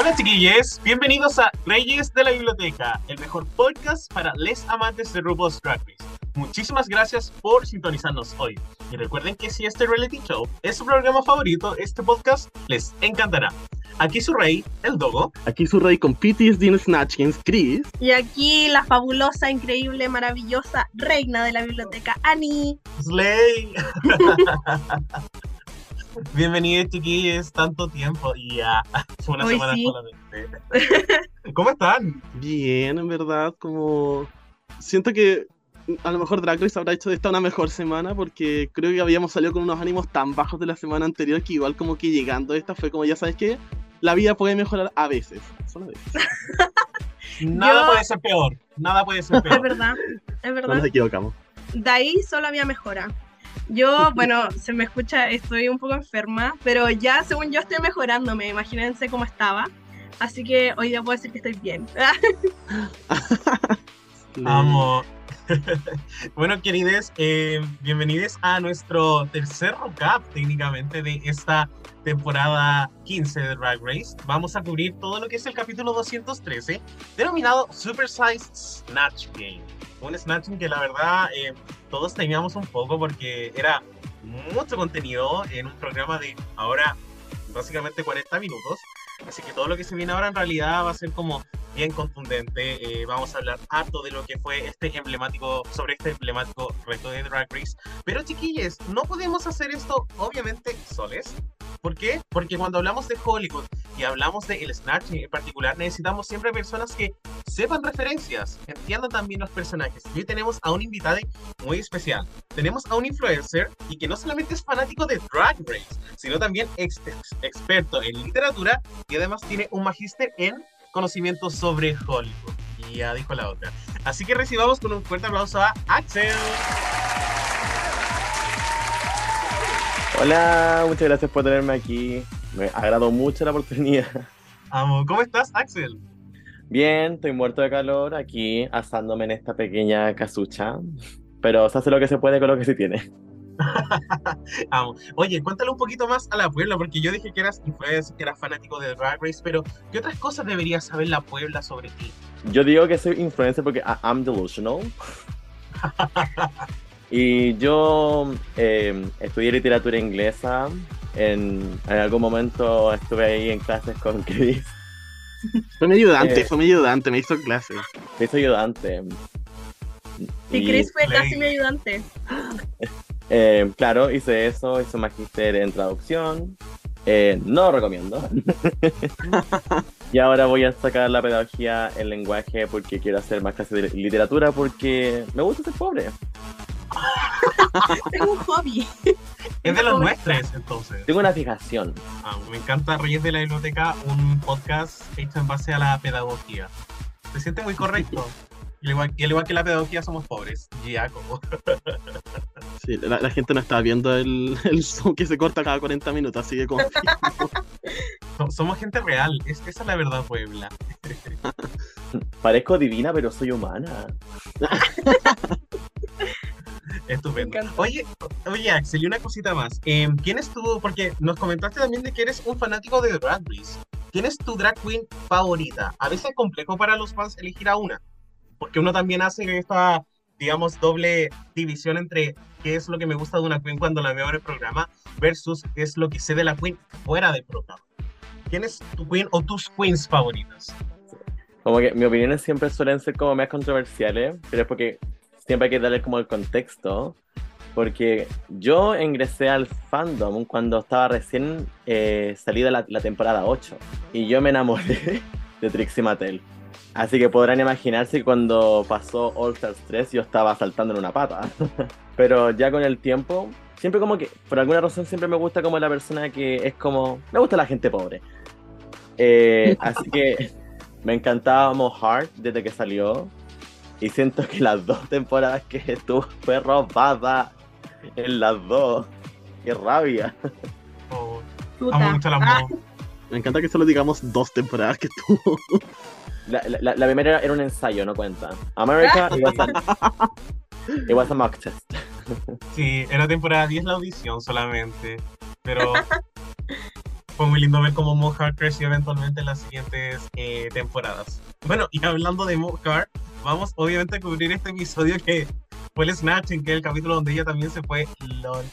Hola chiquillos, bienvenidos a Reyes de la Biblioteca, el mejor podcast para les amantes de RuPaul's Drag Race. Muchísimas gracias por sintonizarnos hoy. Y recuerden que si este reality show es su programa favorito, este podcast les encantará. Aquí su rey, el Dogo. Aquí su rey con PTSD en Snatchkins, Chris. Y aquí la fabulosa, increíble, maravillosa reina de la biblioteca, Annie. Slay. Bienvenidos chiquillos, tanto tiempo y ya, fue una Hoy semana sí. solamente. ¿Cómo están? Bien, en verdad, como... Siento que a lo mejor Drag Race habrá hecho de esta una mejor semana porque creo que habíamos salido con unos ánimos tan bajos de la semana anterior que igual como que llegando a esta fue como, ya sabes que la vida puede mejorar a veces. Solo a veces. Nada Yo- puede ser peor, nada puede ser Es peor. verdad, es No verdad. nos equivocamos. De ahí solo había mejora. Yo, bueno, se me escucha, estoy un poco enferma, pero ya según yo estoy mejorándome, imagínense cómo estaba. Así que hoy día puedo decir que estoy bien. Amo. bueno, queridos, eh, bienvenidos a nuestro tercer recap técnicamente de esta temporada 15 de Drag Race. Vamos a cubrir todo lo que es el capítulo 213, denominado Super Size Snatch Game. Un snatching que la verdad eh, todos teníamos un poco porque era mucho contenido en un programa de ahora básicamente 40 minutos. Así que todo lo que se viene ahora en realidad va a ser como bien contundente. Eh, vamos a hablar harto de lo que fue este emblemático, sobre este emblemático reto de Drag Race. Pero chiquillos, no podemos hacer esto obviamente soles. ¿Por qué? Porque cuando hablamos de Hollywood y hablamos de el Snatch en particular, necesitamos siempre personas que sepan referencias, entiendan también los personajes. Y hoy tenemos a un invitado muy especial. Tenemos a un influencer y que no solamente es fanático de Drag Race, sino también ex- ex- experto en literatura y además tiene un magíster en conocimientos sobre Hollywood. Y ya dijo la otra. Así que recibamos con un fuerte aplauso a Axel. Hola, muchas gracias por tenerme aquí. Me agradó mucho la oportunidad. Amo. ¿Cómo estás, Axel? Bien, estoy muerto de calor aquí asándome en esta pequeña casucha. Pero se hace lo que se puede con lo que se tiene. Amo. Oye, cuéntale un poquito más a la Puebla, porque yo dije que eras influencer, que eras fanático de Drag Race, pero ¿qué otras cosas debería saber la Puebla sobre ti? Yo digo que soy influencer porque I- I'm delusional. Y yo eh, estudié literatura inglesa. En, en algún momento estuve ahí en clases con Chris. Fue mi ayudante, Eh. fue mi ayudante, me hizo clase. Fui su ayudante. Y Chris fue casi mi ayudante. Eh, claro, hice eso, hice un magíster en traducción. Eh, no lo recomiendo. y ahora voy a sacar la pedagogía en lenguaje porque quiero hacer más clases de literatura porque me gusta ser pobre. Tengo un hobby. Es de los nuestros, entonces. Tengo una fijación. Ah, me encanta Reyes de la Biblioteca, un podcast hecho en base a la pedagogía. Se siente muy correcto. Y al igual, y al igual que la pedagogía somos pobres. Ya, como. Sí, la, la gente no está viendo el, el Zoom que se corta cada 40 minutos, así que confío. So- Somos gente real. Es, esa es la verdad, Puebla. Parezco divina, pero soy humana. Estupendo. Oye, oye, Axel, y una cosita más. Eh, ¿Quién es tu.? Porque nos comentaste también de que eres un fanático de Drag Race. ¿Quién es tu drag queen favorita? A veces es complejo para los fans elegir a una. Porque uno también hace esta, digamos, doble división entre qué es lo que me gusta de una queen cuando la veo en el programa versus qué es lo que sé de la queen fuera del programa. ¿Quién es tu queen o tus queens favoritas? Como que mis opiniones siempre suelen ser como más controversiales, pero es porque siempre hay que darle como el contexto. Porque yo ingresé al fandom cuando estaba recién eh, salida la, la temporada 8 y yo me enamoré de Trixie Mattel. Así que podrán imaginarse cuando pasó All Stars 3 yo estaba saltando en una pata. Pero ya con el tiempo, siempre como que, por alguna razón siempre me gusta como la persona que es como, me gusta la gente pobre. Eh, así que me encantaba Heart desde que salió. Y siento que las dos temporadas que estuvo fue robada en las dos. Qué rabia. Oh, Puta. amo mucho la Ah. Me encanta que solo digamos dos temporadas que estuvo. La, la- la primera era, era un ensayo, no cuenta. America, it was a, it was a mock test. Sí, era temporada 10 la audición solamente. Pero fue muy lindo ver cómo Mohawk creció eventualmente en las siguientes eh, temporadas. Bueno, y hablando de Mohawk, vamos obviamente a cubrir este episodio que fue el Snatching, que es el capítulo donde ella también se fue LOL.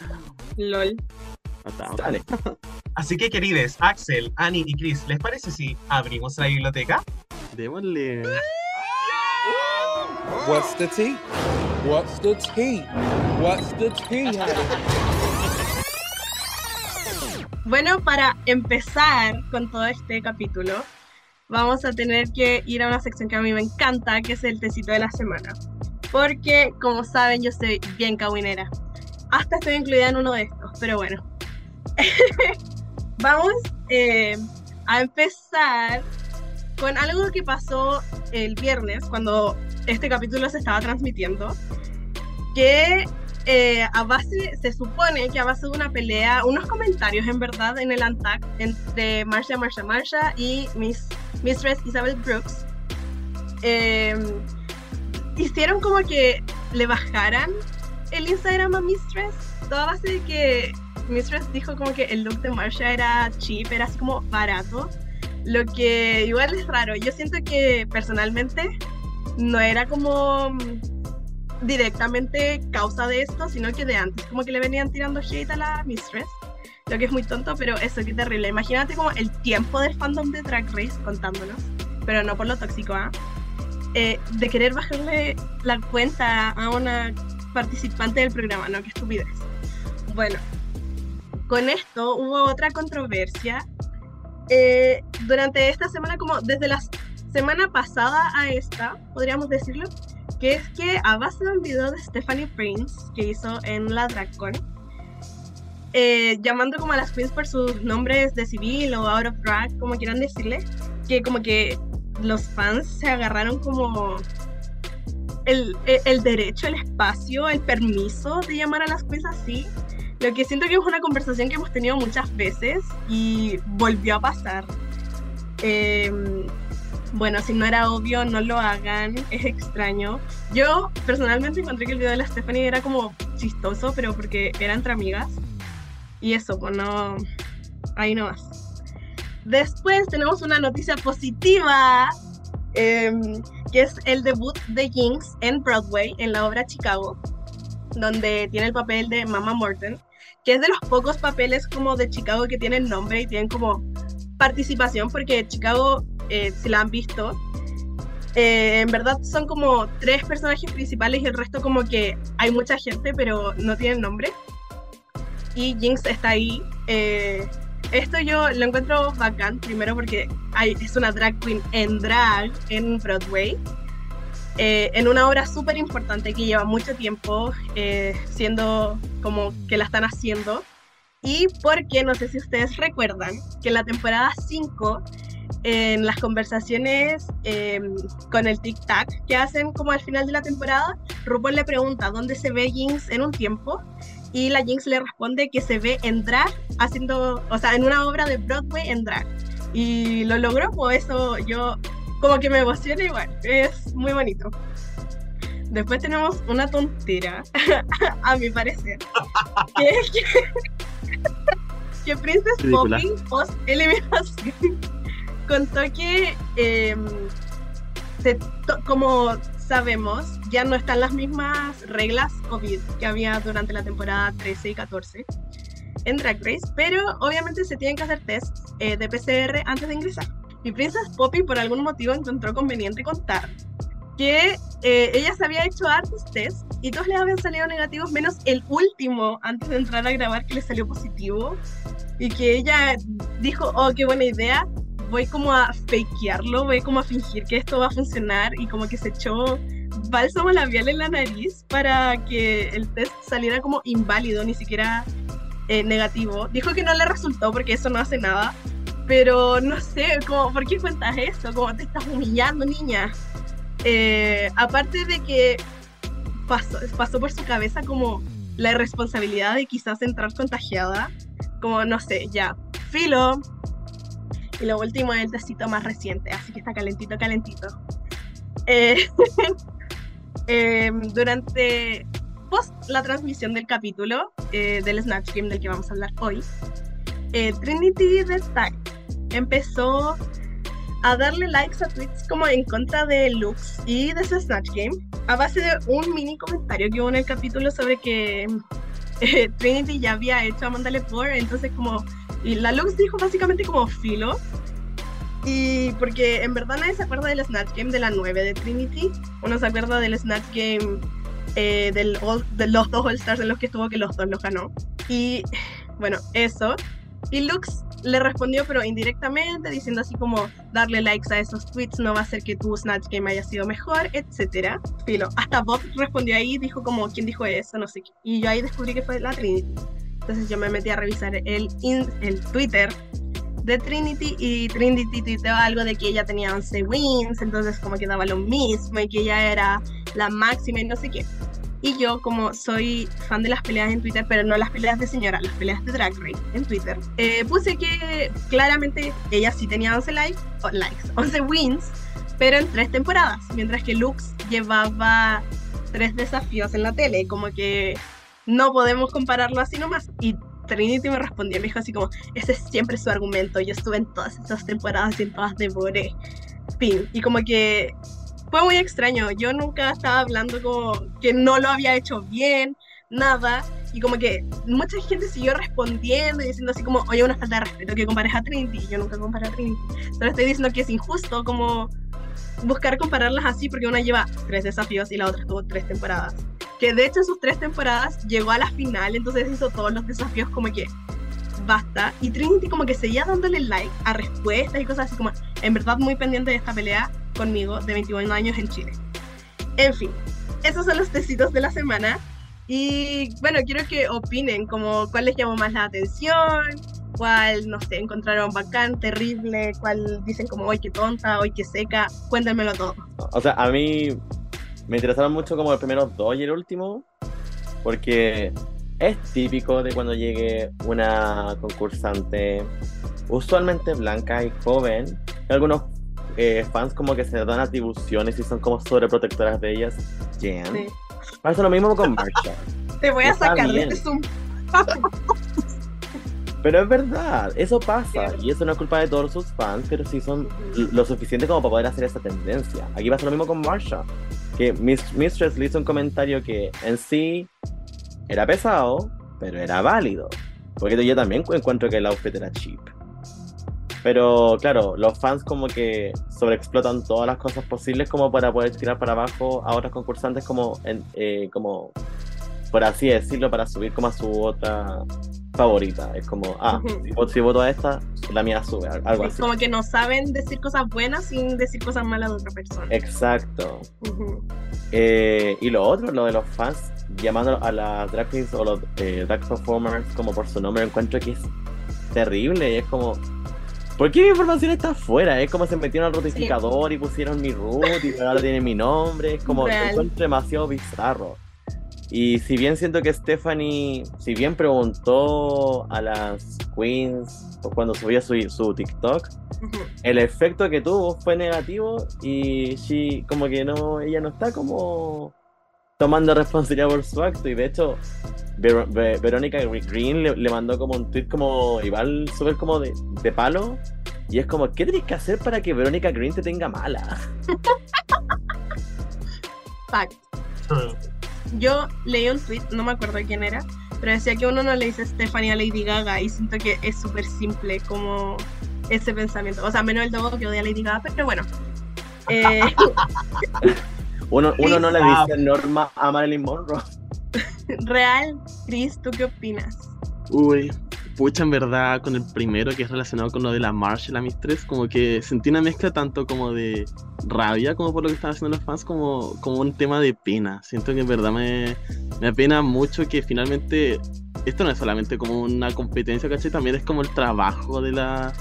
LOL. Dale. Así que, querides, Axel, Annie y Chris, ¿les parece si abrimos la biblioteca? Démosle. What's the tea? What's the tea? What's the tea? Bueno, para empezar con todo este capítulo, vamos a tener que ir a una sección que a mí me encanta, que es el tecito de la semana. Porque, como saben, yo soy bien cagüinera. Hasta estoy incluida en uno de estos, pero bueno. vamos eh, a empezar con algo que pasó el viernes, cuando este capítulo se estaba transmitiendo, que eh, a base, se supone que a base de una pelea, unos comentarios en verdad en el ANTAC entre Marsha, Marsha, Marsha y Miss, Mistress Isabel Brooks, eh, hicieron como que le bajaran el Instagram a Mistress, toda base de que Mistress dijo como que el look de Marsha era cheap, era así como barato, lo que igual es raro. Yo siento que personalmente no era como directamente causa de esto, sino que de antes, como que le venían tirando hate a la Mistress, lo que es muy tonto, pero eso, qué terrible. Imagínate como el tiempo del fandom de Drag Race contándonos, pero no por lo tóxico, ¿ah? Eh, de querer bajarle la cuenta a una participante del programa, ¿no? Qué estupidez. Bueno, con esto hubo otra controversia. Eh, durante esta semana, como desde la semana pasada a esta, podríamos decirlo, que es que a base de un video de Stephanie Prince que hizo en la DragCon, eh, llamando como a las queens por sus nombres de civil o out of drag, como quieran decirle, que como que los fans se agarraron como el, el, el derecho, el espacio, el permiso de llamar a las queens así. Lo que siento que es una conversación que hemos tenido muchas veces y volvió a pasar. Em, bueno, si no era obvio, no lo hagan, es extraño. Yo personalmente encontré que el video de la Stephanie era como chistoso, pero porque era entre amigas. Y eso, pues no. Ahí no más. Después tenemos una noticia positiva, em, que es el debut de Jinx en Broadway, en la obra Chicago, donde tiene el papel de Mama Morton, que es de los pocos papeles como de Chicago que tienen nombre y tienen como participación, porque Chicago, eh, si la han visto, eh, en verdad son como tres personajes principales y el resto como que hay mucha gente, pero no tienen nombre. Y Jinx está ahí. eh, esto yo lo encuentro bacán, primero porque es una drag queen en drag en Broadway, eh, en una obra súper importante que lleva mucho tiempo eh, siendo como que la están haciendo. Y porque no sé si ustedes recuerdan que en la temporada 5, en las conversaciones eh, con el Tic Tac que hacen como al final de la temporada, RuPaul le pregunta dónde se ve Jinx en un tiempo y la Jinx le responde que se ve en drag haciendo, o sea, en una obra de Broadway en drag. Y lo logró, pues eso yo como que me emociona igual, es muy bonito. Después tenemos una tontera, a mi parecer, que es que, que Princess Ridícula. Poppy post eliminación contó que em, se como sabemos, ya no están las mismas reglas COVID que había durante la temporada 13 y 14 en Drag Race, pero obviamente se tienen que hacer tests eh, de PCR antes de ingresar. Y Princess Poppy por algún motivo encontró conveniente contar que eh, ella se había hecho hartos tests y todos le habían salido negativos, menos el último antes de entrar a grabar que le salió positivo. Y que ella dijo, oh, qué buena idea, voy como a fakearlo, voy como a fingir que esto va a funcionar y como que se echó bálsamo labial en la nariz para que el test saliera como inválido, ni siquiera eh, negativo. Dijo que no le resultó porque eso no hace nada, pero no sé, como, ¿por qué cuentas eso? Como te estás humillando, niña. eh, aparte de que pasó, pasó por su cabeza como la irresponsabilidad de quizás entrar contagiada, como no sé, ya, filo. Y lo último es el tecito más reciente, así que está calentito, calentito. Eh, eh, durante post la transmisión del capítulo del Snatch del que vamos a hablar hoy, eh, Trinity Stag empezó a darle likes a tweets como en contra de Lux y de su Snatch Game a base de un mini comentario que hubo en el capítulo sobre que eh, Trinity ya había hecho a Amanda Lepore, entonces como y la Lux dijo básicamente como filo y porque en verdad nadie se acuerda del Snatch Game de la 9 de Trinity, uno se acuerda del Snatch Game eh, del de los dos All Stars en los que estuvo que los dos los ganó. Y bueno eso y Lux le respondió, pero indirectamente, diciendo así como darle likes a esos tweets no va a hacer que tu Snatch Game haya sido mejor, etcétera. Filo, hasta Bob respondió ahí, dijo como, ¿quién dijo eso? No sé qué. Y yo ahí descubrí que fue la Trinity. Entonces yo me metí a revisar el, in- el Twitter de Trinity y Trinity tuiteó algo de que ella tenía 11 wins, entonces como que daba lo mismo y que ella era la máxima y no sé qué. Y yo, como soy fan de las peleas en Twitter, pero no las peleas de señora, las peleas de Drag Race en Twitter, eh, puse que claramente ella sí tenía 11 likes, o likes, 11 wins, pero en tres temporadas, mientras que Lux llevaba tres desafíos en la tele, como que no podemos compararlo así nomás. Y Trinity me respondió, me dijo así como, ese es siempre su argumento, yo estuve en todas esas temporadas y en todas devoré. Fin. Y como que fue muy extraño. Yo nunca estaba hablando como que no lo había hecho bien, nada. Y como que mucha gente siguió respondiendo y diciendo así como, oye, una falta de respeto que compares a Trinity. Y yo nunca comparé a Trinity. Solo estoy diciendo que es injusto como buscar compararlas así porque una lleva tres desafíos y la otra estuvo tres temporadas. Que de hecho en sus tres temporadas llegó a la final, entonces hizo todos los desafíos como que basta. Y Trinity como que seguía dándole like a respuestas y cosas así como, en verdad muy pendiente de esta pelea conmigo de 21 años en Chile. En fin, esos son los tecitos de la semana. Y bueno, quiero que opinen como cuál les llamó más la atención, cuál, no sé, encontraron bacán, terrible, cuál dicen como, hoy qué tonta, hoy qué seca, cuéntenmelo todo. O sea, a mí me interesaron mucho como los primeros dos y el último, porque es típico de cuando llegue una concursante usualmente blanca y joven, algunos eh, fans como que se dan atribuciones y son como sobreprotectoras de ellas. Sí. Pasa lo mismo con Marsha. Te voy a Está sacar de bien. este Zoom. Pero es verdad, eso pasa. Y eso no es culpa de todos sus fans, pero sí son lo suficiente como para poder hacer esa tendencia. Aquí pasa lo mismo con Marsha. Que Miss- Mistress le hizo un comentario que en sí era pesado, pero era válido. Porque yo también encuentro que el outfit era cheap. Pero claro, los fans como que sobreexplotan todas las cosas posibles como para poder tirar para abajo a otras concursantes como, en- eh, como por así decirlo, para subir como a su otra favorita. Es como, ah, si, voto, si voto a esta, la mía sube, al- algo así. Como que no saben decir cosas buenas sin decir cosas malas de otra persona. Exacto. Eh, y lo otro, lo de los fans llamando a las drag queens o los eh, drag performers como por su nombre, encuentro que es terrible. Y es como, ¿por qué mi información está afuera? Es como se metieron al rotificador y pusieron mi root y ahora tienen mi nombre. Es como, Real. encuentro demasiado bizarro. Y si bien siento que Stephanie, si bien preguntó a las queens cuando subía su, su TikTok, el efecto que tuvo fue negativo y she, como que no, ella no está como tomando responsabilidad por su acto y de hecho Ver- Ve- Verónica Green le, le mandó como un tweet como igual súper como de, de palo y es como, ¿qué tenés que hacer para que Verónica Green te tenga mala? Fact. Yo leí un tweet, no me acuerdo quién era, pero decía que uno no le dice Stephanie a Lady Gaga y siento que es súper simple como ese pensamiento. O sea, menos el dogo que odia a Lady Gaga, pero bueno. Eh, Uno, uno no le Ah. dice norma a Marilyn Monroe. real, Chris, ¿tú qué opinas? Uy, pucha, en verdad, con el primero que es relacionado con lo de la Marsh y la Mistress, como que sentí una mezcla tanto como de rabia, como por lo que están haciendo los fans, como, como un tema de pena. Siento que en verdad me, me apena mucho que finalmente esto no es solamente como una competencia, ¿cachai? También es como el trabajo de la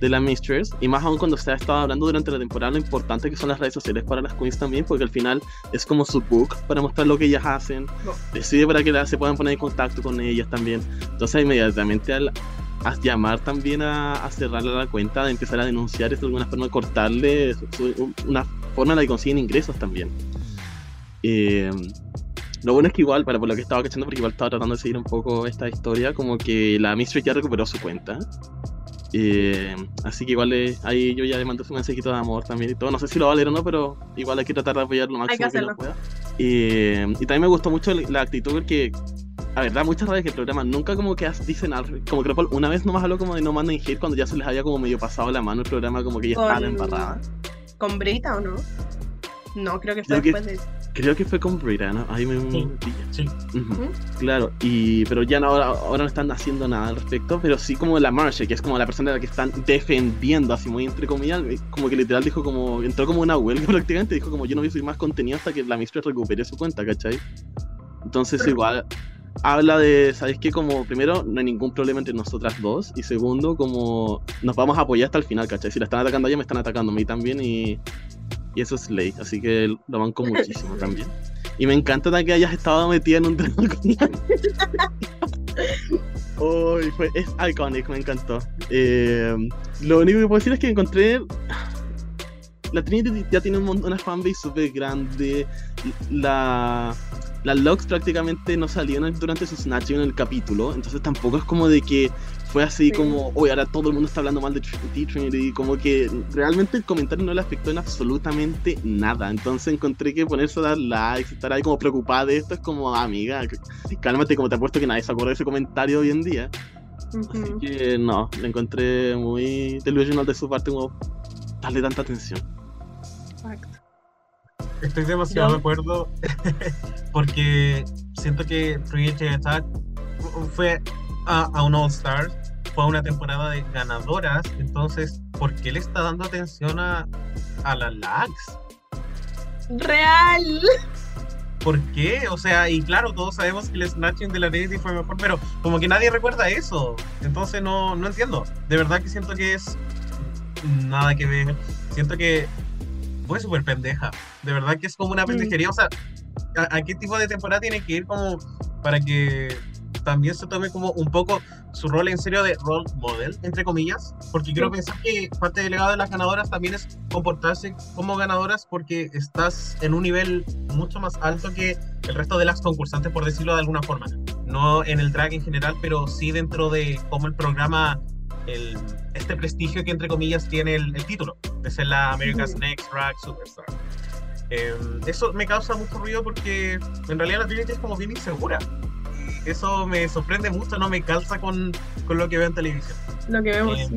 de la Mistress, y más aún cuando se ha estado hablando durante la temporada lo importante que son las redes sociales para las queens también, porque al final es como su book para mostrar lo que ellas hacen, decide para que se puedan poner en contacto con ellas también. Entonces inmediatamente al a llamar también a, cerrarle la cuenta, de empezar a denunciar esto de alguna forma, cortarle una forma en la que consiguen ingresos también. Eh, lo bueno es que igual, para por lo que estaba cachando, porque igual estaba tratando de seguir un poco esta historia, como que la Mistress ya recuperó su cuenta. Eh, así que igual ahí yo ya le mando un mensajito de amor también y todo. No sé si lo va a leer o no, pero igual hay que tratar de apoyar lo máximo que, que pueda. Eh, y también me gustó mucho la actitud porque, a ver, da muchas rabia que el programa nunca como que dicen algo. Como que una vez nomás habló como de no manden hate cuando ya se les había como medio pasado la mano el programa, como que ya estaba embarrada. ¿Con Brita o no? No, creo que fue después de Creo que fue con Brita, ¿no? Ahí me sí, Claro, y pero ya no, ahora, ahora no están haciendo nada al respecto, pero sí como la Marshall, que es como la persona a la que están defendiendo, así muy entre comillas, como que literal dijo como, entró como una huelga prácticamente, dijo como yo no voy a subir más contenido hasta que la Mistress recupere su cuenta, ¿cachai? Entonces igual habla de, ¿sabes qué? Como primero, no hay ningún problema entre nosotras dos. Y segundo, como nos vamos a apoyar hasta el final, ¿cachai? Si la están atacando a ella, me están atacando a mí también. Y y eso es ley, así que lo banco muchísimo también. Y me encanta que hayas estado metida en un drama con fue, es iconic, me encantó. Eh, lo único que puedo decir es que encontré. La Trinity ya tiene un una fanbase súper grande. La, las logs prácticamente no salían durante su snatching en el capítulo. Entonces tampoco es como de que fue así como, oye, ahora todo el mundo está hablando mal de Trinity, Trinity, como que realmente el comentario no le afectó en absolutamente nada. Entonces encontré que ponerse a dar likes, estar ahí como preocupada de esto es como, amiga, cálmate, como te apuesto que nadie se acuerda de ese comentario hoy en día. Así que no, le encontré muy delusional de su parte como darle tanta atención. Exacto. Estoy demasiado de acuerdo porque siento que Trinity Attack fue a, a un All Star fue una temporada de ganadoras, entonces, ¿por qué le está dando atención a, a la lags? Real. ¿Por qué? O sea, y claro, todos sabemos que el snatching de la Lady fue mejor, pero como que nadie recuerda eso. Entonces no, no entiendo. De verdad que siento que es nada que ver. Siento que fue súper pendeja. De verdad que es como una pendejería. O sea, ¿a, qué tipo de temporada tiene que ir como para que también se tome como un poco su rol en serio de role model, entre comillas, porque quiero pensar que parte del legado de las ganadoras también es comportarse como ganadoras porque estás en un nivel mucho más alto que el resto de las concursantes, por decirlo de alguna forma. No en el drag en general, pero sí dentro de cómo el programa, el, este prestigio que entre comillas tiene el, título, de ser la America's Next Drag Superstar. Em, eso me causa mucho ruido porque en realidad la Trinity es como bien insegura eso me sorprende mucho, no me calza con, con lo que veo en televisión. Lo que vemos, eh,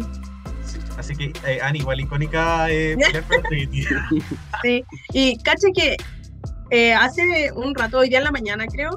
sí. Así que, eh, Ani, igual icónica eh, Sí, y caché que eh, hace un rato, hoy día en la mañana creo,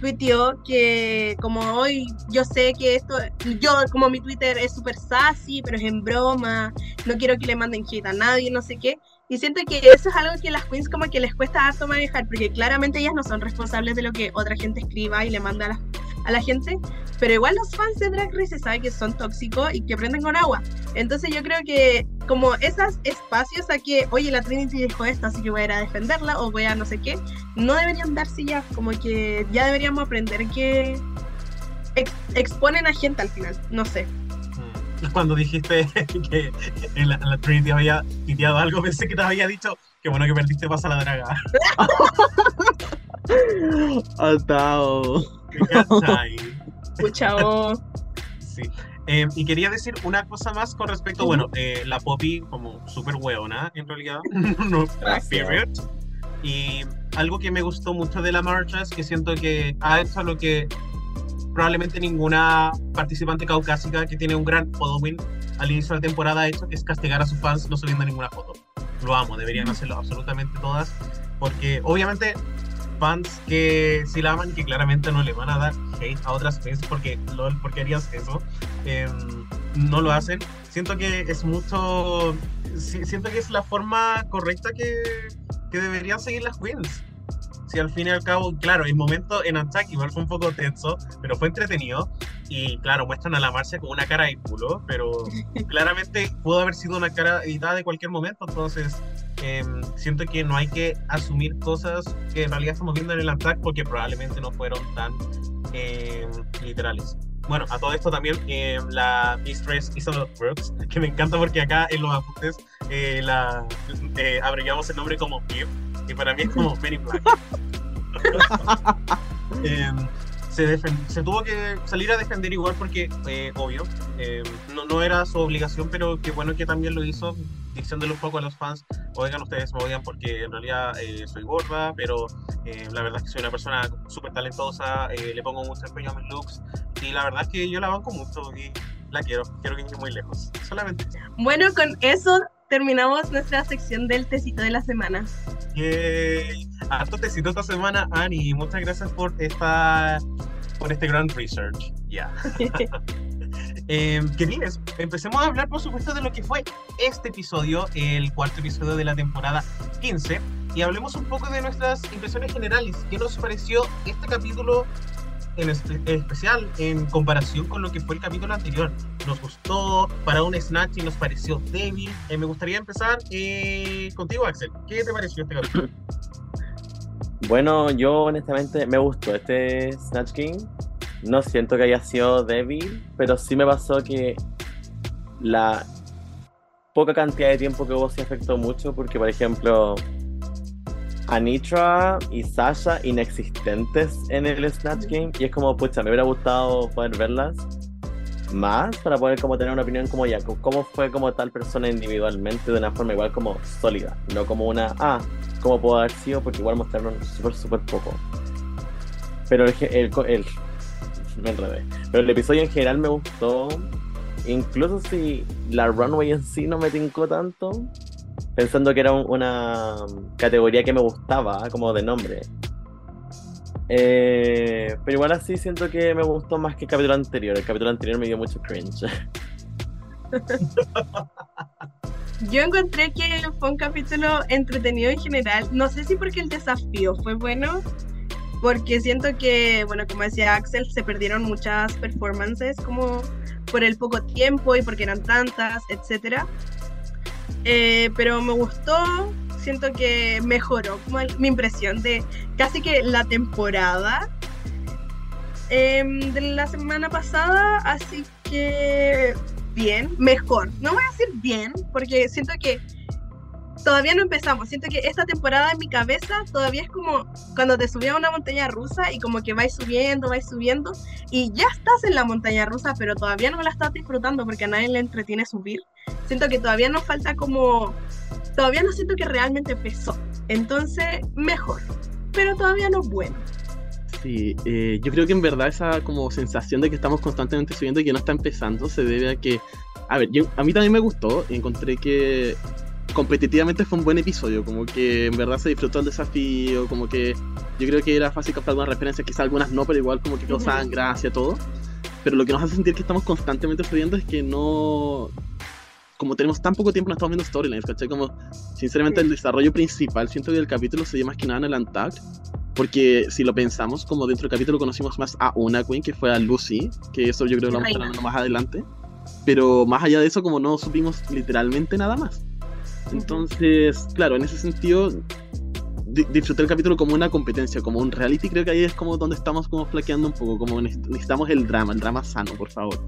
tuiteó que como hoy yo sé que esto, yo como mi Twitter es súper sassy, pero es en broma, no quiero que le manden hate a nadie, no sé qué. Y siento que eso es algo que las queens como que les cuesta harto manejar, porque claramente ellas no son responsables de lo que otra gente escriba y le manda a la, a la gente, pero igual los fans de Drag Race saben que son tóxicos y que prenden con agua. Entonces yo creo que como esos espacios a que, oye, la Trinity dijo esto, así que voy a ir a defenderla o voy a no sé qué, no deberían darse ya, como que ya deberíamos aprender que exponen a gente al final, no sé cuando dijiste que en la, Trinity había piteado algo, pensé que te había dicho que bueno que perdiste pasa la draga. Atao. Chao. Sí. Eh, y quería decir una cosa más con respecto, bueno, eh, la Poppy como súper hueona, en realidad, no, Y algo que me gustó mucho de la marcha es que siento que ha hecho lo que probablemente ninguna participante caucásica que tiene un gran following al inicio de la temporada ha hecho, que es castigar a sus fans no subiendo ninguna foto. Lo amo, deberían hacerlo absolutamente todas, porque obviamente fans que sí la aman que claramente no le van a dar hate a otras fans porque lol, porque harías eso, em, no lo hacen. Siento que es mucho, siento que es la forma correcta que, que deberían seguir las queens si al fin y al cabo, claro, el momento en Attack igual fue un poco tenso, pero fue entretenido. y claro, muestran a la Marcia con una cara de culo, pero claramente pudo haber sido una cara editada de cualquier momento, entonces em, siento que no hay que asumir cosas que en realidad estamos viendo en el attack porque probablemente no fueron tan em, literales. Bueno, a todo esto también eh, la Mistress Isabel Brooks, que me encanta porque acá en los apuntes eh, la eh, abreviamos el nombre como Pip, y para mí es como Penny Black. Em, se, se, tuvo que salir a defender igual porque, eh, obvio, em, no, no, era su obligación, pero qué bueno que también lo hizo, diciéndole un poco a los fans, oigan, ustedes me odian porque en realidad eh, soy gorda, pero eh, la verdad es que soy una persona súper talentosa, le pongo mucho empeño a mis looks, y la verdad es que yo la banco mucho y la quiero, quiero que llegue muy lejos, solamente. Bueno, con eso terminamos nuestra sección del tecito de la semana. Yay. Harto tecito esta semana, Ani. Muchas gracias por esta por este gran research. Ya. eh, queridos, empecemos a hablar, por supuesto, de lo que fue este episodio, el cuarto episodio de la temporada 15, y hablemos un poco de nuestras impresiones generales. ¿Qué nos pareció este capítulo en, especial en comparación con lo que fue el capítulo anterior. Nos gustó para un Snatch y nos pareció débil. Eh, me gustaría empezar eh, contigo, Axel. ¿Qué te pareció este capítulo? Bueno, yo honestamente me gustó este Snatch King. No siento que haya sido débil, pero sí me pasó que la poca cantidad de tiempo que hubo sí afectó mucho, porque por ejemplo, Anitra y Sasha inexistentes en el Snatch Game y es como, pucha, me hubiera gustado poder verlas más para poder como tener una opinión como ya, cómo fue como tal persona individualmente de una forma igual como sólida, no como una, ah, cómo puedo haber sido, porque igual mostraron súper, súper poco. Pero el, el, el, me enredé. Pero el episodio en general me gustó, incluso si la runway en sí no me tincó tanto, pensando que era una categoría que me gustaba, como de nombre. Eh, pero igual así siento que me gustó más que el capítulo anterior. El capítulo anterior me dio mucho cringe. Yo encontré que fue un capítulo entretenido en general. No sé si porque el desafío fue bueno, porque siento que, bueno, como decía Axel, se perdieron muchas performances como por el poco tiempo y porque eran tantas, etcétera. Eh, pero me gustó, siento que mejoró mi impresión de casi que la temporada em, de la semana pasada, así que bien, mejor. No voy a decir bien, porque siento que todavía no empezamos. Siento que esta temporada en mi cabeza todavía es como cuando te subías a una montaña rusa y como que vais subiendo, vais subiendo y ya estás en la montaña rusa, pero todavía no la estás disfrutando porque a nadie le entretiene subir. Siento que todavía nos falta como... Todavía no siento que realmente empezó. Entonces, mejor. Pero todavía no bueno. Sí, eh, yo creo que en verdad esa como sensación de que estamos constantemente subiendo y que no está empezando se debe a que, a ver, yo, a mí también me gustó, encontré que competitivamente fue un buen episodio, como que en verdad se disfrutó el desafío, como que yo creo que era fácil captar algunas referencias, quizás algunas no, pero igual como que causaban gracia, todo. Pero lo que nos hace sentir que estamos constantemente subiendo es que no... Como tenemos tan poco tiempo, no estamos viendo storylines, ¿cachai? Como, sinceramente, el desarrollo principal, siento que el capítulo se dio más que nada en el Untagged, porque si lo pensamos, como dentro del capítulo conocimos más a una Queen, que fue a Lucy, que eso yo creo que lo vamos a ver más adelante. Pero más allá de eso, como no supimos literalmente nada más. Entonces, claro, en ese sentido, disfruté el capítulo como una competencia, como un reality, creo que ahí es como donde estamos como flaqueando un poco, como necesitamos el drama, el drama sano, por favor.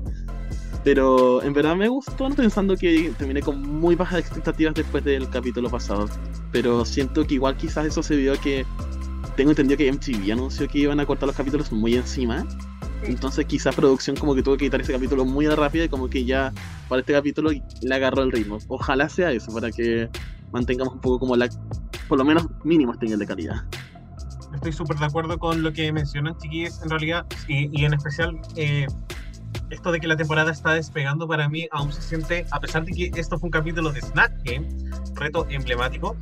Pero en verdad me gustó, pensando que terminé con muy bajas expectativas después del capítulo pasado. Pero siento que igual quizás eso se vio que tengo entendido que MTV anunció que iban a cortar los capítulos muy encima. Entonces quizás producción como que tuvo que quitar ese capítulo muy rápido y como que ya para este capítulo le agarró el ritmo. Ojalá sea eso, para que mantengamos un poco como la, por lo menos mínimo este nivel de calidad. Estoy súper de acuerdo con lo que mencionan, chiquillos, en realidad, y, y en especial eh, esto de que la temporada está despegando para mí aún se siente, a pesar de que esto fue un capítulo de Snack Game, reto emblemático,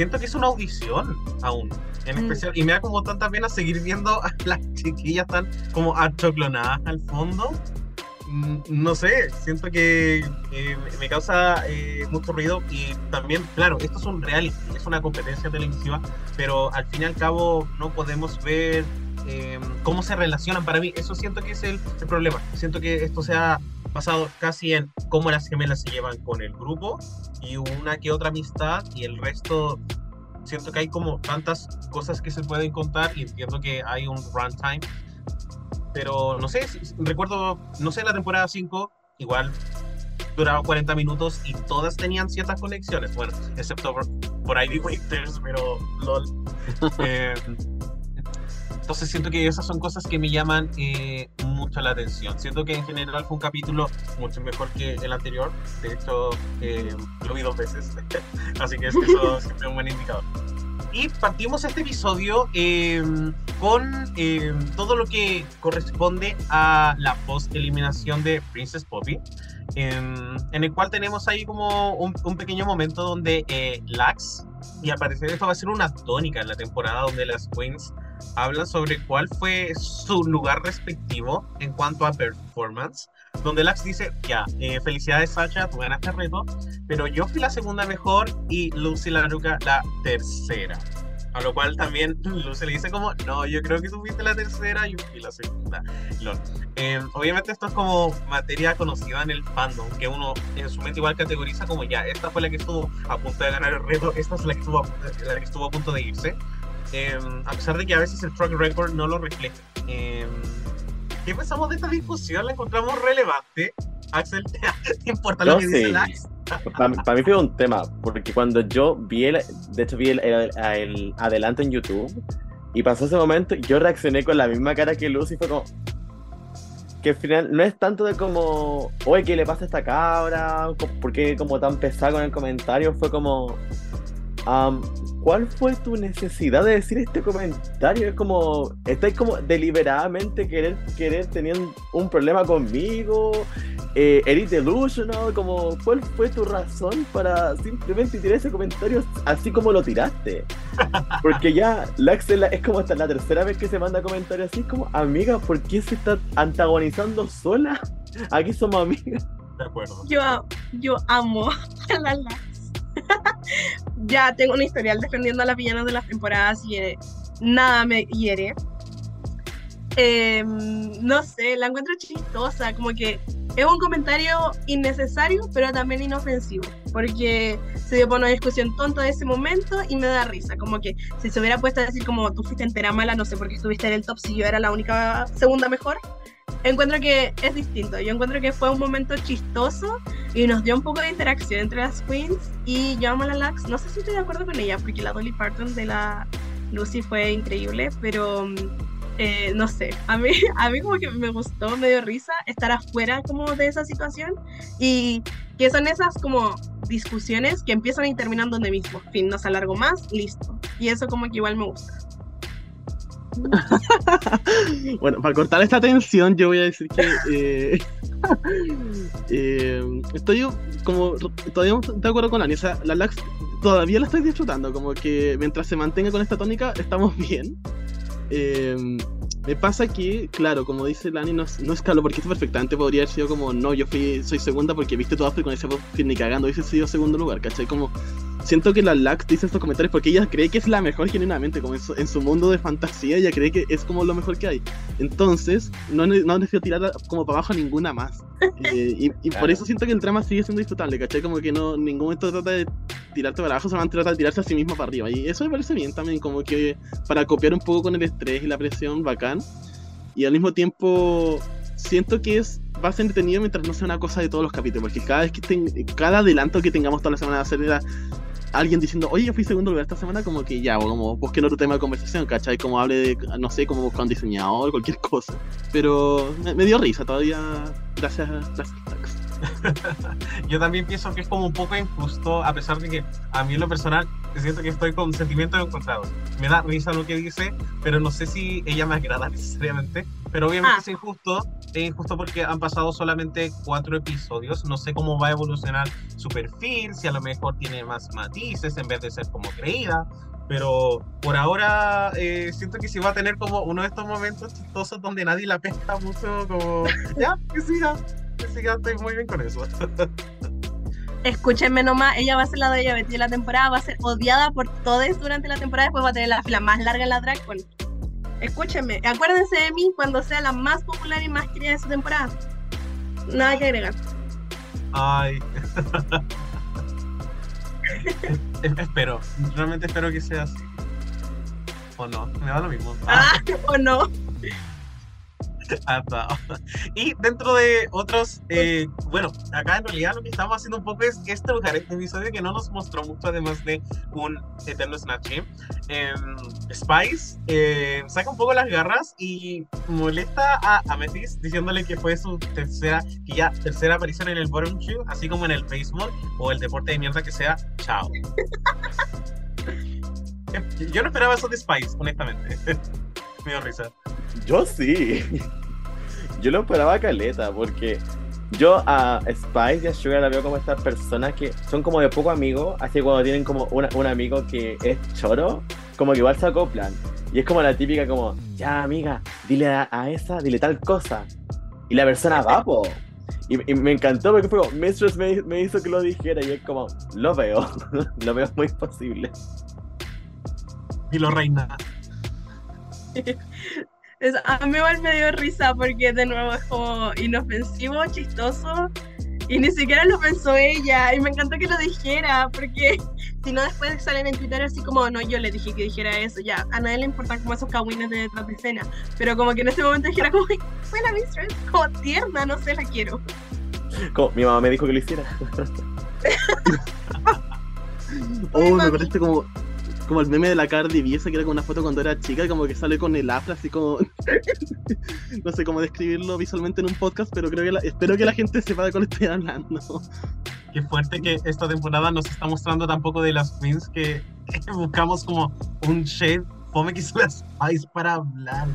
siento que es una audición aún, en mm. especial, y me da como tanta pena seguir viendo a las chiquillas tan como achoclonadas al fondo. Mm, no sé, siento que eh, me causa eh, mucho ruido y también, claro, esto es un reality, es una competencia televisiva, pero al fin y al cabo no podemos ver em, cómo se relacionan. Para mí, eso siento que es el, el, problema. Siento que esto se ha basado casi en cómo las gemelas se llevan con el grupo y una que otra amistad y el resto. Siento que hay como tantas cosas que se pueden contar y entiendo que hay un runtime. Pero no sé, recuerdo, no sé, la temporada 5, igual duraba 40 minutos y todas tenían ciertas conexiones. Bueno, excepto por, por Ivy Winters, pero LOL. eh, entonces siento que esas son cosas que me llaman eh, mucho la atención. Siento que en general fue un capítulo mucho mejor que el anterior. De hecho, eh, lo vi dos veces. Así que eso siempre es un buen indicador. Y partimos este episodio eh, con eh, todo lo que corresponde a la post-eliminación de Princess Poppy, en, en, el cual tenemos ahí como un, un pequeño momento donde eh, Lax, y al parecer esto va a ser una tónica en la temporada donde las Queens hablan sobre cuál fue su lugar respectivo en cuanto a performance donde Lax dice, ya, eh, felicidades Sacha, tú ganaste el reto, pero yo fui la segunda mejor y Lucy Laruca la tercera. A lo cual también Lucy le dice como, no, yo creo que tú fuiste la tercera y yo fui la segunda. Eh, obviamente esto es como materia conocida en el fandom, que uno en su mente igual categoriza como, ya, esta fue la que estuvo a punto de ganar el reto, esta es la que estuvo, la que estuvo a punto de irse. Eh, a pesar de que a veces el track record no lo refleja. Eh, ¿Qué pensamos de esta discusión? ¿La encontramos relevante? Axel, ¿te importa lo no, que sí. dice Lax? Para, para, mí fue un tema, porque cuando yo vi el, de hecho vi el, el, el, adelanto en YouTube y pasó ese momento, yo reaccioné con la misma cara que Lucy, fue como que al final no es tanto de como, oye, ¿qué le pasa a esta cabra? ¿Por qué como tan pesado con el comentario? Fue como, um, ¿cuál fue tu necesidad de decir este comentario? Es como, estáis como deliberadamente querer, querer tener un problema conmigo, eh, eres delusional, como, ¿cuál fue tu razón para simplemente tirar ese comentario así como lo tiraste? Porque ya, la Axel es como hasta la tercera vez que se manda comentarios así, como, amiga, ¿por qué se está antagonizando sola? Aquí somos amigas. De acuerdo. Yo, yo amo a la Lax. ya tengo un historial defendiendo a las villanas de las temporadas y eh, nada me hiere. Eh, no sé, la encuentro chistosa, como que es un comentario innecesario, pero también inofensivo, porque se dio por una discusión tonta de ese momento y me da risa, como que si se hubiera puesto a decir como tú fuiste entera mala, no sé por qué estuviste en el top si yo era la única segunda mejor, encuentro que es distinto. Yo encuentro que fue un momento chistoso y nos dio un poco de interacción entre las queens. Y yo amo a la Lax. No sé si estoy de acuerdo con ella, porque la Dolly Parton de la Lucy fue increíble, pero eh, no sé. A mí, a mí como que me gustó, me dio risa estar afuera como de esa situación y que son esas como discusiones que empiezan y terminan donde mismo. Fin, nos alargo más, listo. Y eso como que igual me gusta. bueno, para cortar esta tensión, yo voy a decir que eh, eh, estoy como todavía de acuerdo con Ani. O sea, la Lax todavía la estoy disfrutando. Como que mientras se mantenga con esta tónica, estamos bien. Eh, me pasa que, claro, como dice Lani, no, no escalo porque esto perfectamente podría haber sido como, no, yo fui, soy segunda porque viste todo y con ese ni cagando hubiese sido segundo lugar, ¿cachai? Como, siento que la Lax dice estos comentarios porque ella cree que es la mejor genuinamente, como en su, en su mundo de fantasía, ella cree que es como lo mejor que hay. Entonces, no, no necesito tirar como para abajo ninguna más. Eh, y, y claro. por eso siento que el drama sigue siendo disfrutable, ¿cachai? Como que no, en ningún momento trata de tirarte para abajo, solamente trata de tirarse a sí mismo para arriba. Y eso me parece bien también, como que para copiar un poco con el estrés y la presión, bacán. Y al mismo tiempo, siento que es va a ser entretenido mientras no sea una cosa de todos los capítulos, porque cada vez que ten, cada adelanto que tengamos toda la semana de hacer era alguien diciendo, oye, yo fui segundo lugar esta semana, como que ya, o como busquen otro tema de conversación, ¿cachai? Como hable de, no sé, como buscar un diseñador, cualquier cosa. Pero me, me dio risa todavía, gracias, gracias. Yo también pienso que es como un poco injusto, a pesar de que a mí en lo personal siento que estoy con sentimientos encontrados. Me da risa lo que dice, pero no sé si ella me agrada necesariamente. Pero obviamente ah. es injusto, es injusto porque han pasado solamente cuatro episodios. No sé cómo va a evolucionar su perfil, si a lo mejor tiene más matices en vez de ser como creída. Pero por ahora eh, siento que sí va a tener como uno de estos momentos chistosos donde nadie la pesca mucho, como, ya, que siga, que siga, estoy muy bien con eso. Escúchenme nomás, ella va a ser la de ella de la temporada, va a ser odiada por todos durante la temporada, después va a tener la fila más larga en la drag con Escúchenme, acuérdense de mí cuando sea la más popular y más querida de su temporada. Nada que agregar. Ay. espero, realmente espero que sea así. O no, me da lo mismo. Ah, o no. y dentro de otros, eh, bueno, acá en realidad lo que estamos haciendo un poco es estrujar este episodio que no nos mostró mucho, además de un eterno Snatch Eh, Spice eh, saca un poco las garras y molesta a Amethyst diciéndole que fue su tercera, que ya tercera aparición en el bottom shoe, así como en el béisbol o el deporte de mierda que sea. Chao. Yo no esperaba eso de Spice, honestamente. Me dio risa. Yo sí. Yo lo esperaba a Caleta, porque yo a Spice y a Sugar la veo como estas personas que son como de poco amigo, así que cuando tienen como un amigo que es choro, como que igual se acoplan. Y es como la típica como, ya amiga, dile a, esa, dile tal cosa. Y la persona va, po. Y, me encantó porque fue como, Mistress me, me, hizo que lo dijera y es como, lo veo, lo veo muy posible. Y lo reina. a mí igual me dio risa porque de nuevo es como inofensivo, chistoso. Y ni siquiera lo pensó ella. Y me encantó que lo dijera, porque si no después salen en Twitter así como, no, yo le dije que dijera eso. Ya, a nadie le importa como esos cagüines de detrás de escena. Pero como que en ese momento dijera como, fue la mistress, como tierna, no sé, la quiero. Como, mi mamá me dijo que lo hiciera. oh, me parece como como el meme de la Cardi B, esa que era con una foto cuando era chica, como que sale con el afro, así como. no sé cómo describirlo visualmente en un podcast, pero creo que espero que la gente sepa de cuál estoy hablando. Qué fuerte que esta temporada nos está mostrando tampoco de las queens que, buscamos como un shade fome que las Spice para hablar.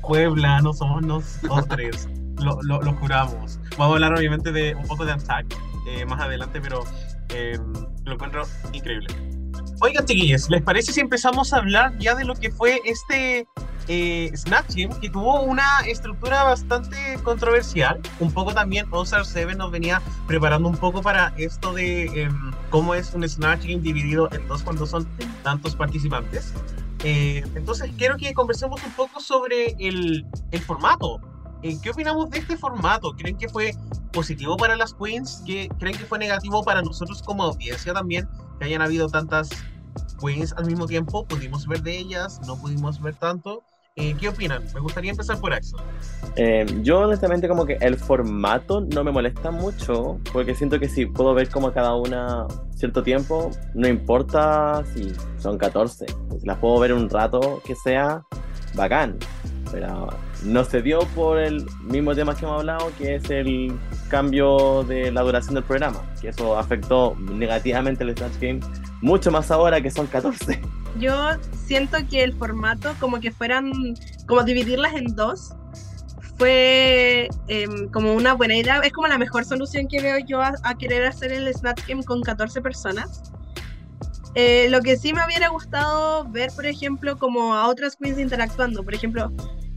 Puebla, no somos nosotros. lo, lo, lo, juramos. Vamos a hablar obviamente de un poco de Attack eh, más adelante, pero eh, lo encuentro increíble. Oigan, chiquillos, ¿les parece si empezamos a hablar ya de lo que fue este eh, que tuvo una estructura bastante controversial? Un poco también Ozark 7 nos venía preparando un poco para esto de em, cómo es un Snatch dividido en dos cuando son tantos participantes. Eh, entonces, quiero que conversemos un poco sobre el, el formato. Eh, ¿Qué opinamos de este formato? ¿Creen que fue positivo para las queens? ¿Qué, ¿Creen que fue negativo para nosotros como audiencia también? Que hayan habido tantas queens al mismo tiempo, pudimos ver de ellas, no pudimos ver tanto. Eh, ¿Qué opinan? Me gustaría empezar por eso. Eh, yo honestamente como que el formato no me molesta mucho, porque siento que si puedo ver como cada una cierto tiempo, no importa si son 14, pues las puedo ver un rato que sea bacán, pero no se dio por el mismo tema que hemos hablado, que es el cambio de la duración del programa, que eso afectó negativamente el Snatch Game mucho más ahora que son 14. Yo siento que el formato, como que fueran, como dividirlas en dos, fue em, como una buena idea. Es como la mejor solución que veo yo a, querer hacer el Snatch Game con 14 personas. Eh, lo que sí me hubiera gustado ver, por ejemplo, como a otras queens interactuando. Por ejemplo,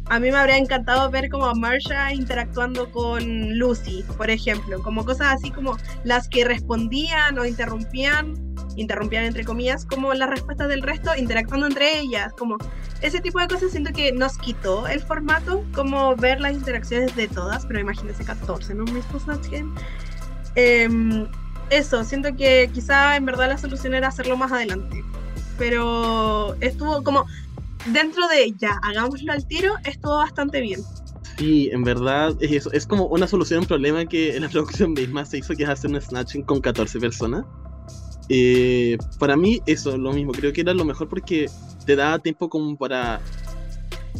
a mí me habría encantado ver como a Marsha interactuando con Lucy, por ejemplo. Como cosas así como las que respondían o interrumpían interrumpían entre comillas como las respuestas del resto, interactuando entre ellas, como ese tipo de cosas siento que nos quitó el formato, como ver las interacciones de todas, pero imagínense 14 en un mismo Snatch. Em, eso, siento que quizá en verdad la solución era hacerlo más adelante, pero estuvo como dentro de ya, hagámoslo al tiro, estuvo bastante bien. Sí, en verdad es eso. Es como una solución a un problema que en la producción misma se hizo, que es hacer un snatching con 14 personas. Eh, para mí, eso, lo mismo. Creo que era lo mejor porque te daba tiempo como para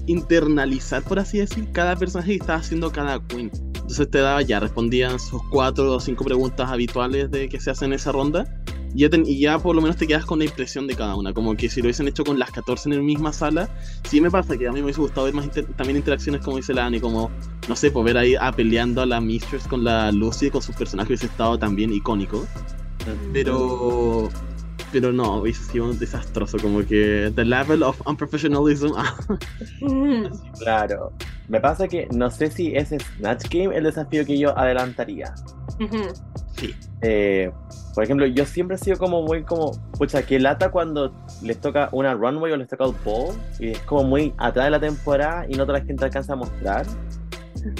internalizar, por así decir, cada personaje que estaba haciendo cada queen. Entonces te daba ya, respondían sus cuatro o cinco preguntas habituales de que se hacen en esa ronda. Y ya, y ya por lo menos te quedas con la impresión de cada una. Como que si lo hubiesen hecho con las 14 en la misma sala, sí me pasa que a mí me hubiese gustado ver más también interacciones como dice la Ani, como, no sé, por ver ahí a peleando a la Mistress con la Lucy, con sus personajes hubiese estado también icónico. Pero. Pero no, hubiese sido desastroso. Como que. The level of unprofessionalism. claro. Me pasa que no sé si ese Snatch Game el desafío que yo adelantaría. Sí. Eh, por ejemplo, yo siempre he sido como muy como, pucha, que lata cuando les toca una runway o les toca un ball y es como muy atrás de la temporada y no toda la gente alcanza a mostrar.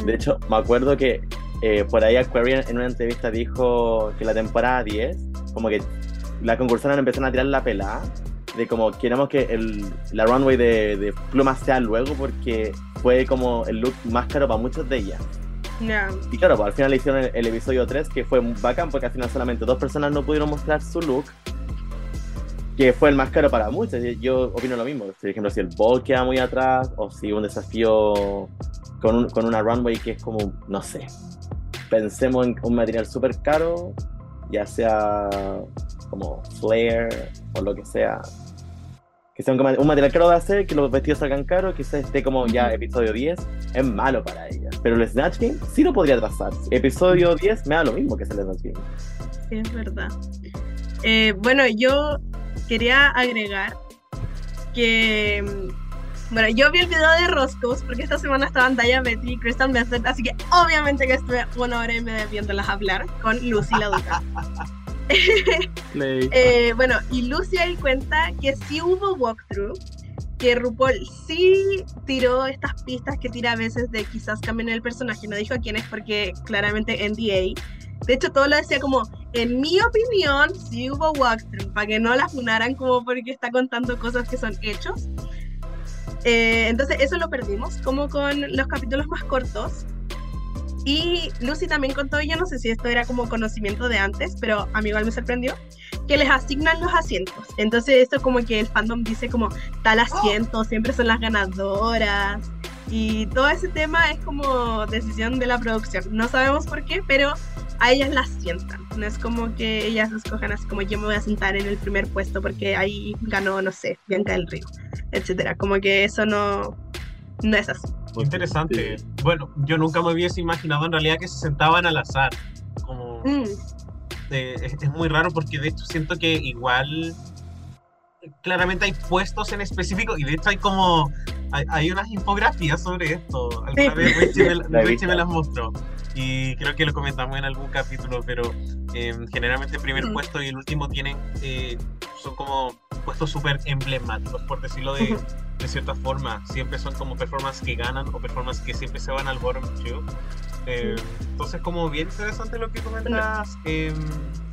De hecho, me acuerdo que eh, por ahí Aquarian en una entrevista dijo que la temporada 10, como que la concursante empezaron a tirar la pelada de como queremos que el, la runway de, de plumas sea luego porque fue como el look más caro para muchos de ellas. Y claro, pues, al final le hicieron el, episodio 3 que fue bacán porque al final solamente dos personas no pudieron mostrar su look que fue el más caro para muchos. Yo opino lo mismo. Por ejemplo, si el ball queda muy atrás o si un desafío con, con una runway que es como, no sé, pensemos en un material súper caro, ya sea como flare o lo que sea, que sea un, material caro de hacer, que los vestidos salgan caros, que se esté como ya episodio 10, es malo para ella. Pero el Snatch Game sí lo podría trazar. Episodio 10 me da lo mismo que el Snatch Game. Sí, es verdad. Eh, bueno, yo quería agregar que. Bueno, yo vi el video de Roscos porque esta semana estaban Daya Betty y Crystal Method, así que obviamente que estuve una hora y media viéndolas hablar con Lucy la Duca. eh, bueno, y Lucy ahí cuenta que sí hubo walkthrough, que RuPaul sí tiró estas pistas que tira a veces de quizás cambien el personaje, no dijo quién es porque claramente NDA. De hecho, todo lo decía como, en mi opinión, sí hubo walkthrough, para que no la funaran como porque está contando cosas que son hechos. Eh, entonces, eso lo perdimos, como con los capítulos más cortos. Y Lucy también contó, yo no sé si esto era como conocimiento de antes, pero a mí igual me sorprendió, que les asignan los asientos. Entonces esto como que el fandom dice como tal asiento, siempre son las ganadoras. Y todo ese tema es como decisión de la producción. No sabemos por qué, pero a ellas las sientan. No es como que ellas escojan así como yo me voy a sentar en el primer puesto porque ahí ganó, no sé, Bianca del Río, etcétera. Como que eso no, no es así. Interesante. Bueno, yo nunca me hubiese imaginado en realidad que se sentaban al azar. Como mm. es, muy raro porque de hecho siento que igual claramente hay puestos en específico y de hecho hay como hay, unas infografías sobre esto. Alguna vez Richie me, las mostró y creo que lo comentamos en algún capítulo, pero em, generalmente el primer mm. puesto y el último tienen eh, son como puestos súper emblemáticos, por decirlo de, de, cierta forma. Siempre son como performances que ganan o performances que siempre se van al bottom two. Eh, entonces, como bien interesante lo que comentas, eh,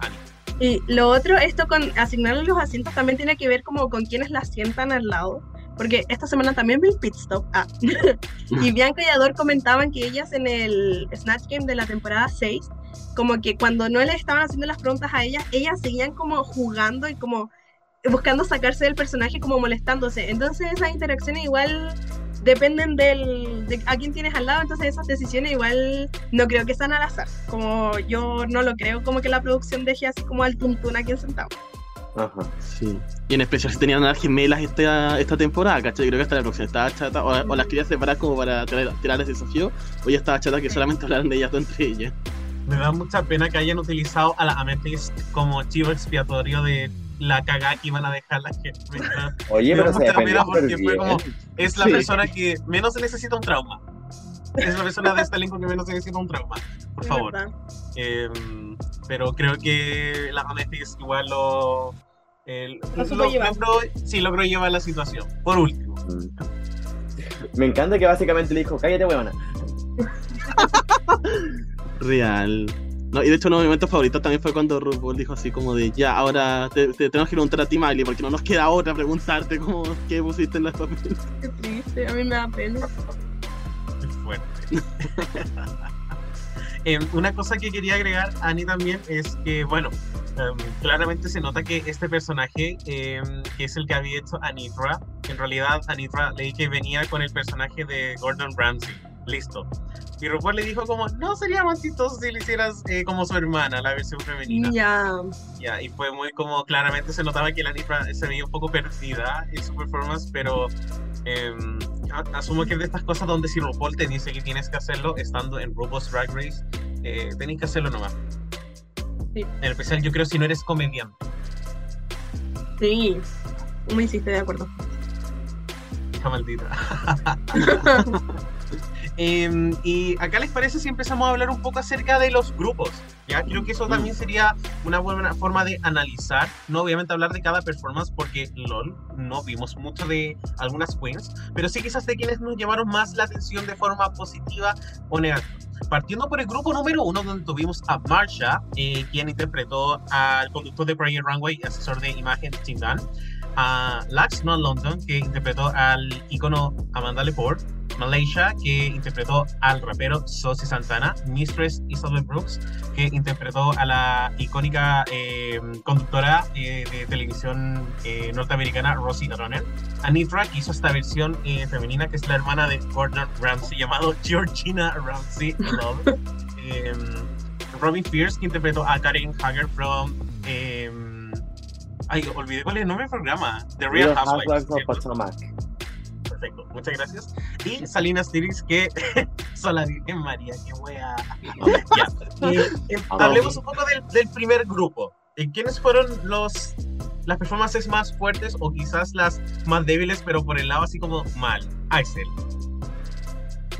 Ani. Y lo otro, esto con asignarle los asientos también tiene que ver como con quienes la sientan al lado. Porque esta semana también vi el pit stop. Ah. y Bianca y Ador comentaban que ellas en el Snatch Game de la temporada 6, como que cuando no le estaban haciendo las preguntas a ellas, ellas seguían como jugando y como buscando sacarse del personaje como molestándose. Entonces esas interacciones igual dependen del, de a quién tienes al lado, entonces esas decisiones igual no creo que sean al azar. Como yo no lo creo, como que la producción deje así como al tuntún aquí sentado. Ajá. Sí. Y en especial si tenían las gemelas esta, esta temporada, ¿cachai? Yo creo que hasta la producción estaba chata, o, las quería separar como para tirar, tirarles desafío, o ya estaba chata que solamente hablaran de ellas entre ellas. Me da mucha pena que hayan utilizado a la Amethyst como chivo expiatorio de la cagada que iban a dejar la gente. Oye, pero se porque fue como, es la persona que menos necesita un trauma. Es la persona de este elenco que menos necesita un trauma, por favor. Em, pero creo que la Amethyst igual lo, el, lo, logró, sí logró llevar la situación. Por último. Mm. Me encanta que básicamente le dijo, cállate, huevona. Real. No, y de hecho, uno de mis momentos favoritos también fue cuando RuPaul dijo así como de, ya, ahora te, tenemos que preguntar a ti, Miley, porque no nos queda otra preguntarte como qué pusiste en las papeles. Qué triste, a mí me da pena. Qué fuerte. Eh, una cosa que quería agregar, Ani, también, es que, bueno, em, claramente se nota que este personaje, em, que es el que había hecho Anitra, en realidad Anitra leí que venía con el personaje de Gordon Ramsay. Listo. Y RuPaul le dijo como, no sería más chistoso si le hicieras eh, como su hermana, la versión femenina. Ya. Ya, y fue muy como, claramente se notaba que la Nifra se veía un poco perdida en su performance, pero em, asumo que es de estas cosas donde si RuPaul te dice que tienes que hacerlo, estando en RuPaul's Drag Race, eh, tenés que hacerlo nomás. Sí. En especial yo creo si no eres comediante. Sí, me hiciste de acuerdo. Hija maldita. Em, y acá les parece si empezamos a hablar un poco acerca de los grupos. Ya creo que eso también sería una buena forma de analizar, no obviamente hablar de cada performance porque LOL no vimos mucho de algunas queens, pero sí quizás de quienes nos llamaron más la atención de forma positiva o negativa. Partiendo por el grupo número uno, donde tuvimos a Marsha, eh, quien interpretó al conductor de Project Runway asesor de imagen Tim Gunn, a London, que interpretó al icono Amanda Lepore, Malaysia, que interpretó al rapero Sosi Santana, Mistress Isabel Brooks, que interpretó a la icónica eh, conductora eh, de televisión eh, norteamericana Rosie O'Donnell, a Nitra, que hizo esta versión femenina, que es la hermana de Gordon Ramsay, llamado Georgina Ramsay Love. Em, Robin Fierce, que interpretó a Karen Hager from em, Ay, olvidé cuál es el nombre del programa. The Real Housewives. Perfecto, muchas gracias. Y Salinas Tiris, que son la Virgen María, qué wea. ya. Eh, hablemos un poco del, primer grupo. Eh, ¿Quiénes fueron los las performances más fuertes o quizás las más débiles, pero por el lado así como mal? Axel.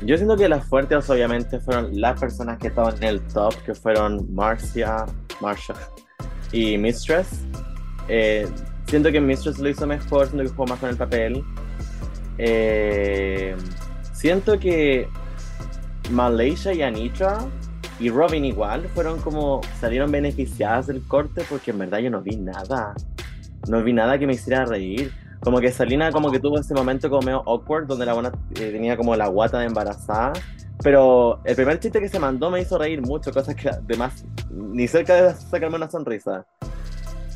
Yo siento que las fuertes obviamente fueron las personas que estaban en el top, que fueron Marcia, Marsha y Mistress. Eh, siento que Mistress lo hizo mejor, siento que jugó más con el papel. Eh, siento que Malaysia y Anitra y Robin igual fueron como salieron beneficiadas del corte porque en verdad yo no vi nada. No vi nada que me hiciera reír. Como que Salina como que tuvo ese momento como medio awkward donde la buena eh, tenía como la guata de embarazada. Pero el primer chiste que se mandó me hizo reír mucho, cosas que además ni cerca de sacarme una sonrisa.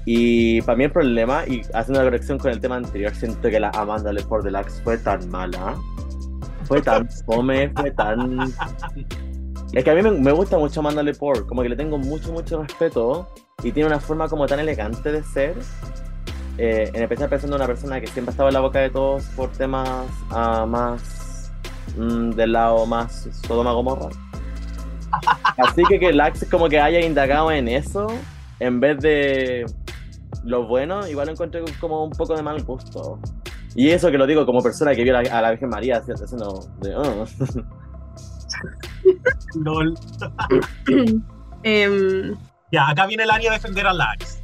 Y para mí el problema, y haciendo una corrección con el tema anterior, siento que la Amanda Lepore Deluxe fue tan mala, fue tan fome, fue tan... Es que a mí me, gusta mucho Amanda Lepore, como que le tengo mucho, mucho respeto y tiene una forma como tan elegante de ser. Eh, en especial pensando en una persona que siempre estaba en la boca de todos por temas uh, más mm, del lado más Sodoma Gomorra. Así que que Lax como que haya indagado en eso en vez de lo bueno, igual lo encontré como un poco de mal gusto. Y eso que lo digo como persona que vio a la, Virgen María haciendo de. Oh. LOL. Em, ya, acá viene el área a defender a Lax.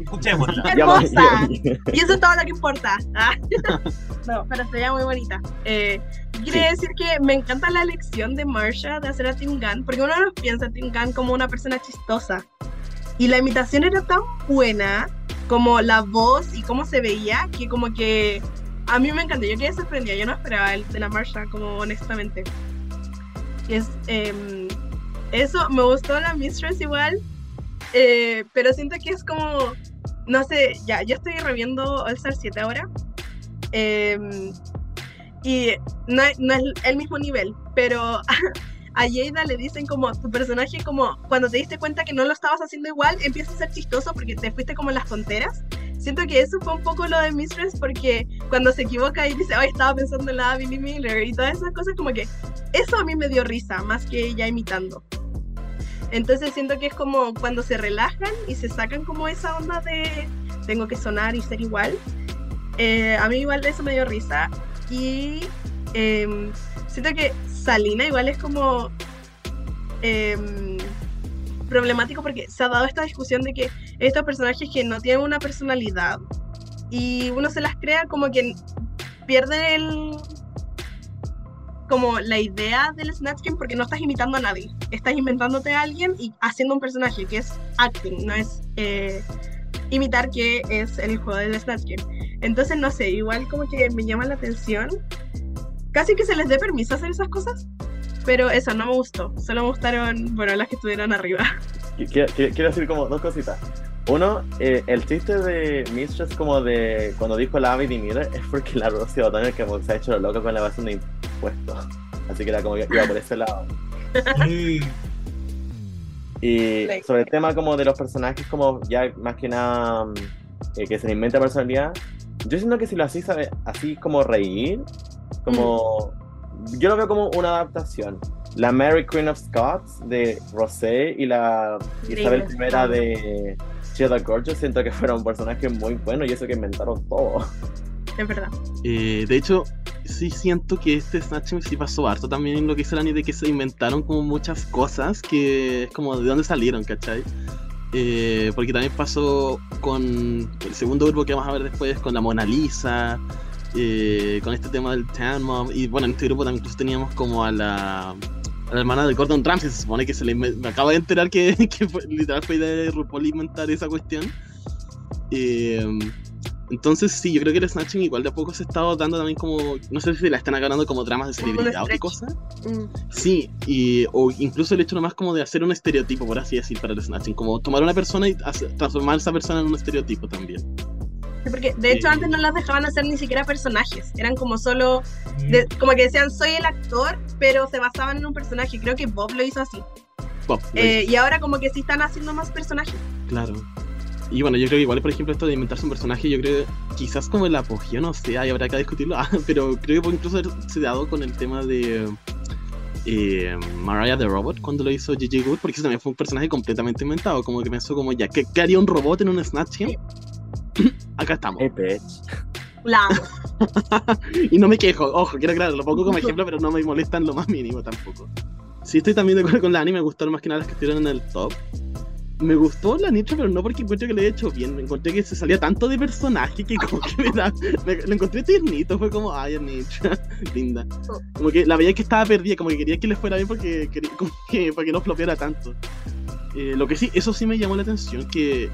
Escuchémosla. hermosa! y eso es todo lo que importa. no, pero sería muy bonita. Eh, quiere decir que me encanta la elección de Marsha de hacer a Tim Gunn, porque uno no piensa a Tim Gunn como una persona chistosa. Y la imitación era tan buena como la voz y cómo se veía, que como que a mí me encantó. Yo quedé sorprendida, yo no esperaba el de la marcha, como honestamente. Es, em, eso, me gustó la Mistress igual, eh, pero siento que es como, no sé, ya, yo estoy reviendo All Star 7 ahora. Em, y no, no, es el mismo nivel, pero a Jada le dicen como tu personaje como cuando te diste cuenta que no lo estabas haciendo igual, empieza a ser chistoso porque te fuiste como en las tonteras. Siento que eso fue un poco lo de Mistress porque cuando se equivoca y dice, ay, estaba pensando en la Billy Miller y todas esas cosas, como que eso a mí me dio risa más que ella imitando. Entonces siento que es como cuando se relajan y se sacan como esa onda de tengo que sonar y ser igual. Eh, a mí igual eso me dio risa y em, siento que Salina igual es como em, problemático porque se ha dado esta discusión de que estos personajes que no tienen una personalidad y uno se las crea como que pierde el como la idea del Snatch Game porque no estás imitando a nadie, estás inventándote a alguien y haciendo un personaje que es acting, no es eh, imitar que es el juego del Snatch Game. Entonces no sé, igual como que me llama la atención casi que se les dé permiso hacer esas cosas. Pero eso no me gustó. Solo me gustaron, bueno, las que estuvieron arriba. Quiero, decir como dos cositas. Uno, eh, el chiste de Mistress como de cuando dijo la Abby Miller es porque la Rosie O'Donnell que se ha hecho lo loco con la base de impuestos. Así que era como que iba por ese lado. y sobre el tema como de los personajes como ya más que nada eh, que se inventa personalidad, yo siento que si lo hacís así como reír, como. Yo lo veo como una adaptación. La Mary Queen of Scots de Rosé y la Isabel I de Cheddar Gorgeous siento que fueron personajes muy buenos y eso que inventaron todo. Es verdad. Eh, de hecho, sí siento que este Snatch sí pasó harto también en lo que hizo la de que se inventaron como muchas cosas que es como de dónde salieron, ¿cachai? Eh, porque también pasó con el segundo grupo que vamos a ver después, con la Mona Lisa, eh, con este tema del Tan Mom, y bueno, en este grupo también incluso teníamos como a la, a la hermana de Gordon Ramsay, se supone que se le me acabo de enterar que, que fue, literal fue de RuPaul inventar esa cuestión. Eh, entonces, sí, yo creo que el Snatching igual de a poco se está dando también como, no sé si la están agarrando como dramas de celebridad o qué cosa. Mm. Sí, y, o incluso el hecho nomás como de hacer un estereotipo, por así decir, para el Snatching, como tomar una persona y transformar a esa persona en un estereotipo también. Porque de hecho antes no las dejaban hacer ni siquiera personajes, eran como solo, mm. como que decían soy el actor, pero se basaban en un personaje, creo que Bob lo hizo así. Bob, eh, y ahora como que sí están haciendo más personajes. Claro. Y bueno, yo creo que igual, por ejemplo, esto de inventarse un personaje, yo creo quizás como el apogeo, no sé, ahí habrá que discutirlo, ah, pero creo que incluso se dado con el tema de eh, Mariah the Robot cuando lo hizo Gigi Good, porque eso también fue un personaje completamente inventado, como que pensó como ya, ¿qué, haría un robot en un Snatch Game? Acá estamos. La y no me quejo, ojo, quiero aclararlo, lo pongo como ejemplo, pero no me molestan lo más mínimo tampoco. Sí, estoy también de acuerdo con la anime, me gustaron más que nada las que estuvieron en el top me gustó la Nitro, pero no porque encuentro que le he hecho bien. Me encontré que se salía tanto de personaje que como que me da. lo encontré tiernito, fue como, ay, Nitro, linda. Como que la veía que estaba perdida, como que quería que le fuera bien porque quería, como que, para que no flopeara tanto. Eh, lo que sí, eso sí me llamó la atención, que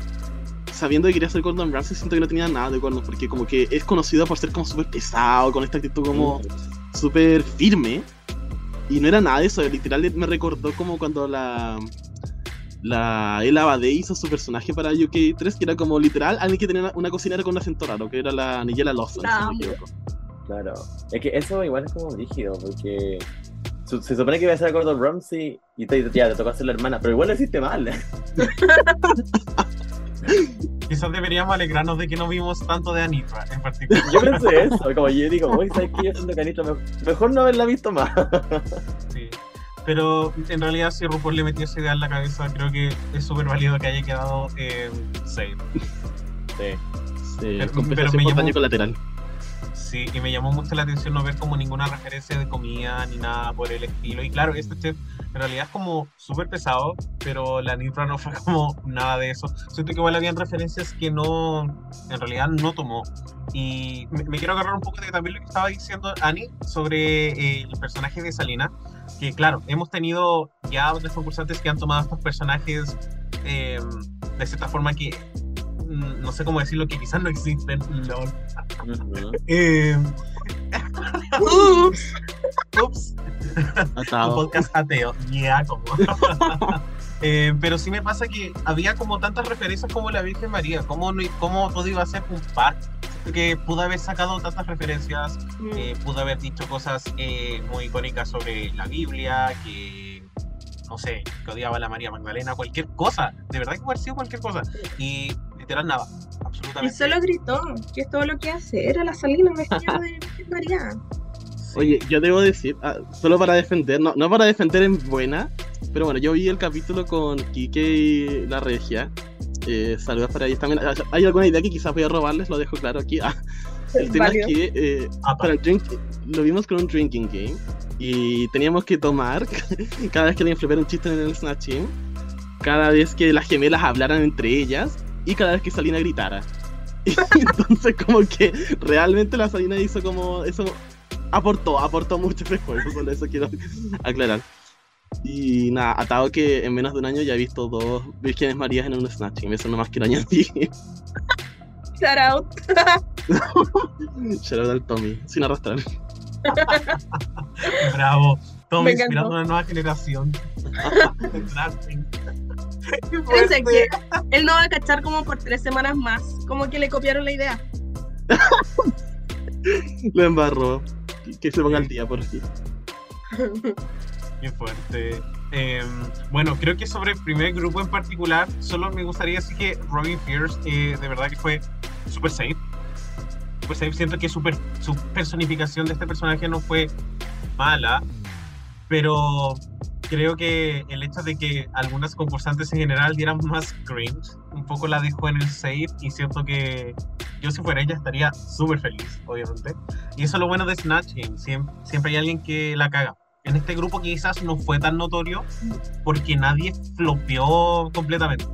sabiendo que quería ser Gordon Ramsay, siento que no tenía nada de Gordon, porque como que es conocido por ser como súper pesado, con esta actitud como súper firme. Y no era nada de eso, literal me recordó como cuando la la Ella Abade hizo su personaje para UK3, que era como literal alguien que tenía una cocinera con un acento raro, que era la Nigella Lawson, si me Claro, es que eso igual es como rígido, porque se supone que iba a ser Gordon Ramsay y te, ya, te tocó hacer la hermana, pero igual lo hiciste mal. Quizás deberíamos alegrarnos de que no vimos tanto de Anitra en particular. Yo pensé eso, como yo digo, uy, ¿sabes qué? Yo siento que Anitra mejor no haberla visto más. Sí. Pero en realidad, si RuPaul le metió esa idea en la cabeza, creo que es súper válido que haya quedado eh, safe. Sí. Sí, pero, me llamó, colateral. Sí, y me llamó mucho la atención no ver como ninguna referencia de comida ni nada por el estilo. Y claro, este chef en realidad es como súper pesado, pero la Nitra no fue como nada de eso. Siento que igual habían referencias que no, en realidad no tomó. Y me, quiero agarrar un poco de también lo que estaba diciendo Annie sobre eh, el personaje de Salina que claro, hemos tenido ya otros concursantes que han tomado estos personajes em, de cierta forma que mm, no sé cómo decirlo, que quizás no existen. LOL. Em, ups. Ups. Un podcast ateo. Yeah, como. eh, pero sí me pasa que había como tantas referencias como la Virgen María. ¿Cómo, cómo todo iba a ser un par? que pudo haber sacado tantas referencias, mm. eh, pudo haber dicho cosas eh, muy icónicas sobre la Biblia, que no sé, que odiaba a la María Magdalena, cualquier cosa, de verdad que haber sido cualquier cosa. Y literal nada, absolutamente. Y solo gritó, que es todo lo que hace, era la salina vestida de María. Oye, yo debo decir, ah, solo para defender, no, no para defender en buena, pero bueno, yo vi el capítulo con Kike y la Regia, eh, saludos para ellos también. Ah, ¿Hay alguna idea que quizás voy a robarles? Lo dejo claro aquí. Ah, el tema es que eh, para el drink, lo vimos con un drinking game y teníamos que tomar cada vez que alguien flipara un chiste en el Snatching, cada vez que las gemelas hablaran entre ellas y cada vez que Salina gritara. entonces como que realmente la Salina hizo como eso aportó, aportó mucho ese juego, con eso quiero aclarar. Y nada, atado que en menos de un año ya he visto dos Vírgenes Marías en un Snatching. Eso nomás quiero añadir. Shout out. Shout out al Tommy, sin arrastrar. Bravo. Tommy inspirando una nueva generación. Fíjense que él no va a cachar como por tres semanas más. Como que le copiaron la idea. Lo embarró. Que se ponga al día por fin. Qué fuerte. Em, bueno, creo que sobre el primer grupo en particular, solo me gustaría decir que Robin Fierce eh, de verdad que fue super safe. Pues siento que su personificación de este personaje no fue mala, pero creo que el hecho de que algunas concursantes en general dieran más cringe, un poco la dejó en el safe y siento que yo si fuera ella estaría súper feliz, obviamente. Y eso es lo bueno de Snatch Game, siempre, siempre hay alguien que la caga. En este grupo quizás no fue tan notorio porque nadie flopeó completamente.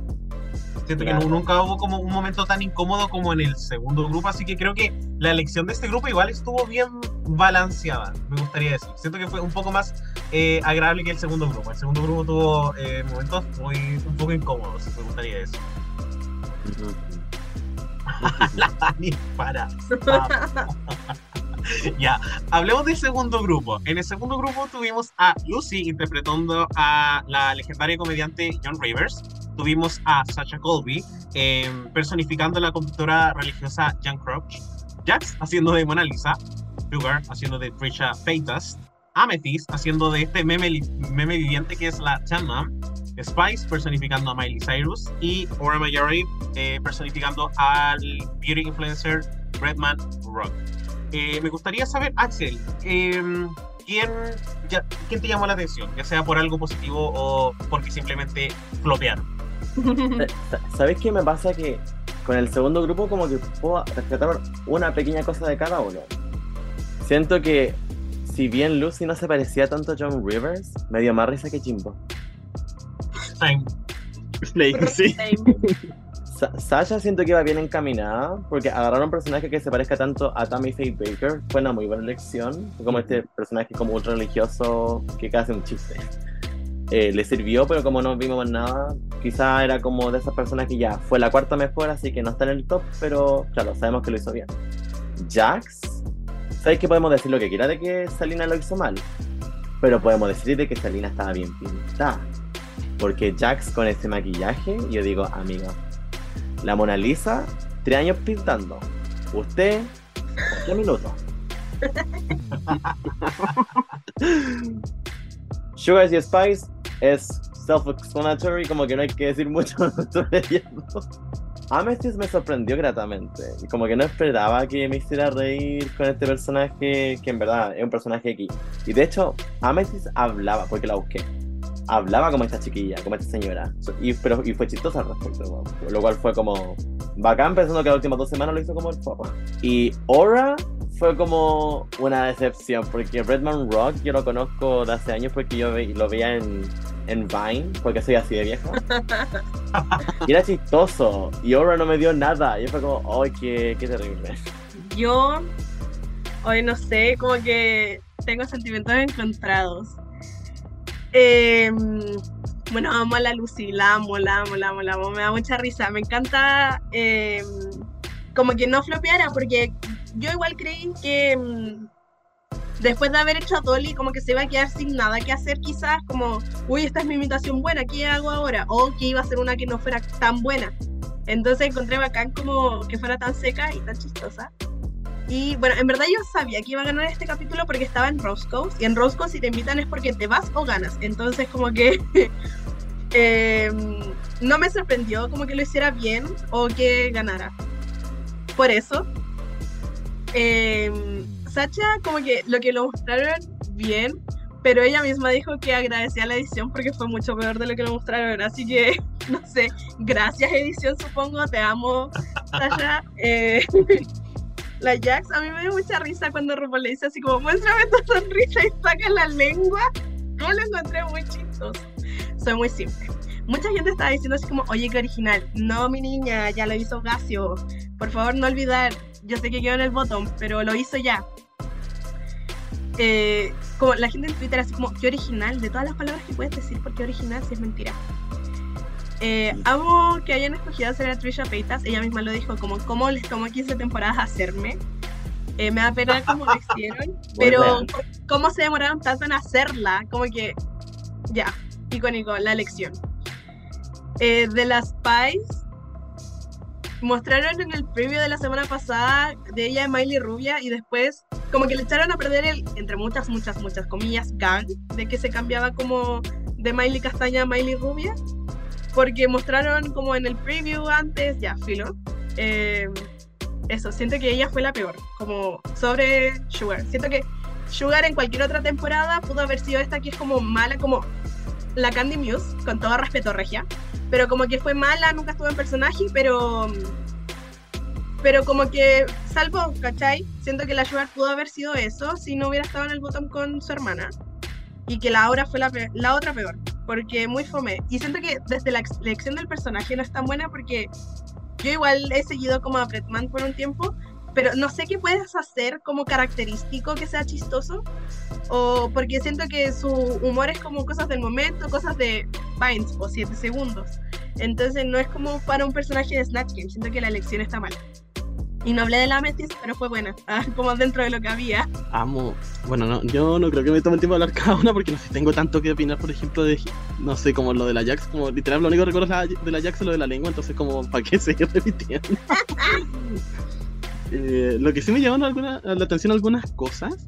Siento que nunca hubo como un momento tan incómodo como en el segundo grupo, así que creo que la elección de este grupo igual estuvo bien balanceada, me gustaría decir. Siento que fue un poco más eh, agradable que el segundo grupo. El segundo grupo tuvo eh, momentos muy un poco incómodos, me gustaría decir. Ni para. ya, hablemos del segundo grupo. En el segundo grupo tuvimos a Lucy interpretando a la legendaria comediante John Rivers. Tuvimos a Sacha Colby em, personificando a la conductora religiosa Jan Crouch. Jax haciendo de Mona Lisa. Sugar haciendo de Trisha Paytas. Amethyst haciendo de este meme, meme viviente que es la Chan Spice personificando a Miley Cyrus y Ora Mayari eh, personificando al beauty influencer Redman Rock. Eh, me gustaría saber, Axel, em, ¿quién, ¿quién te llamó la atención? Ya sea por algo positivo o porque simplemente flopearon. Eh, ¿Sabes qué me pasa? Que con el segundo grupo como que puedo rescatar una pequeña cosa de cada uno. Siento que si bien Lucy no se parecía tanto a John Rivers, me dio más risa que Jimbo. Same. sí. Sasha siento que iba bien encaminada, porque agarrar un personaje que se parezca tanto a Tammy Faye Baker fue una muy buena elección. Como este personaje como ultra religioso que casi un chiste. Eh, le sirvió, pero como no vimos nada, quizá era como de esas personas que ya fue la cuarta mejor, así que no está en el top, pero claro, sabemos que lo hizo bien. Jax, ¿sabes que podemos decir lo que quiera de que Salina lo hizo mal? Pero podemos decir de que Salina estaba bien pintada. Porque Jax con ese maquillaje, yo digo, amigo, la Mona Lisa, tres años pintando. Usted, minutos. Sugar y Spice es self-explanatory, como que no hay que decir mucho sobre Amethyst me sorprendió gratamente. Como que no esperaba que me hiciera reír con este personaje, que en verdad es un personaje aquí. Y de hecho, Amethyst hablaba, porque la busqué hablaba como esta chiquilla, como esta señora. Y, pero, y fue chistosa al respecto, lo cual fue como bacán, pensando que las últimas dos semanas lo hizo como el foco. Y Aura fue como una decepción, porque Redman Rock yo lo conozco de hace años porque yo lo veía en, en Vine, porque soy así de viejo. y era chistoso, y Aura no me dio nada, y fue como, ¡ay, qué, qué terrible! Yo, hoy no sé, como que tengo sentimientos encontrados eh, bueno, amo a la Lucy, la amo, la amo, la amo, la amo, me da mucha risa. Me encanta em, como que no flopeara, porque yo igual creí que em, después de haber hecho a Dolly, como que se iba a quedar sin nada que hacer, quizás, como, uy, esta es mi imitación buena, ¿qué hago ahora? O que iba a ser una que no fuera tan buena. Entonces encontré bacán como que fuera tan seca y tan chistosa. Y bueno, en verdad yo sabía que iba a ganar este capítulo porque estaba en Roscoe. Y en Roscoe si te invitan es porque te vas o ganas. Entonces como que em, no me sorprendió como que lo hiciera bien o que ganara. Por eso. Eh, Sacha como que lo que lo mostraron bien. Pero ella misma dijo que agradecía la edición porque fue mucho peor de lo que lo mostraron. Así que, no sé, gracias edición supongo, te amo, Sacha. Eh, la Jax, a mí me dio mucha risa cuando RuPaul le dice así como, muéstrame tu sonrisa y saca la lengua. Yo lo encontré muy chistoso. Soy muy simple. Mucha gente estaba diciendo así como, oye, qué original. No, mi niña, ya lo hizo Gasio. Por favor, no olvidar. Yo sé que quedó en el botón, pero lo hizo ya. Eh, como la gente en Twitter así como, qué original. De todas las palabras que puedes decir, ¿por qué original si es mentira? Eh, amo que hayan escogido hacer a Trisha Paytas, ella misma lo dijo, como cómo les tomó 15 temporadas hacerme. Eh, me da pena cómo lo hicieron, pero cómo se demoraron tanto en hacerla, como que ya, icónico, la elección. Eh, de las Spice, mostraron en el preview de la semana pasada de ella de Miley Rubia y después como que le echaron a perder el, entre muchas, muchas, muchas comillas, gag de que se cambiaba como de Miley Castaña a Miley Rubia porque mostraron como en el preview antes, ya, filo. Eh, eso, siento que ella fue la peor, como sobre Sugar. Siento que Sugar en cualquier otra temporada pudo haber sido esta que es como mala, como la Candy Muse, con todo respeto, Regia. Pero como que fue mala, nunca estuvo en personaje, pero Pero como que, salvo, ¿cachai? Siento que la Sugar pudo haber sido eso si no hubiera estado en el botón con su hermana. Y que la obra fue la, la otra peor. Porque muy fome. Y siento que desde la elección del personaje no es tan buena porque yo igual he seguido como a Bretman por un tiempo pero no sé qué puedes hacer como característico que sea chistoso, o porque siento que su humor es como cosas del momento, cosas de Vines o 7 segundos. Entonces no es como para un personaje de Snatch Game, siento que la elección está mal. Y no hablé de la Amethyst, pero fue buena, ah, como dentro de lo que había. Amo. Bueno, no, yo no creo que me tome el tiempo de hablar cada una porque no sé, tengo tanto que opinar, por ejemplo, de, no sé, como lo de la Jax, como literal lo único que recuerdo de la Jax es lo de la lengua, entonces como, ¿para qué seguir repitiendo? Eh, lo que sí me llamaron alguna, la atención algunas cosas.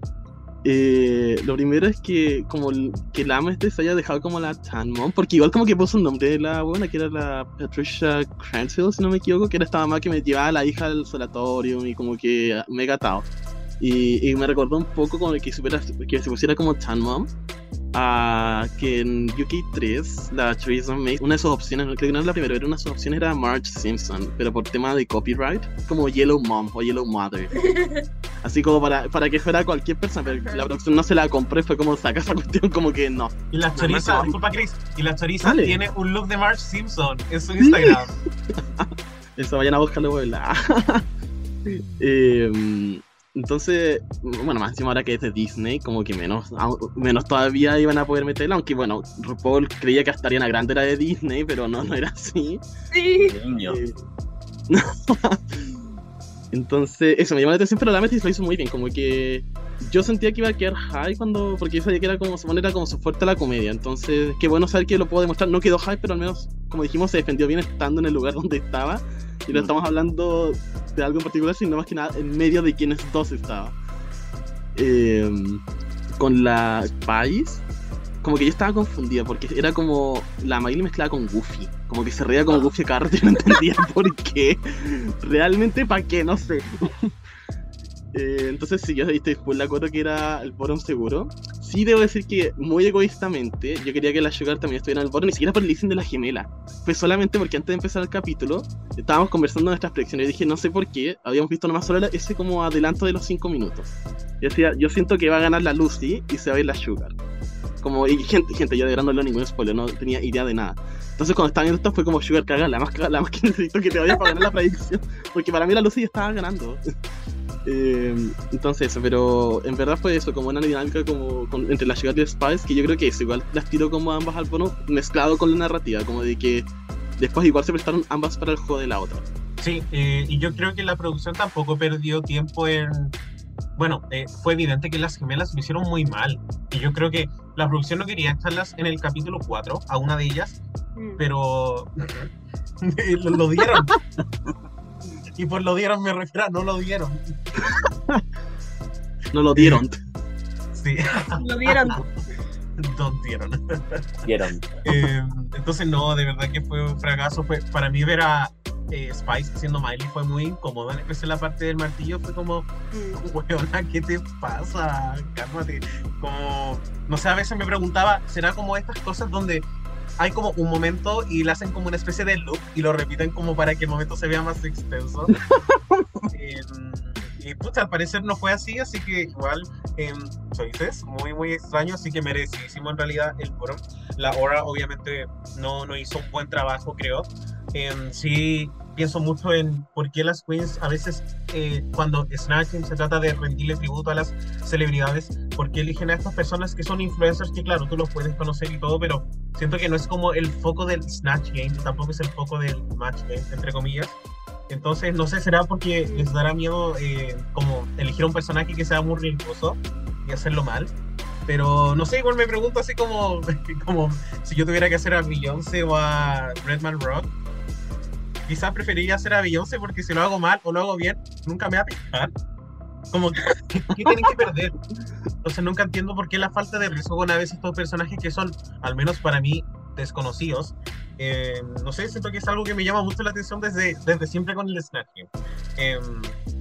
Eh, lo primero es que como que la ama se haya dejado como la Tan Mom, porque igual como que puso un nombre de la buena, que era la Patricia Cransfield, si no me equivoco, que era esta mamá que me llevaba a la hija al solatorio y como que me gatado. Y, y, me recordó un poco como que, supiera, que se pusiera como Tan Mom, a que en UK 3 la Theresa May, una de sus opciones, creo que no es la primera, pero una de sus opciones era Marge Simpson, pero por tema de copyright, como Yellow Mom o Yellow Mother. Así como para, para que fuera cualquier persona, pero la producción no se la compré, fue como saca esa cuestión, como que no. Y la choriza, disculpa Chris, y la choriza tiene un look de Marge Simpson en su Instagram. Eso, vayan a buscarlo, vuela. eh, entonces, bueno, más encima ahora que es de Disney, como que menos, menos todavía iban a poder meterla, aunque bueno, RuPaul creía que hasta Ariana Grande era de Disney, pero no, no era así. Sí. Eh, Entonces, eso me llamó la atención, pero la Metis lo hizo muy bien, como que yo sentía que iba a quedar high cuando, porque yo sabía que era como su manera como su fuerte la comedia, entonces qué bueno saber que lo puedo demostrar, no quedó high, pero al menos, como dijimos, se defendió bien estando en el lugar donde estaba, y no mm. estamos hablando de algo en particular, sino más que nada en medio de quienes dos estaba. Em, con la Pais, como que yo estaba confundida, porque era como la Miley mezclada con Goofy. Como que se reía con Goofy cada rato y no entendía por qué. Realmente, ¿para qué? No sé. Eh, entonces, sí, yo estoy full de acuerdo que era el bottom seguro. Sí, debo decir que muy egoístamente, yo quería que la Sugar también estuviera en el bottom, ni siquiera por el de la gemela. Fue solamente porque antes de empezar el capítulo, estábamos conversando nuestras predicciones y dije, no sé por qué, habíamos visto nomás solo ese como adelanto de los 5 minutos. Yo decía, yo siento que va a ganar la Lucy y se va a ir la Sugar. Como, y gente, gente, yo de verdad no ningún spoiler, no tenía idea de nada. Entonces cuando estaba viendo esto fue como Sugar caga, la más, la más que necesito que te vaya para ganar la predicción. Porque para mí la Lucy ya estaba ganando. Eh, entonces eso, pero en verdad fue eso, como una dinámica como entre la Sugar y Spice, que yo creo que eso, igual las tiró como ambas al bono, mezclado con la narrativa, como de que después igual se prestaron ambas para el juego de la otra. Sí, eh, y yo creo que la producción tampoco perdió tiempo en bueno, eh, fue evidente que las gemelas lo hicieron muy mal. Y yo creo que la producción no quería echarlas en el capítulo 4, a una de ellas, mm. pero lo, dieron. y por lo dieron me refiero no lo dieron. no lo dieron. Sí. Lo dieron. Don't dieron. Dieron. Eh, entonces, no, de verdad que fue un fracaso. Fue, para mí ver a, eh, Spice haciendo Miley fue muy incómodo. En la parte del martillo fue como, mm. weona, ¿qué te pasa? Cálmate. Como, no sé, a veces me preguntaba, ¿será como estas cosas donde hay como un momento y le hacen como una especie de loop y lo repiten como para que el momento se vea más extenso? Em, y pucha, al parecer no fue así, así que igual, eh, choices, muy, muy extraño, así que merecidísimo en realidad el foro. La hora obviamente no, no hizo un buen trabajo, creo. Em, sí pienso mucho en por qué las queens a veces eh, cuando Snatching se trata de rendirle tributo a las celebridades, por qué eligen a estas personas que son influencers que claro, tú los puedes conocer y todo, pero siento que no es como el foco del Snatch Game, tampoco es el foco del Match Game, entre comillas. Entonces, no sé, será porque les dará miedo eh, como elegir un personaje que sea muy riesgoso y hacerlo mal. Pero no sé, igual me pregunto así como, como si yo tuviera que hacer a Beyoncé o a Redman Rock, quizás preferiría hacer a Beyoncé porque si lo hago mal o lo hago bien, nunca me va a picar. Como, ¿qué, qué tienen que perder? Entonces nunca entiendo por qué la falta de riesgo con a veces estos personajes que son, al menos para mí, desconocidos. Eh, no sé, siento que es algo que me llama mucho la atención desde, desde siempre con el Snatch eh,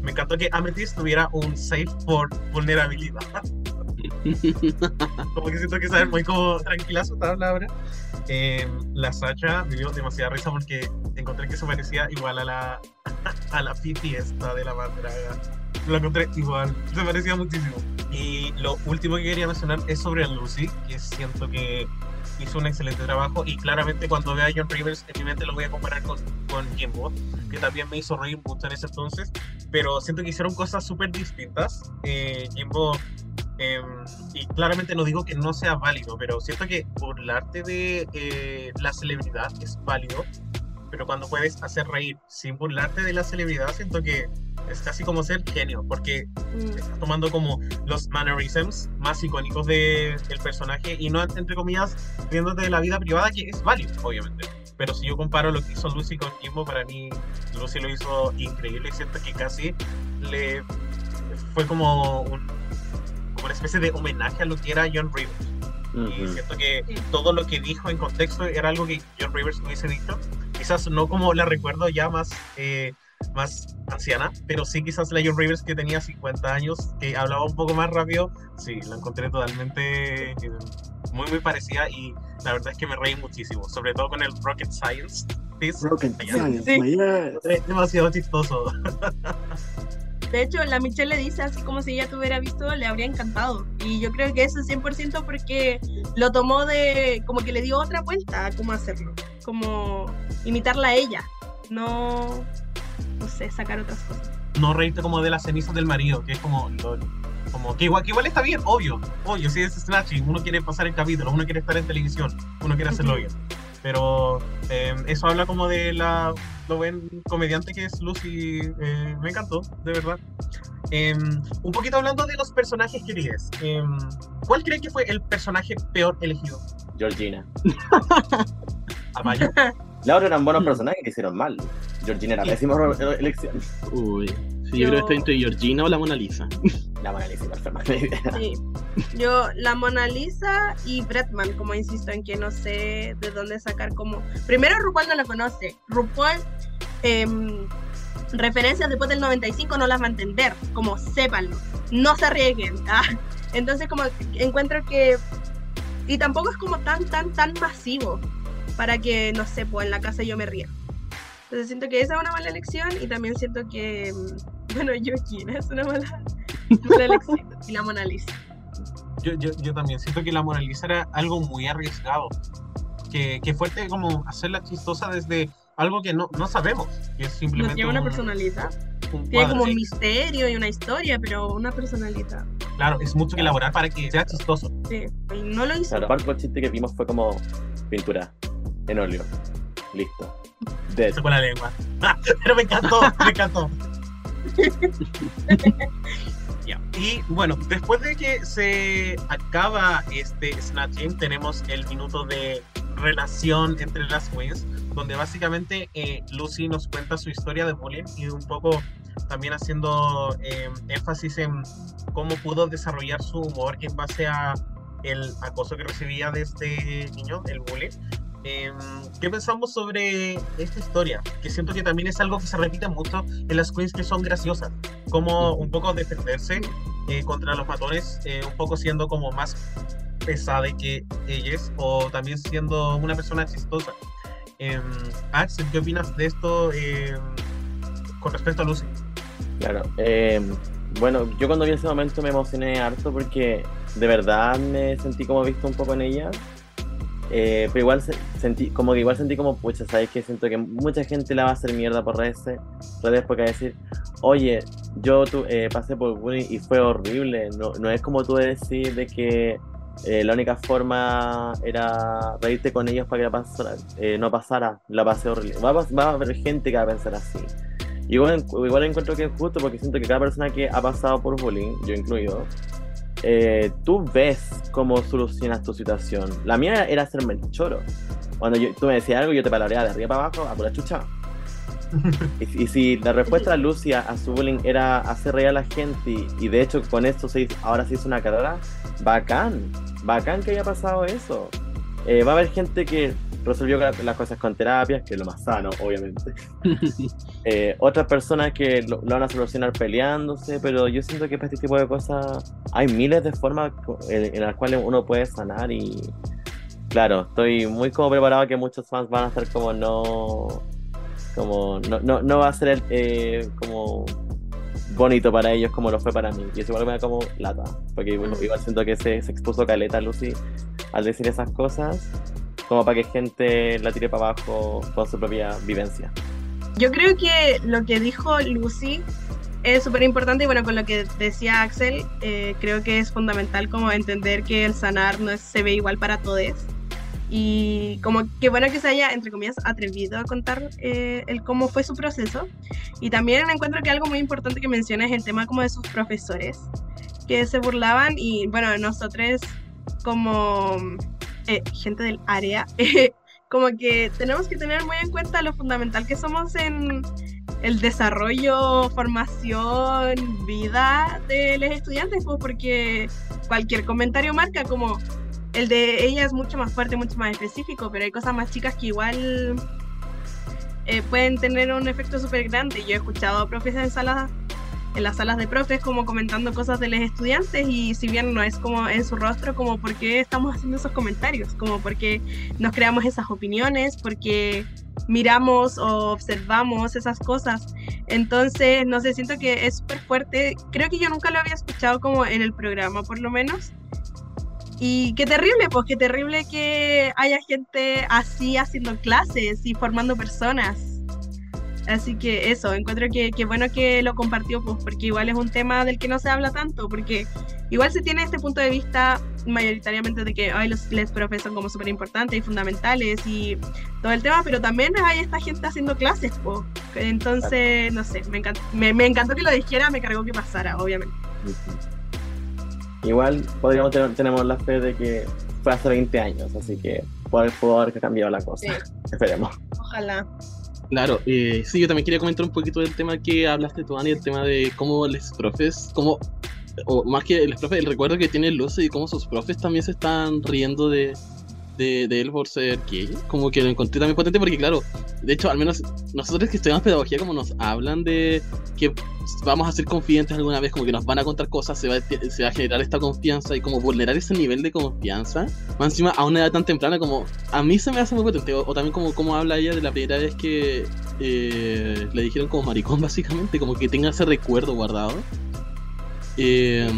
me encantó que Amethyst tuviera un safe por vulnerabilidad. como que siento que es muy como tranquila su tabla ahora. Eh, la Sacha me dio demasiada risa porque encontré que se parecía igual a la, a la fiesta de la madraga. Lo encontré igual, se parecía muchísimo. Y lo último que quería mencionar es sobre Lucy, que siento que hizo un excelente trabajo y claramente cuando vea a John Rivers en mi mente lo voy a comparar con, con Jimbo, que también me hizo reír mucho en ese entonces, pero siento que hicieron cosas súper distintas. Eh, Jimbo, em, y claramente no digo que no sea válido, pero siento que burlarte de eh, la celebridad es válido, pero cuando puedes hacer reír sin burlarte de la celebridad, siento que es casi como ser genio, porque mm. estás tomando como los mannerisms más icónicos del personaje y no, entre comillas, viéndote de la vida privada, que es válido, obviamente. Pero si yo comparo lo que hizo Lucy con Kimbo, para mí Lucy lo hizo increíble, siento que casi le fue como, un, como una especie de homenaje a lo que era John Rivers. Y siento que todo lo que dijo en contexto era algo que John Rivers hubiese dicho. Quizás no como la recuerdo ya más eh, más anciana, pero sí quizás la John Rivers que tenía 50 años, que hablaba un poco más rápido, sí, la encontré totalmente eh, muy, muy parecida y la verdad es que me reí muchísimo, sobre todo con el Rocket Science. Rocket Science, sí. Es demasiado chistoso. De hecho, la Michelle le dice así como si ella te hubiera visto, le habría encantado. Y yo creo que eso es 100% porque lo tomó de, como que le dio otra vuelta a cómo hacerlo, como imitarla a ella, no no sé, sacar otras cosas. No reírte como de las cenizas del marido, que es como, como que igual, que igual está bien, obvio, obvio, si es snatching, uno quiere pasar el capítulo, uno quiere estar en televisión, uno quiere hacerlo bien. Pero eh, eso habla como de la, lo buen comediante que es Lucy, eh, me encantó, de verdad. Em, un poquito hablando de los personajes queridos, em, ¿cuál creen que fue el personaje peor elegido? Georgina. Amayo. La otra eran buenos personajes que hicieron mal. Georgina era pésima elección. Uy. Sí, yo, creo que estoy entre Georgina o la Mona Lisa. La Mona Lisa, Sí. Yo, la Mona Lisa y Bretman, como insisto en que no sé de dónde sacar como. Primero, RuPaul no la conoce. RuPaul, em, referencias después del 95 no las va a entender. Como sépanlo. No se arriesguen. ¿ah? Entonces, como encuentro que. Y tampoco es como tan, tan, tan masivo para que, no sé, pues en la casa yo me ría. Entonces siento que esa es una mala elección y también siento que, mm, bueno, Georgina es una mala, elección y la Mona Lisa. Yo, yo, yo, también siento que la Mona Lisa era algo muy arriesgado. Que, que fuerte como hacerla chistosa desde algo que no, no sabemos. Que es simplemente. No tiene una personalidad. tiene como un misterio y una historia, pero una personalidad. Claro, es mucho que elaborar para que sea chistoso. Sí, y no lo hizo. Claro, aparte el chiste que vimos fue como pintura en óleo. Listo. Se con la lengua. Pero me encantó, me encantó. Y bueno, después de que se acaba este Snatching, tenemos el minuto de relación entre las queens, donde básicamente eh, Lucy nos cuenta su historia de bullying y un poco también haciendo em, énfasis en cómo pudo desarrollar su humor en base a el acoso que recibía de este niño, el bullying, Em, ¿Qué pensamos sobre esta historia? Que siento que también es algo que se repite mucho en las queens que son graciosas, como un poco defenderse eh, contra los matones, eh, un poco siendo como más pesada que ellas, o también siendo una persona chistosa. Eh, Axel, ¿qué opinas de esto em, con respecto a Lucy? Claro, bueno, yo cuando vi ese momento me emocioné harto porque de verdad me sentí como visto un poco en ella eh, pero igual sentí, como que igual sentí como, pucha, ¿sabes que Siento que mucha gente la va a hacer mierda por redes, redes porque va a decir, oye, yo tu, eh, pasé por bullying y fue horrible. No, no es como tú decir de que eh, la única forma era reírte con ellos para que la pasara, no pasara, la pasé horrible. Va, va, a haber gente que va a pensar así. Igual, igual encuentro que es justo porque siento que cada persona que ha pasado por bullying, yo incluido, eh, tú ves cómo solucionas tu situación. La mía era hacerme el choro. Cuando tú me decías algo, yo te palabreaba de arriba para abajo a pura chucha. y, si la respuesta de Lucia a su bullying era hacer reír a la gente y, de hecho con esto se ahora se hizo una carrera, bacán, bacán que haya pasado eso. Eh, va a haber gente que resolvió las cosas con terapia, que es lo más sano, obviamente. Eh, otras personas que lo, van a solucionar peleándose, pero yo siento que para este tipo de cosas hay miles de formas en, las cuales uno puede sanar y claro, estoy muy como preparado que muchos fans van a estar como no Como, no, no, no va a ser eh, como bonito para ellos como lo fue para mí. Y eso igual me da como lata. Porque igual, igual siento que se, se expuso caleta Lucy al decir esas cosas, como para que gente la tire para abajo con su propia vivencia. Yo creo que lo que dijo Lucy es súper importante y bueno, con lo que decía Axel, eh, creo que es fundamental como entender que el sanar no se ve igual para todos. Y como que bueno que se haya, entre comillas, atrevido a contar eh, el cómo fue su proceso. Y también encuentro que algo muy importante que menciona es el tema como de sus profesores, que se burlaban y bueno, nosotros como eh, gente del área, como que tenemos que tener muy en cuenta lo fundamental que somos en el desarrollo, formación, vida de los estudiantes, pues porque cualquier comentario marca como el de ella es mucho más fuerte, mucho más específico, pero hay cosas más chicas que igual eh, pueden tener un efecto súper grande. Yo he escuchado a profes en salas en las salas de profes como comentando cosas de los estudiantes y si bien no es como en su rostro como por qué estamos haciendo esos comentarios, como porque nos creamos esas opiniones, porque miramos o observamos esas cosas. Entonces, no sé, siento que es súper fuerte. Creo que yo nunca lo había escuchado como en el programa, por lo menos. Y qué terrible, pues qué terrible que haya gente así haciendo clases y formando personas. Así que eso, encuentro que, bueno que lo compartió, pues, porque igual es un tema del que no se habla tanto, porque igual se tiene este punto de vista mayoritariamente de que ay, los les profes son como súper importantes y fundamentales y todo el tema, pero también hay esta gente haciendo clases, pues. Entonces, no sé, me, encantó, me, encantó que lo dijera, me cargó que pasara, obviamente. Igual podríamos tener, tenemos la fe de que fue hace 20 años, así que puede, haber cambiado la cosa. Esperemos. Ojalá. Claro, eh, sí, yo también quería comentar un poquito del tema que hablaste tú, Ani, el tema de cómo los profes, cómo, o más que los profes, el recuerdo que tiene Lucy y cómo sus profes también se están riendo de, de, él por ser gay. Como que lo encontré también potente porque, claro, de hecho, al menos nosotros que estudiamos pedagogía, como nos hablan de que vamos a ser confidentes alguna vez, como que nos van a contar cosas, se va, se va a generar esta confianza y como vulnerar ese nivel de confianza, más encima a una edad tan temprana como a mí se me hace muy potente. O, también como, como habla ella de la primera vez que eh, le dijeron como maricón, básicamente, como que tenga ese recuerdo guardado. Eh,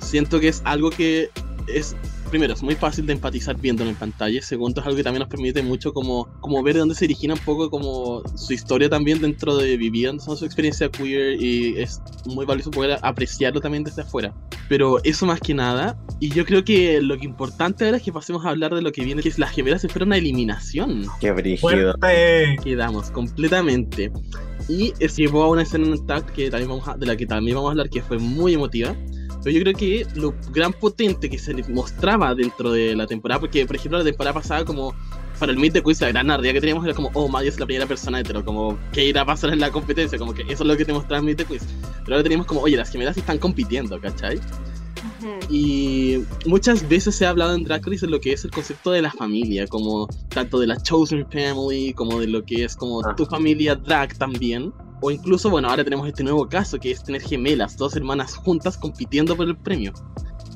siento que es algo que es primero, es muy fácil de empatizar viéndolo en pantalla. Segundo, es algo que también nos permite mucho como, como ver de dónde se origina un poco como su historia también dentro de viviendo su experiencia queer y es muy valioso poder apreciarlo también desde afuera. Pero eso más que nada, y yo creo que lo que importante ahora es que pasemos a hablar de lo que viene, que es las gemelas se fueron a eliminación. Qué brígido. Quedamos completamente. Y se llevó a una escena en tag que también vamos de la que también vamos a hablar, que fue muy emotiva pero yo creo que lo gran potente que se mostraba dentro de la temporada, porque por ejemplo la temporada pasada como para el Meet de Quiz la gran ardía que teníamos era como, oh, Maddie es la primera persona hetero, como, ¿qué irá a pasar en la competencia? Como que eso es lo que te mostraba el Meet de Quiz. Pero ahora teníamos como, oye, las gemelas están compitiendo, ¿cachai? Y muchas veces se ha hablado en Drag Race de lo que es el concepto de la familia, como tanto de la Chosen Family, como de lo que es como tu familia drag también. O incluso, bueno, ahora tenemos este nuevo caso que es tener gemelas, dos hermanas juntas compitiendo por el premio.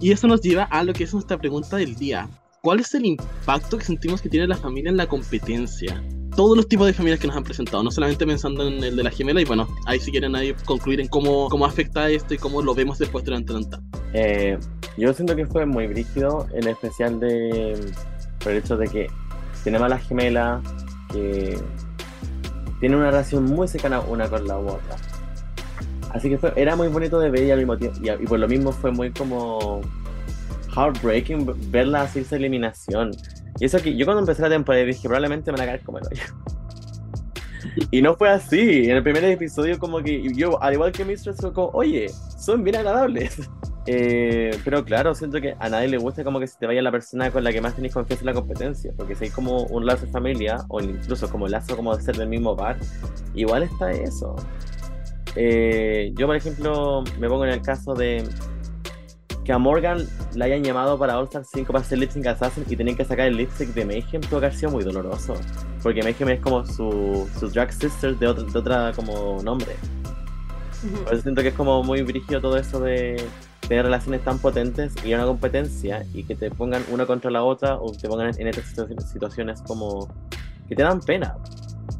Y eso nos lleva a lo que es nuestra pregunta del día. ¿Cuál es el impacto que sentimos que tiene la familia en la competencia? Todos los tipos de familias que nos han presentado, no solamente pensando en el de la gemela, y bueno, ahí si quieren ahí concluir en cómo, cómo afecta esto y cómo lo vemos después durante el eh, Yo siento que fue muy brígido, en especial de, por el hecho de que tenemos a la gemela, que tienen una relación muy cercana una con la otra. Así que fue, era muy bonito de ver y al mismo tiempo, y, por lo mismo fue muy como heartbreaking verla así esa eliminación. Y eso que yo cuando empecé la temporada dije, probablemente me van a caer como el hoyo. y no fue así. En el primer episodio como que yo, al igual que Mistress, fue como, oye, son bien agradables. Eh, pero claro, siento que a nadie le gusta como que se te vaya la persona con la que más tenéis confianza en la competencia, porque si hay como un lazo de familia, o incluso como el lazo como de ser del mismo bar, igual está eso. Eh, yo, por ejemplo, me pongo en el caso de que a Morgan la hayan llamado para All Star 5 para hacer lip sync assassin y tenían que sacar el lipstick de Mayhem, tuvo que haber sido muy doloroso. Porque Mayhem es como su, su drag sister de, de otra como nombre. Por eso siento que es como muy brígido todo eso de tener relaciones tan potentes y una competencia y que te pongan una contra la otra o te pongan en estas situaciones como que te dan pena.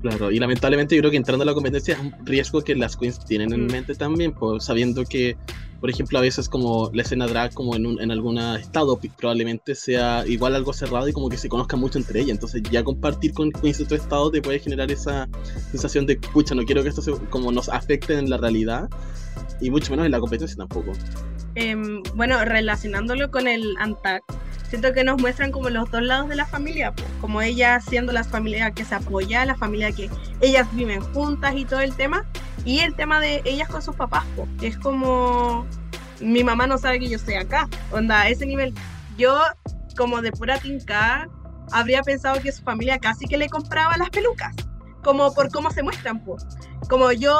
Claro, y lamentablemente yo creo que entrando a la competencia es un riesgo que las queens tienen en mm. mente también, pues, sabiendo que, por ejemplo, a veces como la escena drag como en, un, en algún estado probablemente sea igual algo cerrado y como que se conozcan mucho entre ellas, entonces ya compartir con queens de otro estado te puede generar esa sensación de, pucha, no quiero que esto se, como nos afecte en la realidad y mucho menos en la competencia tampoco. Em, bueno, relacionándolo con el ANTAC, siento que nos muestran como los dos lados de la familia, como ella siendo la familia que se apoya, la familia que ellas viven juntas y todo el tema, y el tema de ellas con sus papás, que es como mi mamá no sabe que yo estoy acá, onda, a ese nivel. Yo, como de pura tinca, habría pensado que su familia casi que le compraba las pelucas, como por cómo se muestran, pues. Como yo,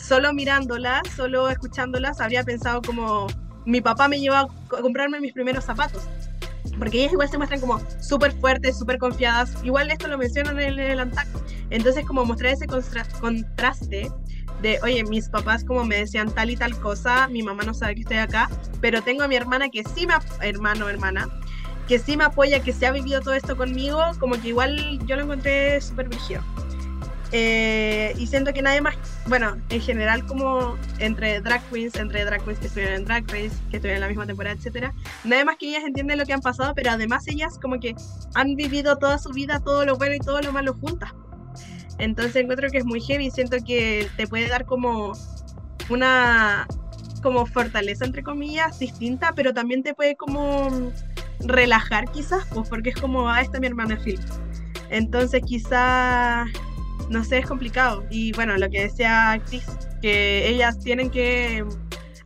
solo mirándolas, solo escuchándolas, habría pensado como mi papá me llevó a comprarme mis primeros zapatos. Porque ellas igual se muestran como súper fuertes, súper confiadas. Igual esto lo mencionan en el, ANTAC. Entonces como mostrar ese contraste de, oye, mis papás como me decían tal y tal cosa, mi mamá no sabe que estoy acá, pero tengo a mi hermana que sí me, hermano, hermana, que sí me apoya, que se ha vivido todo esto conmigo, como que igual yo lo encontré súper vigio. Eh, y siento que nadie más, bueno, en general como entre drag queens, entre drag queens que estuvieron en Drag Race, que estuvieron en la misma temporada, etcétera, nadie más que ellas entienden lo que han pasado, pero además ellas como que han vivido toda su vida, todo lo bueno y todo lo malo juntas. Entonces encuentro que es muy heavy, siento que te puede dar como una como fortaleza entre comillas distinta, pero también te puede como relajar quizás, pues porque es como, ah, esta es mi hermana Phil. Entonces quizás no sé, es complicado. Y bueno, lo que decía Chris, que ellas tienen que,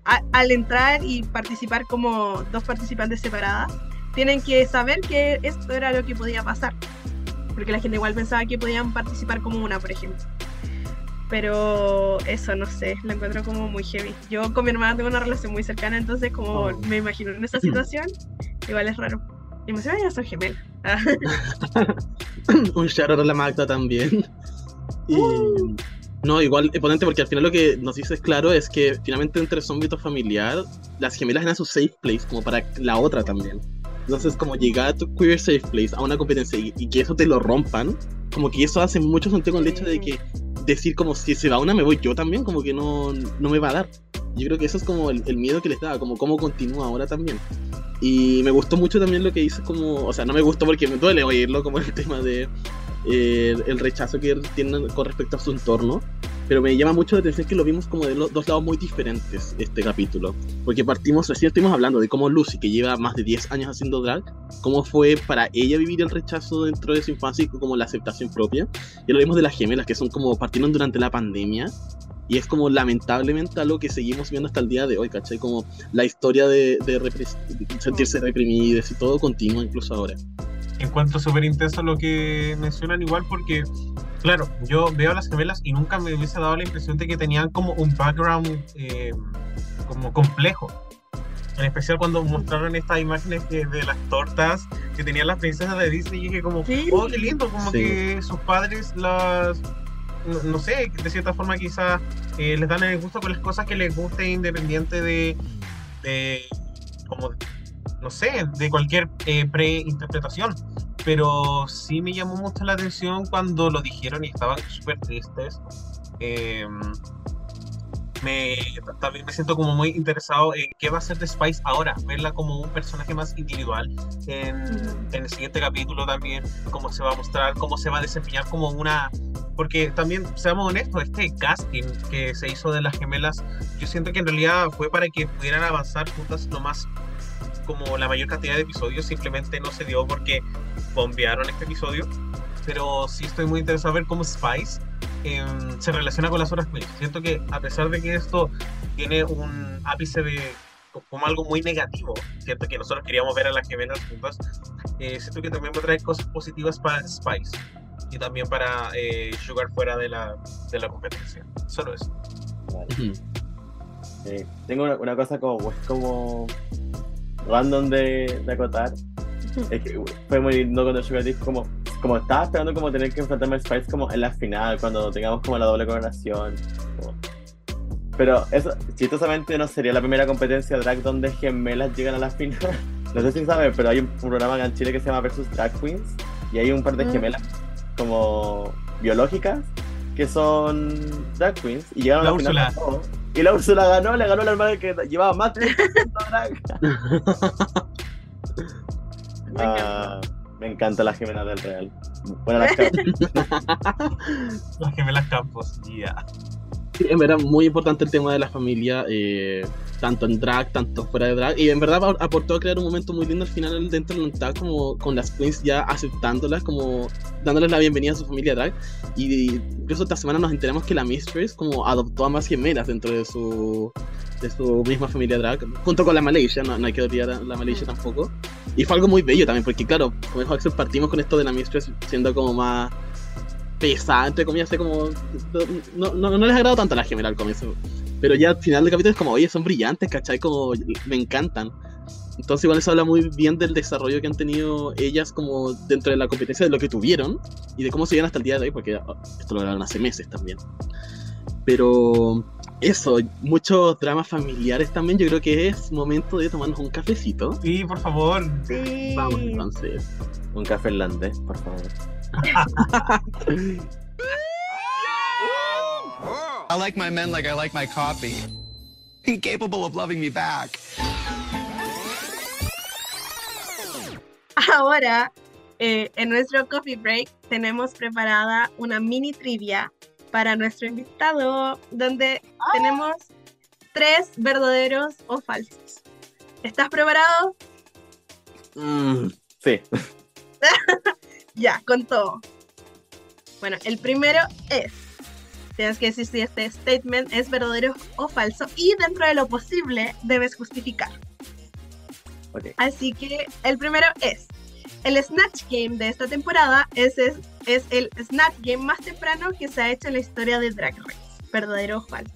al entrar y participar como dos participantes separadas, tienen que saber que esto era lo que podía pasar. Porque la gente igual pensaba que podían participar como una, por ejemplo. Pero eso, no sé, lo encuentro como muy heavy. Yo con mi hermana tengo una relación muy cercana, entonces como oh. me imagino en esa situación, igual es raro. Y me dice, ya soy gemela. Un shout a la Magda también. Y, no, igual ponente porque al final lo que nos dices claro es que finalmente entre su ámbito familiar, las gemelas eran su safe place como para la otra también. Entonces, como llegar a tu queer safe place a una competencia y, que eso te lo rompan, como que eso hace mucho sentido con el hecho de que decir como si se va una me voy yo también, como que no, no me va a dar. Yo creo que eso es como el, el miedo que les da, como cómo continúa ahora también. Y me gustó mucho también lo que dices como, o sea, no me gustó porque me duele oírlo, como el tema de el rechazo que tienen con respecto a su entorno. Pero me llama mucho la atención que lo vimos como de los dos lados muy diferentes este capítulo. Porque partimos, recién estuvimos hablando de cómo Lucy, que lleva más de 10 años haciendo drag, cómo fue para ella vivir el rechazo dentro de su infancia y como la aceptación propia. Y lo vimos de las gemelas, que son como partieron durante la pandemia. Y es como lamentablemente algo que seguimos viendo hasta el día de hoy, ¿cachai? Como la historia de, de sentirse reprimidas y todo continúa incluso ahora encuentro súper intenso lo que mencionan igual porque, claro, yo veo a las gemelas y nunca me hubiese dado la impresión de que tenían como un background eh, como complejo. En especial cuando mostraron estas imágenes de las tortas que tenían las princesas de Disney y dije como, oh, qué lindo, como que sus padres las, no, sé, de cierta forma quizás eh, les dan el gusto con las cosas que les guste independiente de, de como no sé, de cualquier eh, preinterpretación. Pero sí me llamó mucho la atención cuando lo dijeron y estaban súper tristes. Em, me, también me siento como muy interesado en qué va a ser de Spice ahora, verla como un personaje más individual en, en, el siguiente capítulo también, cómo se va a mostrar, cómo se va a desempeñar como una... Porque también, seamos honestos, este casting que se hizo de las gemelas, yo siento que en realidad fue para que pudieran avanzar juntas lo más como la mayor cantidad de episodios, simplemente no se dio porque bombearon este episodio. Pero sí estoy muy interesado en ver cómo Spice em, se relaciona con las horas queens. Siento que a pesar de que esto tiene un ápice de como algo muy negativo, cierto que nosotros queríamos ver a las gemelas juntas, eh, siento que también va a traer cosas positivas para Spice y también para eh, Sugar fuera de la, de la competencia. Solo eso. tengo una, una, cosa como, como random de, de acotar. Es que fue muy lindo cuando Sugar dijo como, como estaba esperando como tener que enfrentarme a Spice como en la final, cuando tengamos como la doble coronación. Pero eso, chistosamente no sería la primera competencia drag donde gemelas llegan a la final. No sé si saben, pero hay un programa en Chile que se llama Versus Drag Queens y hay un par de mm. gemelas como biológicas que son drag queens y llegaron La a la final. Úrsula. ganó. Y la Úrsula ganó, le ganó a la hermana que llevaba más tiempo. Ah, me encanta la gemela del Real. Bueno, las Las gemelas Campos, ya. Sí, en verdad, muy importante el tema de la familia, eh, tanto en drag, tanto fuera de drag. Y en verdad ap- aportó a crear un momento muy lindo al final dentro del drag, como con las queens ya aceptándolas, como dándoles la bienvenida a su familia drag. Y incluso esta semana nos enteramos que la Mistress como adoptó a más gemelas dentro de su de su misma familia drag, junto con la Malaysia, no, no hay que olvidar a la Malaysia tampoco. Y fue algo muy bello también, porque claro, como dijo Axel, partimos con esto de la Mistress siendo como más pesada, entre comillas, sé como. No, no, no les agrado tanto a la gemela al comienzo. Pero ya al final del capítulo es como, oye, son brillantes, ¿cachai? Como me encantan. Entonces igual eso habla muy bien del desarrollo que han tenido ellas como dentro de la competencia, de lo que tuvieron y de cómo siguen hasta el día de hoy, porque esto lo grabaron hace meses también. Pero eso, muchos dramas familiares también, yo creo que es momento de tomarnos un cafecito. Sí, por favor. Sí. Vamos entonces. Un café irlandés, por favor. I like my men like I like my coffee. Incapable of loving me back. Ahora, eh, en nuestro coffee break, tenemos preparada una mini trivia para nuestro invitado, donde tenemos tres verdaderos o falsos. ¿Estás preparado? Mm, Sí. Ya, con todo. Bueno, el primero es. Tienes que decir si este statement es verdadero o falso y dentro de lo posible debes justificar. Ok. Así que el primero es. El Snatch Game de esta temporada es, es, es el Snatch Game más temprano que se ha hecho en la historia de Drag Race. ¿Verdadero o falso?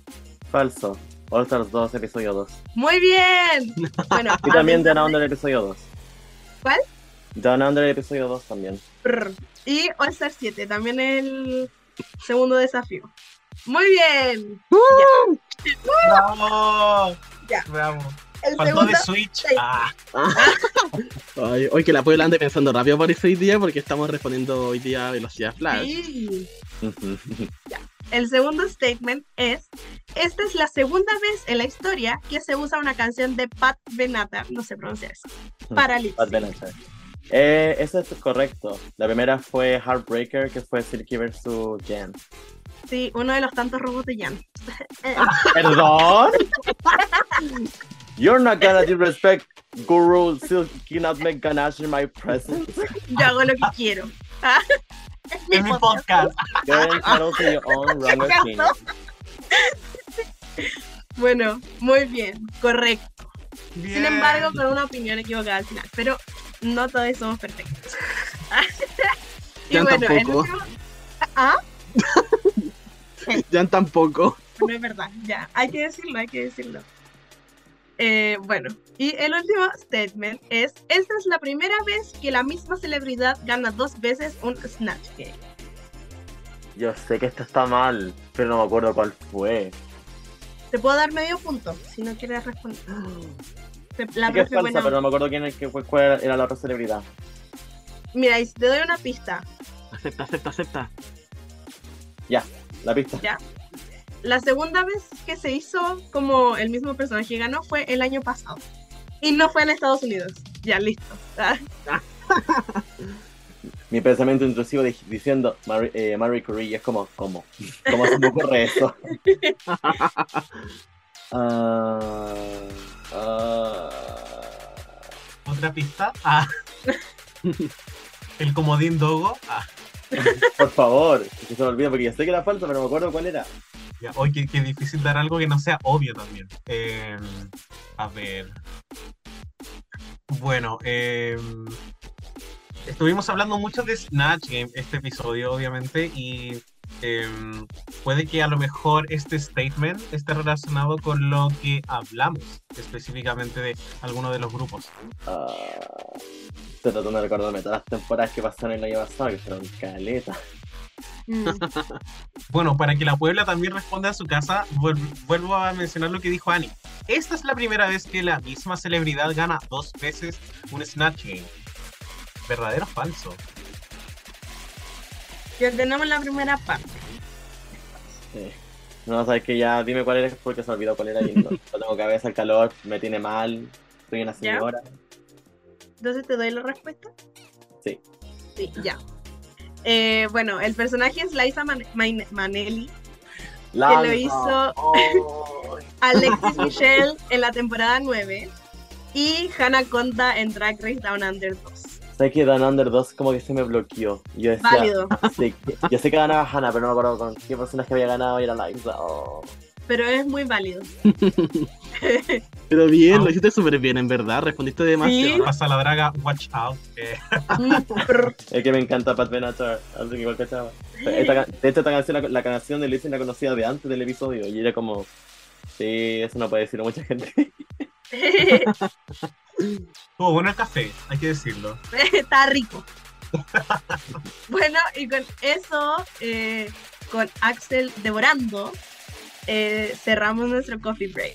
Falso. All Stars 2, episodio 2. Muy bien. Bueno, Y también además Down Under, episodio 2. ¿Cuál? Down Under, episodio 2 también. Brr. Y All Star 7, también el segundo desafío. Muy bien. ¡Bravo! Ya. Bravo. El Faltó segundo, de Switch. sí. Ah, Ay, hoy que la Puebla ande pensando rápido por ese hoy día porque estamos respondiendo hoy día a velocidad flash. sí. El segundo statement es, esta es la segunda vez en la historia que se usa una canción de Pat Benata, no sé pronunciar eso, para sync. Venture. Eh, eso es correcto. La primera fue Heartbreaker, que fue Silky vs. Jan. Sí, uno de los tantos robos de Jan. Eh, ¿Perdón? You're not gonna disrespect Guru Silky Nutmeg Ganache in my presence. Yo hago lo que quiero. Ah, es mi podcast. podcast. You're entitled to your own wrong opinion. Bueno, muy bien, correcto. Sin embargo, con una opinión equivocada al final. Pero no todos somos perfectos. y Jan bueno, el tampoco. último... Ah, Ya tampoco. no es verdad, ya, hay que decirlo, hay que decirlo. Eh, bueno, y el último statement es, esta es la primera vez que la misma celebridad gana dos veces un Snatch Game. Yo sé que esto está mal, pero no me acuerdo cuál fue. Te puedo dar medio punto si no quieres responder. Te- La Sé que es falsa, bueno, pero no me acuerdo quién es que fue, cuál era la otra celebridad. Mira, te doy una pista. Acepta, acepta, acepta. La pista. La segunda vez que se hizo como el mismo personaje que ganó fue el año pasado. Y no fue en Estados Unidos. Ya, listo. Mi pensamiento intrusivo di- diciendo Marie, eh, Marie Curie es como, ¿cómo? ¿Cómo se me ocurre eso? Ah, ah, Otra pista. Ah. El comodín Dogo. Ah. por favor, que se me olvida porque ya sé que era falsa, pero no me acuerdo cuál era. Ya, Hoy qué, qué difícil dar algo que no sea obvio también. Eh, a ver. Bueno, eh, estuvimos hablando mucho de Snatch Game este episodio, obviamente, y eh, puede que a lo mejor este statement esté relacionado con lo que hablamos específicamente de alguno de los grupos. Ah, estoy tratando de recordarme todas las temporadas que pasaron el año pasado, que fueron caleta. mm, Bueno, para que la Puebla también responda a su casa, vuel- vuelvo a mencionar lo que dijo Ani. Esta es la primera vez que la misma celebridad gana dos veces un Snatch Game. ¿Verdadero o falso? Ya tenemos la primera parte. Sí. No, sabes que ya dime cuál eres porque se olvidó cuál era y no, no tengo cabeza, el calor me tiene mal, soy una señora. Entonces te doy la respuesta. Sí. Sí, ya. Eh, bueno, el personaje es Liza Man Man Manelli, que lo hizo Oh. Alexis Michelle en la temporada 9 y Hannah Conta en Drag Race Down Under 2. Sabes que Dan Under 2 como que se me bloqueó. Yo decía, Válido, sí, yo sé que ganaba Hannah, pero no me acuerdo con qué personaje había ganado y era Liza. Oh. pero es muy válido. Pero bien, lo hiciste súper bien, en verdad. Respondiste demasiado. Sí. Pasa la draga Watch Out. Es que me encanta Pat Benatar, así que igual que. Esta ca- de hecho, esta canción, la, la canción de Lizzie la conocía de antes del episodio y era como, sí, eso no puede decir mucha gente. Estuvo bueno el café, hay que decirlo. Está rico. bueno, y con eso, eh, con Axel devorando, eh, cerramos nuestro coffee break.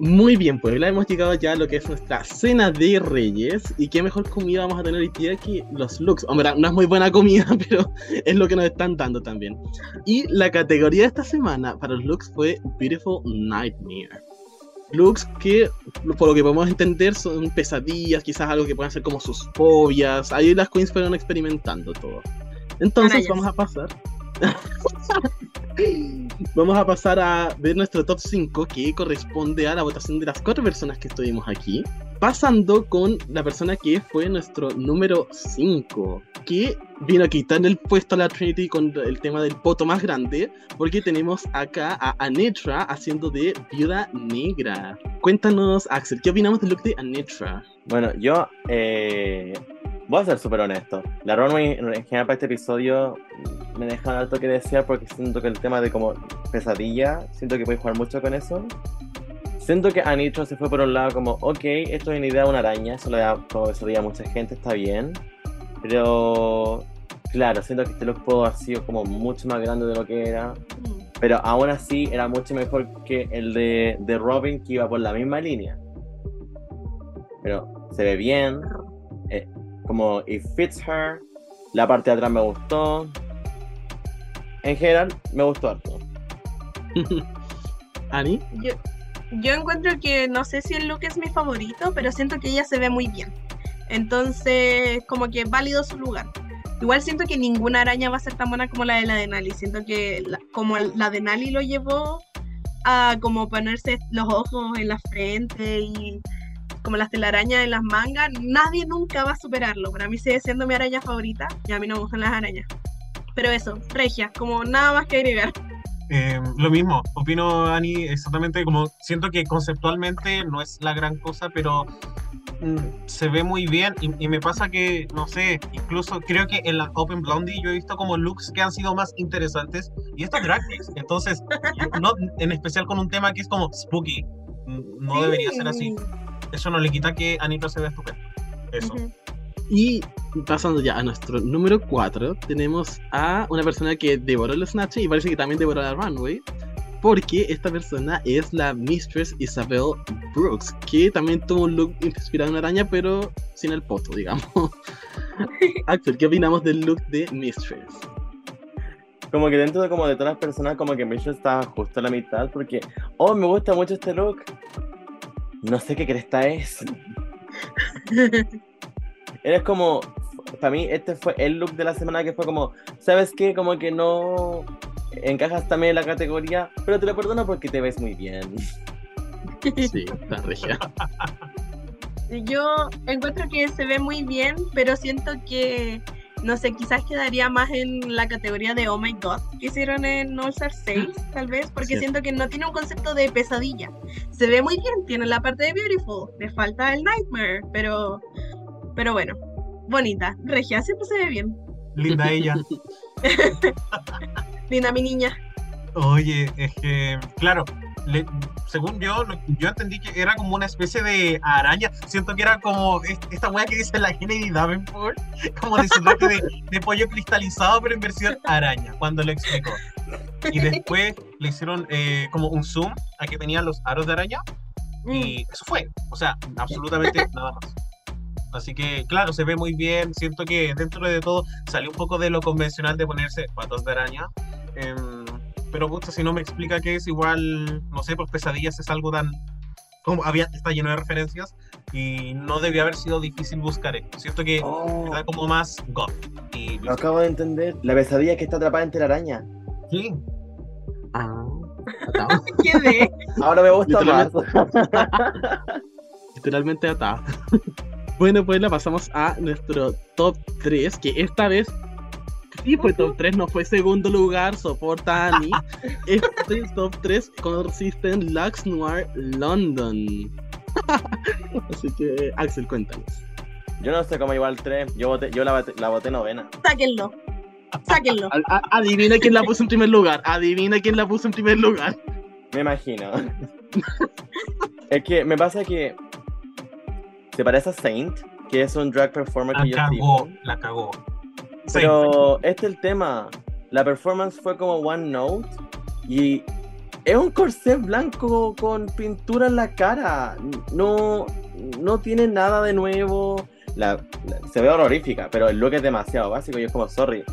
Muy bien, pues la hemos llegado ya a lo que es nuestra cena de reyes. Y qué mejor comida vamos a tener hoy día que los looks. Hombre, no es muy buena comida, pero es lo que nos están dando también. Y la categoría de esta semana para los looks fue Beautiful Nightmare. Looks que, por lo que podemos entender, son pesadillas, quizás algo que puedan ser como sus fobias. Ahí las queens fueron experimentando todo. Entonces vamos a pasar. Vamos a pasar a ver nuestro top 5 que corresponde a la votación de las cuatro personas que estuvimos aquí. Pasando con la persona que fue nuestro número 5, que vino a quitarle el puesto a la Trinity con el tema del poto más grande, porque tenemos acá a Anetra haciendo de viuda negra. Cuéntanos, Axel, ¿qué opinamos del look de Anetra? Bueno, yo eh, voy a ser súper honesto. La runway en general para este episodio me deja alto que desear porque siento que el tema de como pesadilla, siento que puede jugar mucho con eso. Siento que Anitra se fue por un lado como, ok, esto es una idea de una araña, eso le da como pesadilla a mucha gente, está bien. Pero, claro, siento que este look pudo haber sido como mucho más grande de lo que era. Pero aún así era mucho mejor que el de, de Robin que iba por la misma línea. Pero se ve bien, eh, como it fits her, la parte de atrás me gustó. En general, me gustó harto. Ani, Yo, yo encuentro que no sé si el look es mi favorito, pero siento que ella se ve muy bien. Entonces, como que válido su lugar. Igual siento que ninguna araña va a ser tan buena como la de la de Nali. Siento que la- como la de Nali lo llevó a como ponerse los ojos en la frente y como las telarañas en las mangas, nadie nunca va a superarlo. Para mí sigue siendo mi araña favorita y a mí no me gustan las arañas. Pero eso, regia, como nada más que agregar. Eh, lo mismo, opino, Ani, exactamente como siento que conceptualmente no es la gran cosa, pero mm, se ve muy bien y, y me pasa que, no sé, incluso creo que en la Open Blondie yo he visto como looks que han sido más interesantes y esto es Drag Race, entonces, no, en especial con un tema que es como spooky, mm, no debería ser así. Eso no le quita que Anita se vea estupenda. Eso. Ujú. Y pasando ya a nuestro número 4, tenemos a una persona que devoró el Snatch y parece que también devoró la Runway. Porque esta persona es la Mistress Isabel Brooks, que también tuvo un look inspirado en una araña, pero sin el poto, digamos. Axel, ¿qué opinamos del look de Mistress? Como que dentro de, como de todas las personas, como que Michelle estaba justo a la mitad porque, oh, me gusta mucho este look. No sé qué cresta es. Eres como, para mí este fue el look de la semana que fue como, ¿sabes qué? Como que no encajas también en la categoría, pero te lo perdono porque te ves muy bien. Sí, está regia. Yo encuentro que se ve muy bien, pero siento que, no sé, quizás quedaría más en la categoría de Oh My God que hicieron en All Star 6, tal vez, porque siento que no tiene un concepto de pesadilla. Se ve muy bien, tiene la parte de Beautiful, le falta el Nightmare, pero, pero bueno, bonita, regia, siempre se ve bien. Linda ella. Linda mi niña. Oye, es que, claro, le- según yo, yo entendí que era como una especie de araña. Siento que era como es- esta weá que dice la Kennedy Davenport, como de su de, de pollo cristalizado, pero en versión araña, cuando lo explicó. y después le hicieron eh, como un zoom a que tenía los aros de araña y mm. eso fue, o sea, absolutamente nada más. Así que, claro, se ve muy bien. Siento que dentro de todo salió un poco de lo convencional de ponerse patos de araña. Em, pero, gusta si no me explica qué es, igual, no sé, pues pesadillas es algo tan. Como había, está lleno de referencias y no debió haber sido difícil buscar esto. Siento que oh. era como más goth. Y lo acabo de entender. La pesadilla que está atrapada entre la araña. Sí. Ah. ¿Qué? Ahora me gusta más. Literalmente atada. bueno, pues la pasamos a nuestro top 3, que esta vez sí fue top 3, no fue segundo lugar, soporta a Annie. este top 3 consiste en Lux Noir London. Así que, Axel, cuéntanos. Yo no sé cómo igual 3, yo, yo la, la voté novena. Sáquenlo. Sáquenlo. adivina quién la puso en primer lugar. Adivina quién la puso en primer lugar. Me imagino. es que me pasa que se parece a Saint, que es un drag performer la que cagó, La cagó. Pero este es el tema. La performance fue como One Note y es un corset blanco con pintura en la cara. No, no tiene nada de nuevo. se ve horrorífica, pero el look es demasiado básico y es como, sorry,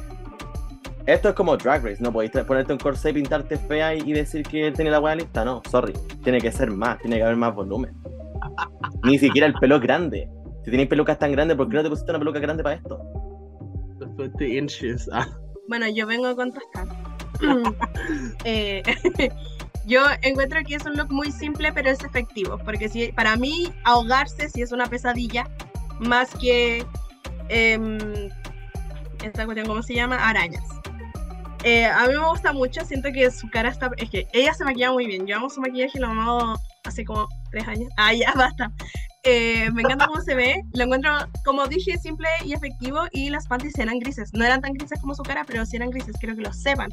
esto es como Drag Race, no podéis ponerte un corset, pintarte fea y, decir que él tiene la buena lista. No, sorry. Tiene que ser más, tiene que haber más volumen. Ni siquiera el pelo grande. Si tenéis pelucas tan grandes, ¿por qué no te pusiste una peluca grande para esto? 20 inches. Ah. Bueno, yo vengo a contrastar. Eh, yo encuentro que es un look muy simple, pero es efectivo. Porque si, para mí, ahogarse si es una pesadilla, más que. Em, esta cuestión, ¿cómo se llama? Arañas. Eh, a mí me gusta mucho, siento que su cara está... Es que ella se maquilla muy bien, llevamos su maquillaje lo amamos hace como tres años. Ah, ya, basta. Eh, me encanta cómo se ve, lo encuentro, como dije, simple y efectivo y las panties eran grises. No eran tan grises como su cara, pero sí eran grises, quiero que lo sepan.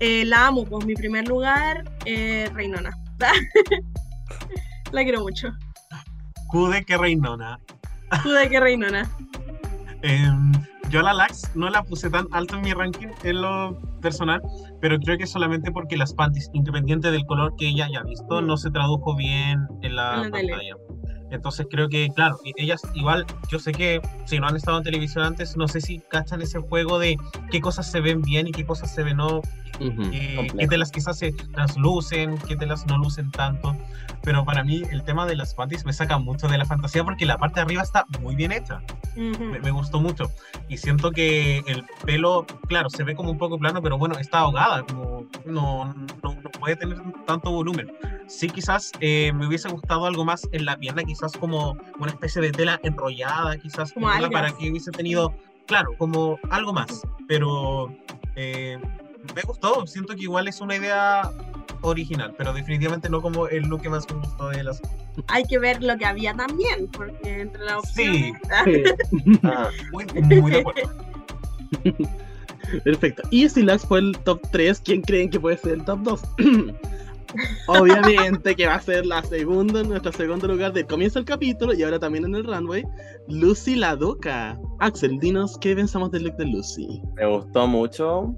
Eh, la amo, pues mi primer lugar, Reinona. la quiero mucho. Cude que Reinona. Cude que Reinona. Em, yo a la Lax no la puse tan alto en mi ranking en lo personal, pero creo que solamente porque las panties, independiente del color que ella haya visto, no se tradujo bien en la, pantalla. Entonces creo que, claro, ellas igual, yo sé que si no han estado en televisión antes, no sé si cachan ese juego de qué cosas se ven bien y qué cosas se ven no, uh qué telas quizás se translucen, qué telas no lucen tanto. Pero para mí el tema de las panties me saca mucho de la fantasía porque la parte de arriba está muy bien hecha. me, gustó mucho. Y siento que el pelo, claro, se ve como un poco plano, pero bueno, está ahogada, como no, no, puede tener tanto volumen. Sí, quizás eh, me hubiese gustado algo más en la pierna, quizás como una especie de tela enrollada, quizás como para que hubiese tenido, claro, como algo más. Pero eh, me gustó, siento que igual es una idea original, pero definitivamente no como el look que más me gustó de las. Hay que ver lo que había también, porque entre la opciones. Sí. ah, muy, muy de acuerdo. Perfecto. Y si Lax fue el top 3, ¿quién creen que puede ser el top 2? Obviamente que va a ser la segunda, nuestro segundo lugar de comienzo el capítulo y ahora también en el runway, Lucy la Doca. Axel, dinos qué pensamos del look de Lucy. Me gustó mucho.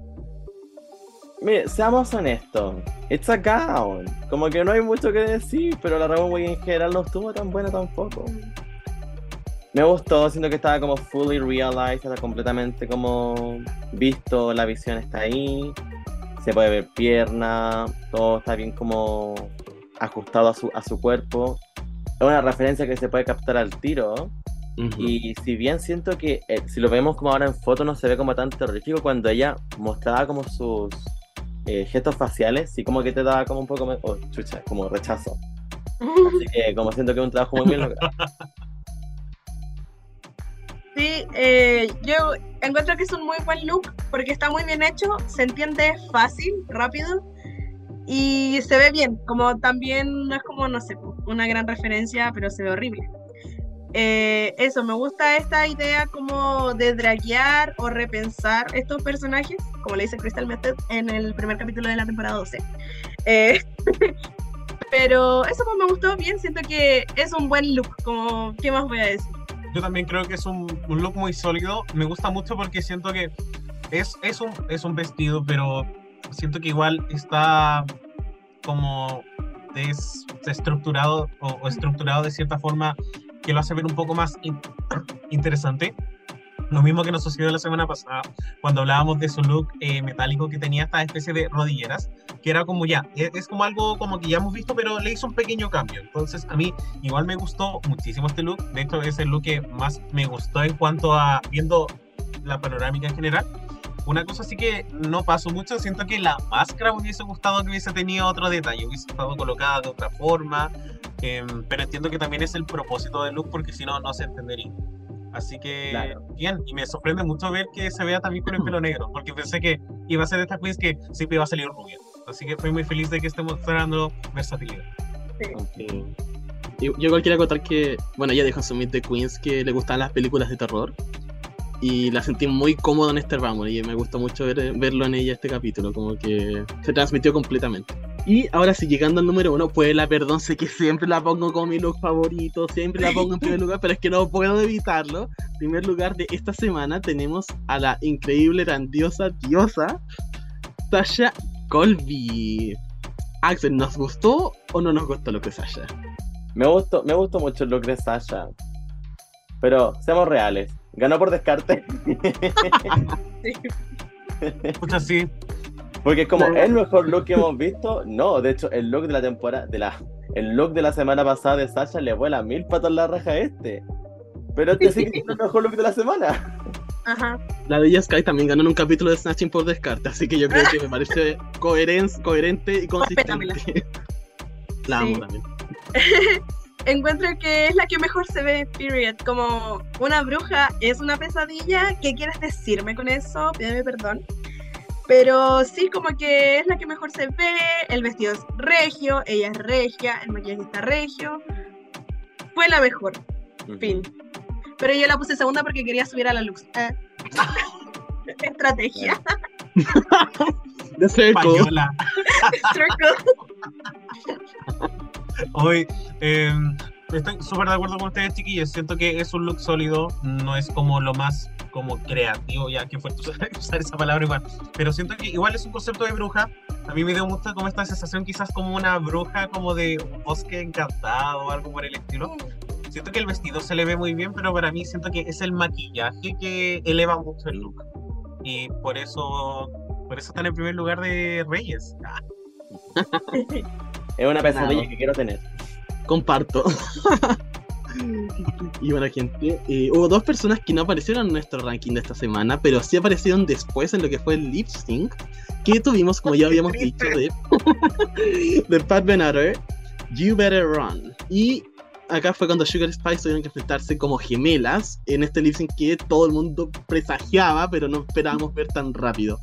Mire, seamos honestos. It's a gown. Como que no hay mucho que decir, pero la runway en general no estuvo tan buena tampoco. Me gustó, siento que estaba como fully realized, está completamente como visto, la visión está ahí se puede ver pierna, todo está bien como ajustado a su, a su cuerpo. Es una referencia que se puede captar al tiro. Y si bien siento que eh, si lo vemos como ahora en foto no se ve como tan terrorífico, cuando ella mostraba como sus eh, gestos faciales, sí como que te daba como un poco, oh, chucha, como rechazo. Así que como siento que es un trabajo muy bien logrado. Sí, eh, yo encuentro que es un muy buen look porque está muy bien hecho, se entiende fácil, rápido y se ve bien. Como también no es como, no sé, una gran referencia, pero se ve horrible. Eh, eso, me gusta esta idea como de draguear o repensar estos personajes, como le dice Crystal Method en el primer capítulo de la temporada 12. Eh, pero eso pues me gustó bien, siento que es un buen look, como, ¿qué más voy a decir? Yo también creo que es un, look muy sólido. Me gusta mucho porque siento que es, es, un, es un vestido, pero siento que igual está como desestructurado o, estructurado de cierta forma que lo hace ver un poco más interesante. Lo mismo que nos sucedió la semana pasada cuando hablábamos de su look eh, metálico que tenía esta especie de rodilleras, que era como ya, es, es, como algo como que ya hemos visto, pero le hizo un pequeño cambio. Entonces a mí igual me gustó muchísimo este look. De hecho es el look que más me gustó en cuanto a viendo la panorámica en general. Una cosa sí que no pasó mucho, siento que la máscara me hubiese gustado que hubiese tenido otro detalle, hubiese estado colocada de otra forma, em, pero entiendo que también es el propósito del look porque si no, no se entendería. Así que, bien, y me sorprende mucho ver que se vea también con el pelo negro, porque pensé que iba a ser de esta queens que siempre iba a salir rubia. Así que estoy muy feliz de que esté mostrando versatilidad. Sí. Yo, igual quería contar que, bueno, ella su Meet de Queens que le gustaban las películas de terror y la sentí muy cómoda en este Rumble y me gustó mucho verlo en ella este capítulo, como que se transmitió completamente. Y ahora sí, llegando al número uno, pues la perdón, sé que siempre la pongo como mi look favorito, siempre la pongo en primer lugar, pero es que no puedo evitarlo. En primer lugar de esta semana tenemos a la increíble, grandiosa, diosa, Sasha Colby. Axel, ¿nos gustó o no nos gustó lo que Sasha? Me gustó, me gustó mucho el look de Sasha. Pero seamos reales, ganó por descarte. Escucha, sí. Porque es como el mejor look que hemos visto. No, de hecho, el look de la temporada, de la, el look de la semana pasada de Sasha le vuela mil patas en la raja a este. Pero este sí que es el mejor look de la semana. Ajá. La de Sky también ganó en un capítulo de Snatching por descarte, así que yo creo que me parece coherente y consistente. La amo también. encuentro que es la que mejor se ve, period. Como una bruja es una pesadilla. ¿Qué quieres decirme con eso? Pídeme perdón. Pero sí, como que es la que mejor se ve. El vestido es regio, ella es regia, el maquillaje está regio. Fue la mejor. Fin. Pero yo la puse segunda porque quería subir a la luz. Eh. Estrategia. De Española. Hoy, eh, estoy súper de acuerdo con ustedes, chiquillos. Siento que es un look sólido, no es como lo más como creativo, ya que fuerte usar esa palabra igual. Pero siento que igual es un concepto de bruja. A mí me dio mucho como esta sensación, quizás como una bruja, como de un bosque encantado o algo por el estilo. Siento que el vestido se le ve muy bien, pero para mí siento que es el maquillaje que eleva mucho el look. Y por eso, por eso está en el primer lugar de Reyes. Es una pesadilla que quiero tener. Comparto. y bueno, gente, eh, hubo dos personas que no aparecieron en nuestro ranking de esta semana, pero sí aparecieron después en lo que fue el lip sync que tuvimos, como ya habíamos dicho, de, de Pat Benatar, You Better Run. Y acá fue cuando Sugar Spice tuvieron que enfrentarse como gemelas en este lip sync que todo el mundo presagiaba, pero no esperábamos ver tan rápido.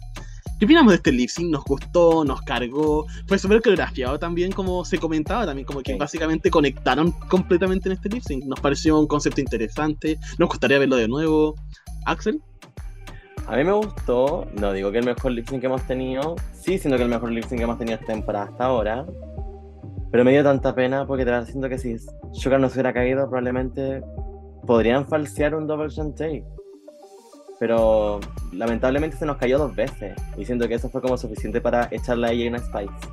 ¿Qué opinamos de este lip sync? ¿Nos gustó? ¿Nos cargó? Fue súper coreografiado también, como se comentaba también, como que básicamente conectaron completamente en este lip sync. Nos pareció un concepto interesante, nos gustaría verlo de nuevo. ¿Axel? A mí me gustó, no digo que el mejor lip sync que hemos tenido, sí siento que el mejor lip sync que hemos tenido esta temporada hasta ahora, pero me dio tanta pena porque te siento que si Sugar no se hubiera caído, probablemente podrían falsear un double shantae pero lamentablemente se nos cayó dos veces y siento que eso fue como suficiente para echarla a ella en una Spice.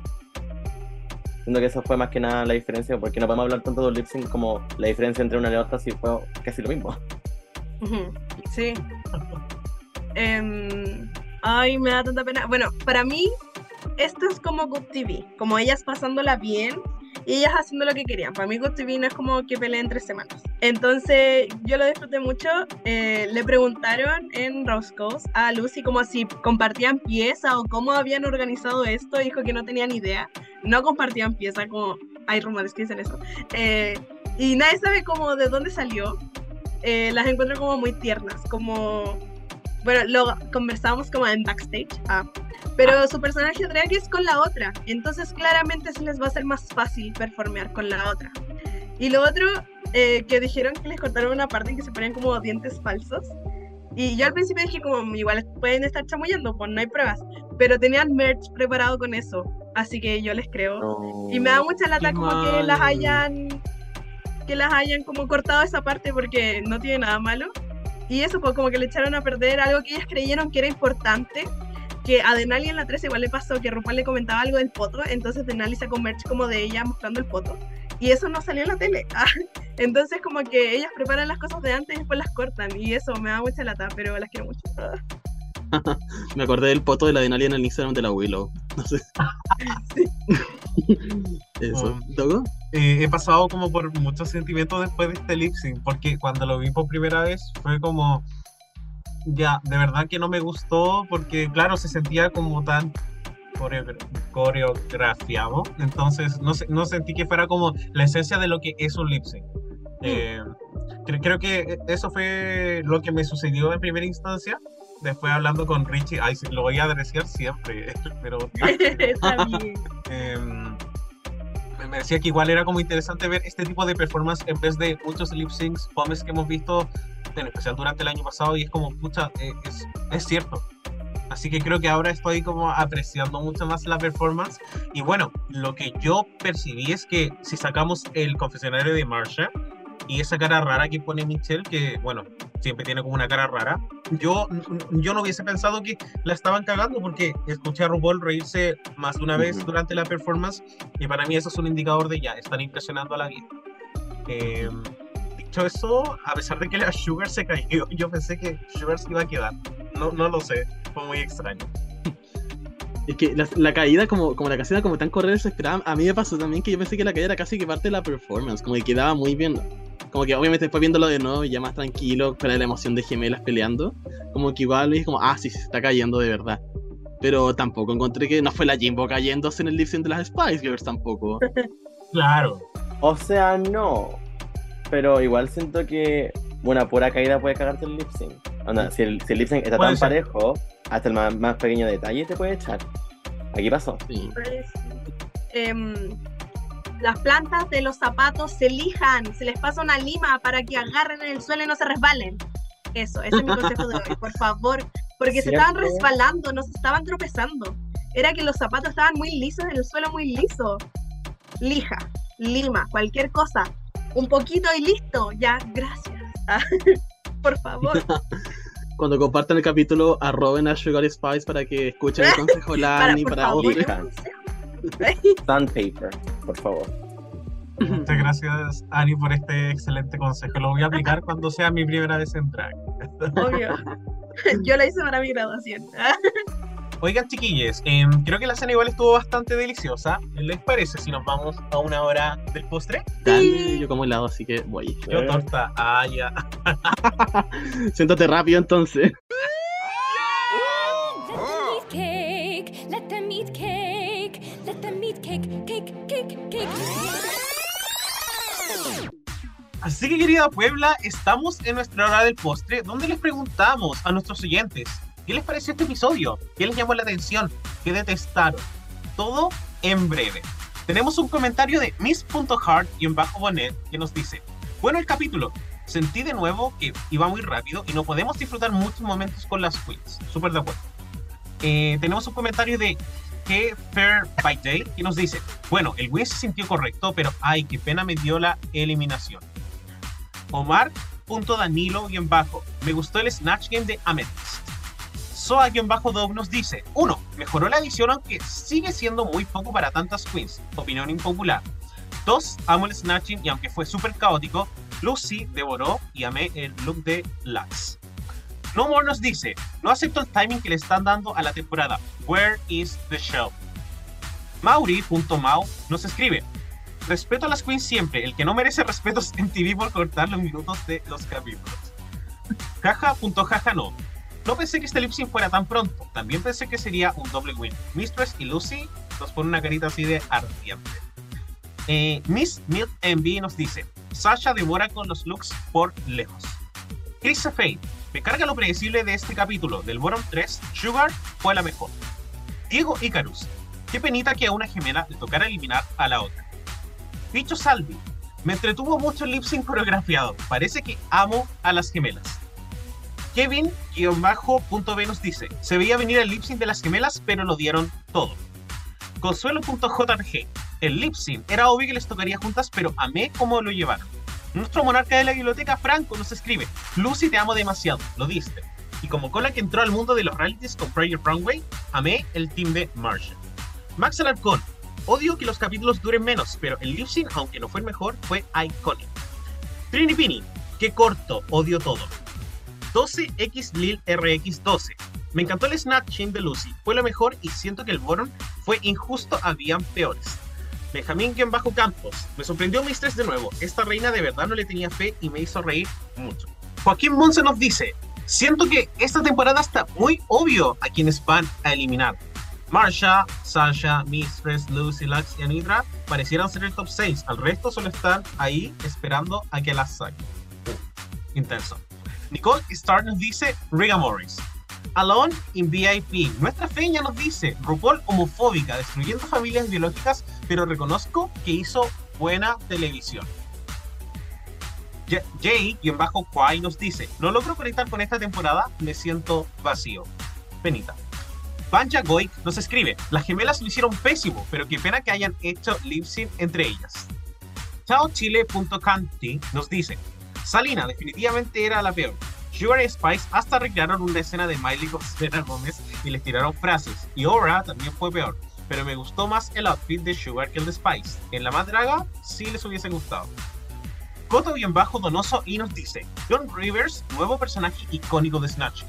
Siento que eso fue más que nada la diferencia, porque no podemos hablar tanto de lip sync como la diferencia entre una y otra, si fue casi lo mismo. Sí. Em, ay, me da tanta pena. Bueno, para mí, esto es como Good TV, como ellas pasándola bien y ellas haciendo lo que querían. Para mí, Good TV no es como que peleen tres semanas. Entonces, yo lo disfruté mucho. Eh, le preguntaron en Roscoe's a Lucy como si compartían pieza o cómo habían organizado esto. Dijo que no tenían idea. No compartían pieza, como hay rumores que dicen eso. Eh, y nadie sabe cómo de dónde salió. Eh, las encuentro como muy tiernas, como bueno, lo conversábamos como en backstage, ah, pero ah. su personaje drag es con la otra, entonces claramente se les va a ser más fácil performear con la otra. Y lo otro, eh, que dijeron que les cortaron una parte en que se ponían como dientes falsos. Y yo al principio dije como, igual pueden estar chamullando, pues no hay pruebas. Pero tenían merch preparado con eso, así que yo les creo. y me da mucha lata como que las hayan, que las hayan como cortado esa parte porque no tiene nada malo. Y eso, pues como que le echaron a perder algo que ellas creyeron que era importante que a Denali en la 3 igual le pasó que RuPaul le comentaba algo del poto, entonces Denali sacó merch como de ella mostrando el poto. Y eso no salió en la tele. Ah, entonces como que ellas preparan las cosas de antes y después las cortan. Y eso me da mucha lata, pero las quiero mucho. me acordé del poto de la Denali en el Instagram de la Willow. No sé. Eso. ¿Togo? Eh, he pasado como por muchos sentimientos después de este lip sync, porque cuando lo vi por primera vez fue como ya, de verdad que no me gustó porque, claro, se sentía como tan coreografiado, entonces no, no sentí que fuera como la esencia de lo que es un lip sync. Mm. Eh, creo que eso fue lo que me sucedió en primera instancia. Después hablando con Richie, ay, lo voy a adreciar siempre, pero... Em, me decía que igual era como interesante ver este tipo de performance en vez de muchos lip syncs, pomes que hemos visto en especial durante el año pasado, y es como, pucha, eh, es, es cierto. Así que creo que ahora estoy como apreciando mucho más la performance. Y bueno, lo que yo percibí es que si sacamos el confesionario de Marsha y esa cara rara que pone Michelle, que bueno, siempre tiene como una cara rara, yo, yo no hubiese pensado que la estaban cagando porque escuché a RuPaul reírse más de una vez durante la performance y para mí eso es un indicador de ya, están impresionando a la vida. Eh, eso, a pesar de que la Sugar se cayó, yo pensé que Sugar se iba a quedar. No, no lo sé, fue muy extraño. Es que la, caída, como, como la casita como tan correr desesperada, a mí me pasó también que yo pensé que la caída era casi que parte de la performance, como que quedaba muy bien. Como que obviamente después viéndolo de nuevo y ya más tranquilo, con la emoción de gemelas peleando, como que igual dije como, ah, sí, se está cayendo de verdad. Pero tampoco encontré que no fue la Jimbo cayéndose en el lip de las Spice Girls tampoco. claro. O sea, no. Pero igual siento que una pura caída puede cagarte el lip sync. si, el, si el lip sync está tan parejo, hasta el más, pequeño detalle te puede echar. Aquí pasó. Pues, em, las plantas de los zapatos se lijan, se les pasa una lima para que agarren en el suelo y no se resbalen. Eso, ese es mi consejo de hoy, por favor. Porque se estaban resbalando, no se estaban tropezando. Era que los zapatos estaban muy lisos en el suelo, muy liso. Lija, lima, cualquier cosa un poquito y listo. Ya, gracias. Por favor. Cuando compartan el capítulo, arroben a Sugar Spice para que escuchen el consejo Lani para, para Sandpaper, por favor. Muchas gracias, Ani, por este excelente consejo. Lo voy a aplicar cuando sea mi primera vez en drag. Obvio. Yo lo hice para mi graduación. Oigan, chiquillos, em, creo que la cena igual estuvo bastante deliciosa. ¿Les parece si nos vamos a una hora del postre? Sí. Yo como helado, así que voy. Yo torta. Ah, ya. Siéntate rápido entonces. Así que querida Puebla, estamos en nuestra hora del postre, donde les preguntamos a nuestros oyentes ¿Qué les pareció este episodio? ¿Qué les llamó la atención? ¿Qué detestaron? Todo en breve. Tenemos un comentario de miss.heart y en bajo bonet que nos dice, bueno el capítulo, sentí de nuevo que iba muy rápido y no podemos disfrutar muchos momentos con las queens. Súper de acuerdo. Eh, tenemos un comentario de que Fair by Day que nos dice, bueno, el win se sintió correcto, pero ay, qué pena me dio la eliminación. Omar. Danilo y en bajo. Me gustó el Snatch Game de Amethyst. Soa-Dog nos dice: 1. Mejoró la edición, aunque sigue siendo muy poco para tantas queens. Opinión impopular. 2. Amo el snatching y aunque fue súper caótico, Lucy devoró y amé el look de Lux. No More nos dice: No acepto el timing que le están dando a la temporada. Where is the show? Mauri.mau nos escribe: Respeto a las queens siempre. El que no merece respeto es en TV por cortar los minutos de los capítulos. Jaja.jaja no. No pensé que este lip sync fuera tan pronto. También pensé que sería un doble win. Mistress y Lucy nos ponen una carita así de ardiente. Eh, Miss Milk Envy nos dice: Sasha demora con los looks por lejos. Chris Fate, me carga lo predecible de este capítulo. Del bottom 3, Sugar fue la mejor. Diego Icarus, qué penita que a una gemela le tocara eliminar a la otra. Bicho Salvi, me entretuvo mucho el lip sync coreografiado. Parece que amo a las gemelas. Kevin-B nos dice, se veía venir el lip sync de las gemelas, pero lo dieron todo. Consuelo.jpg, el lip sync era obvio que les tocaría juntas, pero amé cómo lo llevaron. Nuestro monarca de la biblioteca, Franco, nos escribe, Lucy te amo demasiado, lo diste. Y como cola que entró al mundo de los realities con Project Runway, amé el team de Marshall. Max Alarcón, odio que los capítulos duren menos, pero el lip sync, aunque no fue el mejor, fue iconic. Trini Pini, qué corto, odio todo. 12X Lil RX12. Me encantó el Snatching de Lucy, fue lo mejor y siento que el Boron fue injusto, habían peores. Benjamín bajo Campos, me sorprendió mi estrés de nuevo, esta reina de verdad no le tenía fe y me hizo reír mucho. Joaquín Monse nos dice, siento que esta temporada está muy obvio a quienes van a eliminar. Marsha, Sasha, Mistress, Lucy, Lux y Anitra parecieran ser el top 6. Al resto solo están ahí esperando a que las saquen. Intenso. Nicole Star nos dice Riga Morris. Alone in VIP. Nuestra feña nos dice RuPaul homofóbica, destruyendo familias biológicas, pero reconozco que hizo buena televisión. Jay, quien bajo Kwai, nos dice: No logro conectar con esta temporada, me siento vacío. Penita. Panja Goik nos escribe: Las gemelas lo hicieron pésimo, pero qué pena que hayan hecho lip entre ellas. ChaoChile.canti nos dice: Salina definitivamente era la peor. Sugar y Spice hasta recrearon una escena de Miley con Selena Gómez y les tiraron frases. Y Aura también fue peor, pero me gustó más el outfit de Sugar que el de Spice. En la más sí les hubiese gustado. Coto bien bajo donoso y nos dice John Rivers, nuevo personaje icónico de Snatch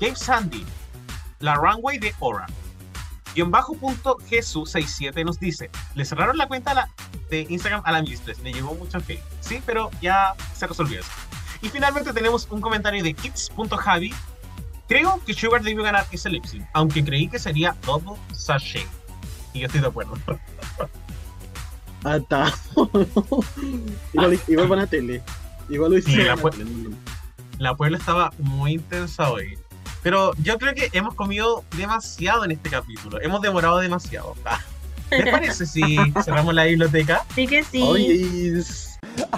Game. Sandy, la runway de Aura. Guión bajo punto Jesús 67 nos dice, le cerraron la cuenta de Instagram a la Mistress, le llegó mucho hate. Sí, pero ya se resolvió eso. Y finalmente tenemos un comentario de Kids.javi. Creo que Sugar debió ganar ese lip aunque creí que sería Double Sachet. Y yo estoy de acuerdo. Ah, igual, igual van a tele. Igual lo hice. la, Puebla estaba muy intensa hoy. Pero yo creo que hemos comido demasiado en este capítulo. Hemos demorado demasiado. ¿Qué parece si cerramos la biblioteca? Sí que sí.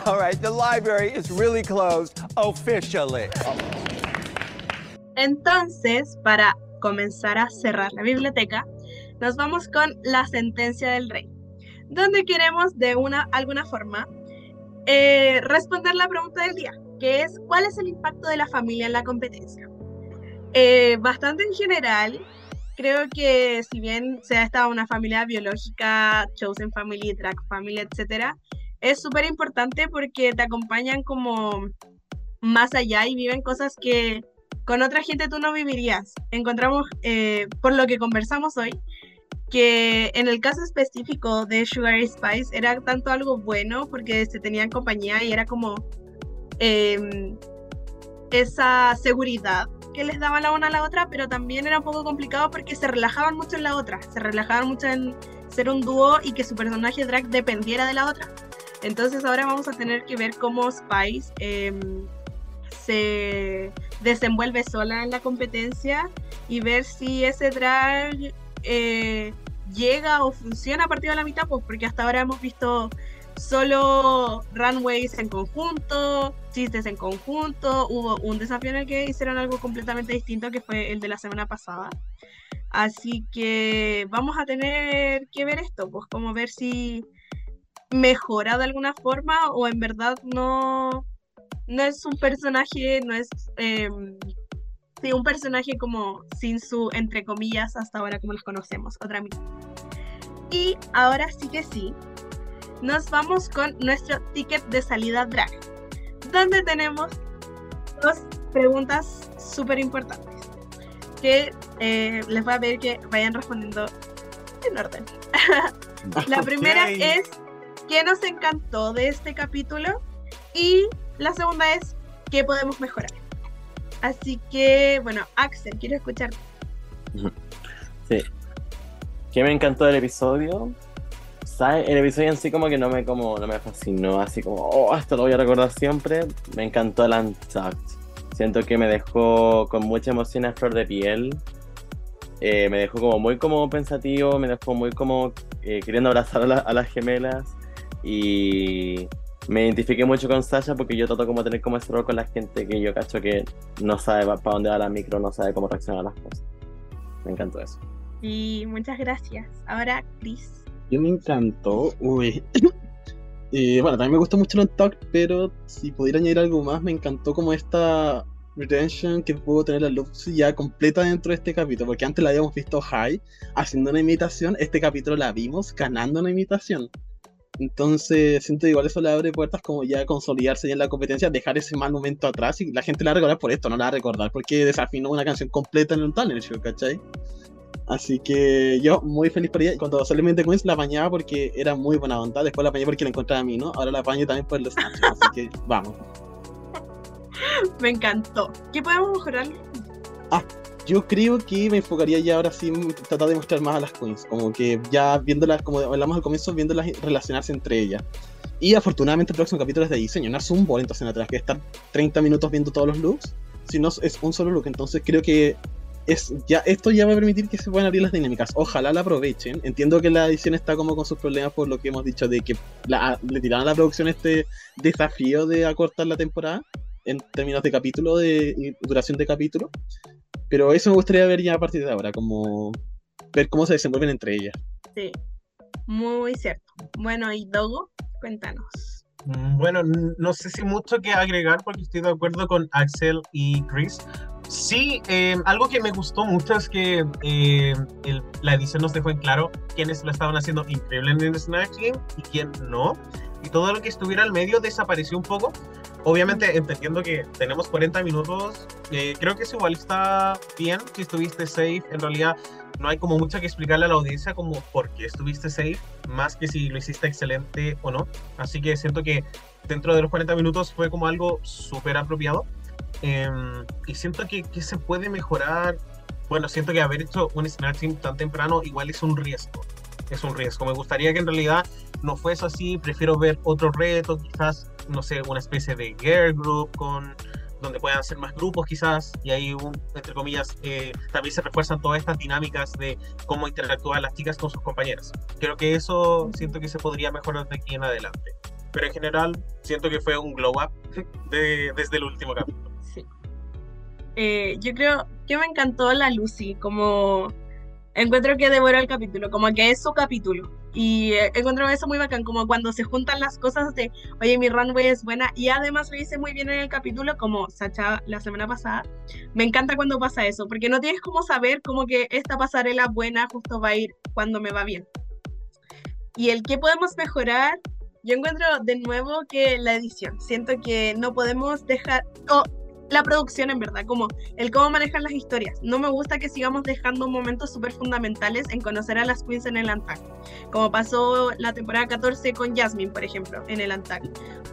All right, the library is really closed officially. Entonces, para comenzar a cerrar la biblioteca, nos vamos con la sentencia del rey, donde queremos de una alguna forma eh, responder la pregunta del día, que es ¿cuál es el impacto de la familia en la competencia? Eh, bastante en general, creo que si bien sea esta una familia biológica, chosen family, track family, etcétera, es súper importante porque te acompañan como más allá y viven cosas que con otra gente tú no vivirías. Encontramos, eh, por lo que conversamos hoy, que en el caso específico de Sugar Spice era tanto algo bueno porque se tenían compañía y era como em, esa seguridad que les daba la una a la otra, pero también era un poco complicado porque se relajaban mucho en la otra, se relajaban mucho en ser un dúo y que su personaje drag dependiera de la otra. Entonces ahora vamos a tener que ver cómo Spice em, se desenvuelve sola en la competencia y ver si ese drag eh, llega o funciona a partir de la mitad, pues porque hasta ahora hemos visto solo runways en conjunto, chistes en conjunto, hubo un desafío en el que hicieron algo completamente distinto que fue el de la semana pasada. Así que vamos a tener que ver esto, pues como ver si mejora de alguna forma o en verdad no, no es un personaje, no es em, un personaje como sin su, entre comillas, hasta ahora como los conocemos, otra mitad. Y ahora sí que sí, nos vamos con nuestro ticket de salida drag, donde tenemos dos preguntas súper importantes que eh, les voy a pedir que vayan respondiendo en orden. La primera es qué nos encantó de este capítulo y la segunda es qué podemos mejorar. Así que, bueno, Axel, quiero escucharte. Sí. ¿Qué me encantó del episodio? ¿Sabes? El episodio en sí como que no me, como, no me fascinó, así como, oh, esto lo voy a recordar siempre. Me encantó el Untucked. Siento que me dejó con mucha emoción a flor de piel. Eh, me dejó como muy como pensativo, me dejó muy como eh, queriendo abrazar a las gemelas. Y me identifiqué mucho con Sasha porque yo trato como tener como ese rol con la gente que yo cacho que no sabe para dónde va la micro, no sabe cómo reaccionar a las cosas. Me encantó eso. Y muchas gracias. Ahora, Chris. Yo me encantó. Uy. bueno, también me gustó mucho el talk, pero si pudiera añadir algo más, me encantó como esta Redemption que pudo tener la Lucy ya completa dentro de este capítulo, porque antes la habíamos visto High haciendo una imitación, este capítulo la vimos ganando una imitación. Entonces, siento igual eso le abre puertas como ya consolidarse ya en la competencia, dejar ese mal momento atrás y la gente la va a recordar por esto, no la va a recordar porque desafinó una canción completa en un talent show, ¿cachai? Así que yo muy feliz por ella. Cuando salió Mente Queens la apañaba porque era muy buena voluntad, después la apañé porque la encontraba a mí, ¿no? Ahora la apaño también por los snatches, así que vamos. Me encantó. ¿Qué podemos mejorar? Ah, yo creo que me enfocaría ya ahora sí en tratar de mostrar más a las queens, como que ya viéndolas, como hablamos al comienzo, viéndolas relacionarse entre ellas. Y afortunadamente el próximo capítulo es de diseño, no es un bol, entonces no tendrás que estar 30 minutos viendo todos los looks, sino es un solo look, entonces creo que es, ya, esto ya va a permitir que se puedan abrir las dinámicas. Ojalá la aprovechen. Entiendo que la edición está como con sus problemas por lo que hemos dicho de que le tiraron a la producción este desafío de acortar la temporada en términos de capítulo, de duración de capítulo. Pero eso me gustaría ver ya a partir de ahora, como ver cómo se desenvuelven entre ellas. Sí, muy cierto. Bueno, y Dogo, cuéntanos. Mm, bueno, no sé si mucho que agregar porque estoy de acuerdo con Axel y Chris. Sí, eh, algo que me gustó mucho es que eh, la edición nos dejó en claro quiénes lo estaban haciendo increíble en el Snatch Game y quién no. Y todo lo que estuviera al medio desapareció un poco obviamente entendiendo que tenemos 40 minutos, eh, creo que es igual está bien si estuviste safe. En realidad no hay como mucho que explicarle a la audiencia como por qué estuviste safe, más que si lo hiciste excelente o no. Así que siento que dentro de los 40 minutos fue como algo súper apropiado. Em, y siento que, que, se puede mejorar. Bueno, siento que haber hecho un snatching tan temprano igual es un riesgo. Es un riesgo. Me gustaría que en realidad no fuese así. Prefiero ver otro reto, quizás no sé, una especie de girl group con donde puedan ser más grupos quizás y ahí entre comillas eh, también se refuerzan todas estas dinámicas de cómo interactúan las chicas con sus compañeras creo que eso siento que se podría mejorar de aquí en adelante pero en general siento que fue un glow up de, desde el último capítulo eh, yo creo que me encantó la Lucy como encuentro que devoró el capítulo, como que es su capítulo. Y eh, encuentro eso muy bacán, como cuando se juntan las cosas de, oye, mi runway es buena, y además lo hice muy bien en el capítulo, como Sacha la semana pasada. Me encanta cuando pasa eso, porque no tienes como saber como que esta pasarela buena justo va a ir cuando me va bien. Y el que podemos mejorar, yo encuentro de nuevo que la edición. Siento que no podemos dejar, la producción en verdad, como el cómo manejan las historias. No me gusta que sigamos dejando momentos súper fundamentales en conocer a las queens en el Antac, como pasó la temporada 14 con Jasmine, por ejemplo, en el Antac,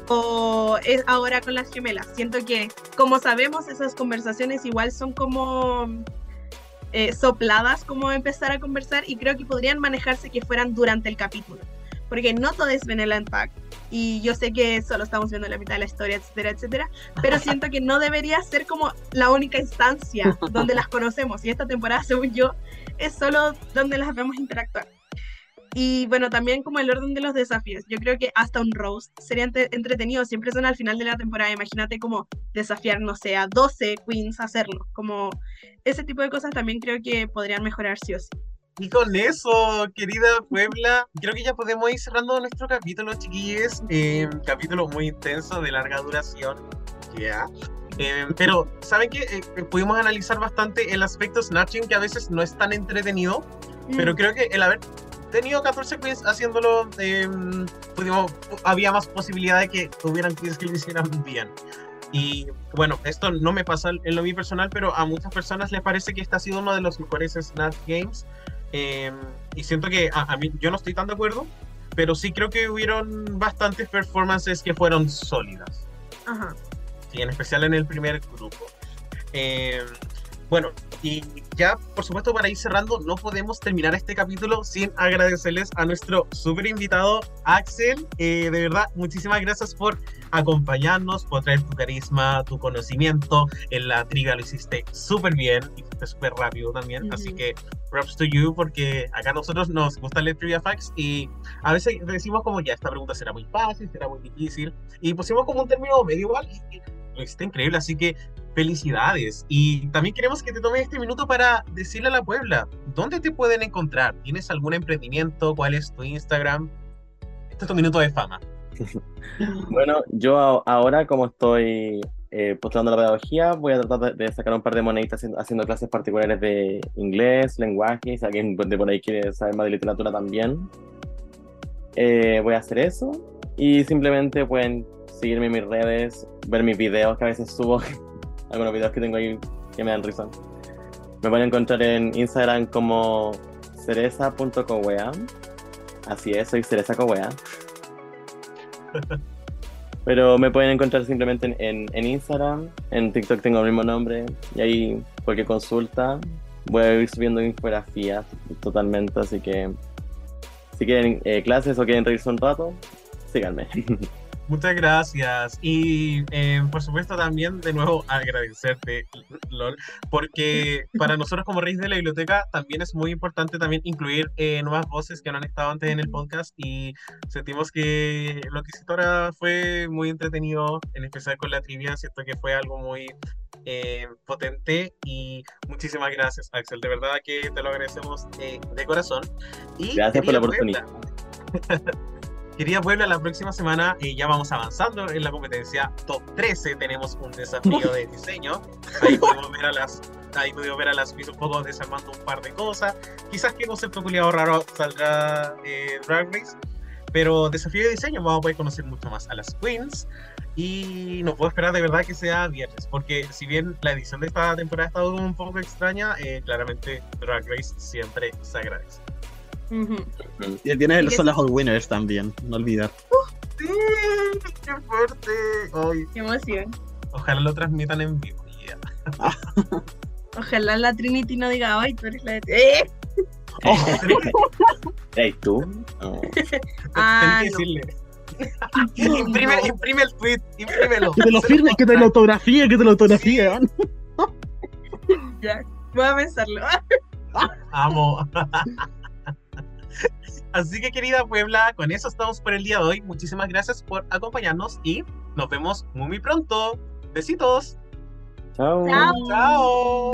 o es ahora con las gemelas. Siento que, como sabemos, esas conversaciones igual son como eh, sopladas, como empezar a conversar, y creo que podrían manejarse que fueran durante el capítulo porque no todo es Vanilla Pack y yo sé que solo estamos viendo la mitad de la historia, etcétera, etcétera, pero siento que no debería ser como la única instancia donde las conocemos y esta temporada, según yo, es solo donde las vemos interactuar. Y bueno, también como el orden de los desafíos. Yo creo que hasta un roast sería entretenido. Siempre son al final de la temporada. Imagínate como desafiar, no sé, a 12 queens a hacerlo. Como ese tipo de cosas también creo que podrían mejorar sí o sí. Y con eso, querida Puebla, creo que ya podemos ir cerrando nuestro capítulo, chiquillos. Eh, capítulo muy intenso, de larga duración. Ya. Eh, pero, ¿saben qué? Eh, pudimos analizar bastante el aspecto Snatching, que a veces no es tan entretenido. Pero mm. creo que el haber tenido 14 queens haciéndolo, pudimos, había más posibilidad de que hubieran queens que lo hicieran bien. Y bueno, esto no me pasa en lo mío personal, pero a muchas personas les parece que este ha sido uno de los mejores Snatch Games. Em, y siento que a, mí, yo no estoy tan de acuerdo, pero sí creo que hubieron bastantes performances que fueron sólidas. Ajá. Sí, en especial en el primer grupo. Eh, bueno, y ya, por supuesto, para ir cerrando, no podemos terminar este capítulo sin agradecerles a nuestro súper invitado, Axel. Eh, de verdad, muchísimas gracias por acompañarnos, por traer tu carisma, tu conocimiento. En la triga lo hiciste súper bien fue súper rápido también. Así que props to you, porque acá a nosotros nos gusta leer trivia facts y a veces decimos como ya, esta pregunta será muy fácil, será muy difícil. Y pusimos como un término medio igual y lo hiciste increíble. Así que felicidades. Y también queremos que te tomes este minuto para decirle a la Puebla, ¿dónde te pueden encontrar? ¿Tienes algún emprendimiento? ¿Cuál es tu Instagram? Este es tu minuto de fama. bueno, yo ahora como estoy eh, postulando la pedagogía, voy a tratar de, sacar un par de moneditas haciendo, clases particulares de inglés, lenguaje, si alguien de por ahí quiere saber más de literatura también. Eh, voy a hacer eso y simplemente pueden seguirme en mis redes, ver mis videos que a veces subo, algunos videos que tengo ahí que me dan risa. Me pueden encontrar en Instagram como cereza.cowea. Así es, soy cereza Pero me pueden encontrar simplemente en, en, Instagram, en TikTok tengo el mismo nombre, y ahí cualquier consulta voy a ir subiendo infografías totalmente, así que si quieren eh, clases o quieren reírse un rato, síganme. Muchas gracias. Y eh, por supuesto también de nuevo agradecerte, Lol, porque para nosotros como Reyes de la Biblioteca también es muy importante también incluir eh, nuevas voces que no han estado antes en el podcast y sentimos que lo que hiciste ahora fue muy entretenido, en especial con la trivia, siento que fue algo muy eh, potente y muchísimas gracias Axel, de verdad que te lo agradecemos de corazón. Y gracias por la oportunidad. Querida Puebla, la próxima semana eh, ya vamos avanzando en la competencia top 13. Tenemos un desafío de diseño. Ahí podemos ver a las, ahí podemos ver a las un poco desarmando un par de cosas. Quizás qué concepto culiado raro saldrá eh, Drag Race. Pero desafío de diseño, vamos a poder conocer mucho más a las queens. Y no puedo esperar de verdad que sea viernes, porque si bien la edición de esta temporada ha estado un poco extraña, eh, claramente Drag Race siempre se agradece. Y tiene el Soul Hall Winners también, no olvidar. ¡Sí! ¡Qué fuerte! ¡Qué emoción! Ojalá lo transmitan en vivo. Ojalá la Trinity no diga, ay, tú eres la de... ¡Eh! Oh. ¿Ey, tú? ah, que decirle. imprime, imprime, el tweet, imprímelo. Que te lo firme, que te lo autografíe, que te lo autografíe. ya, voy a pensarlo. Amo. Así que querida Puebla, con eso estamos por el día de hoy. Muchísimas gracias por acompañarnos y nos vemos muy, muy pronto. Besitos. Chao. Chao. Chao.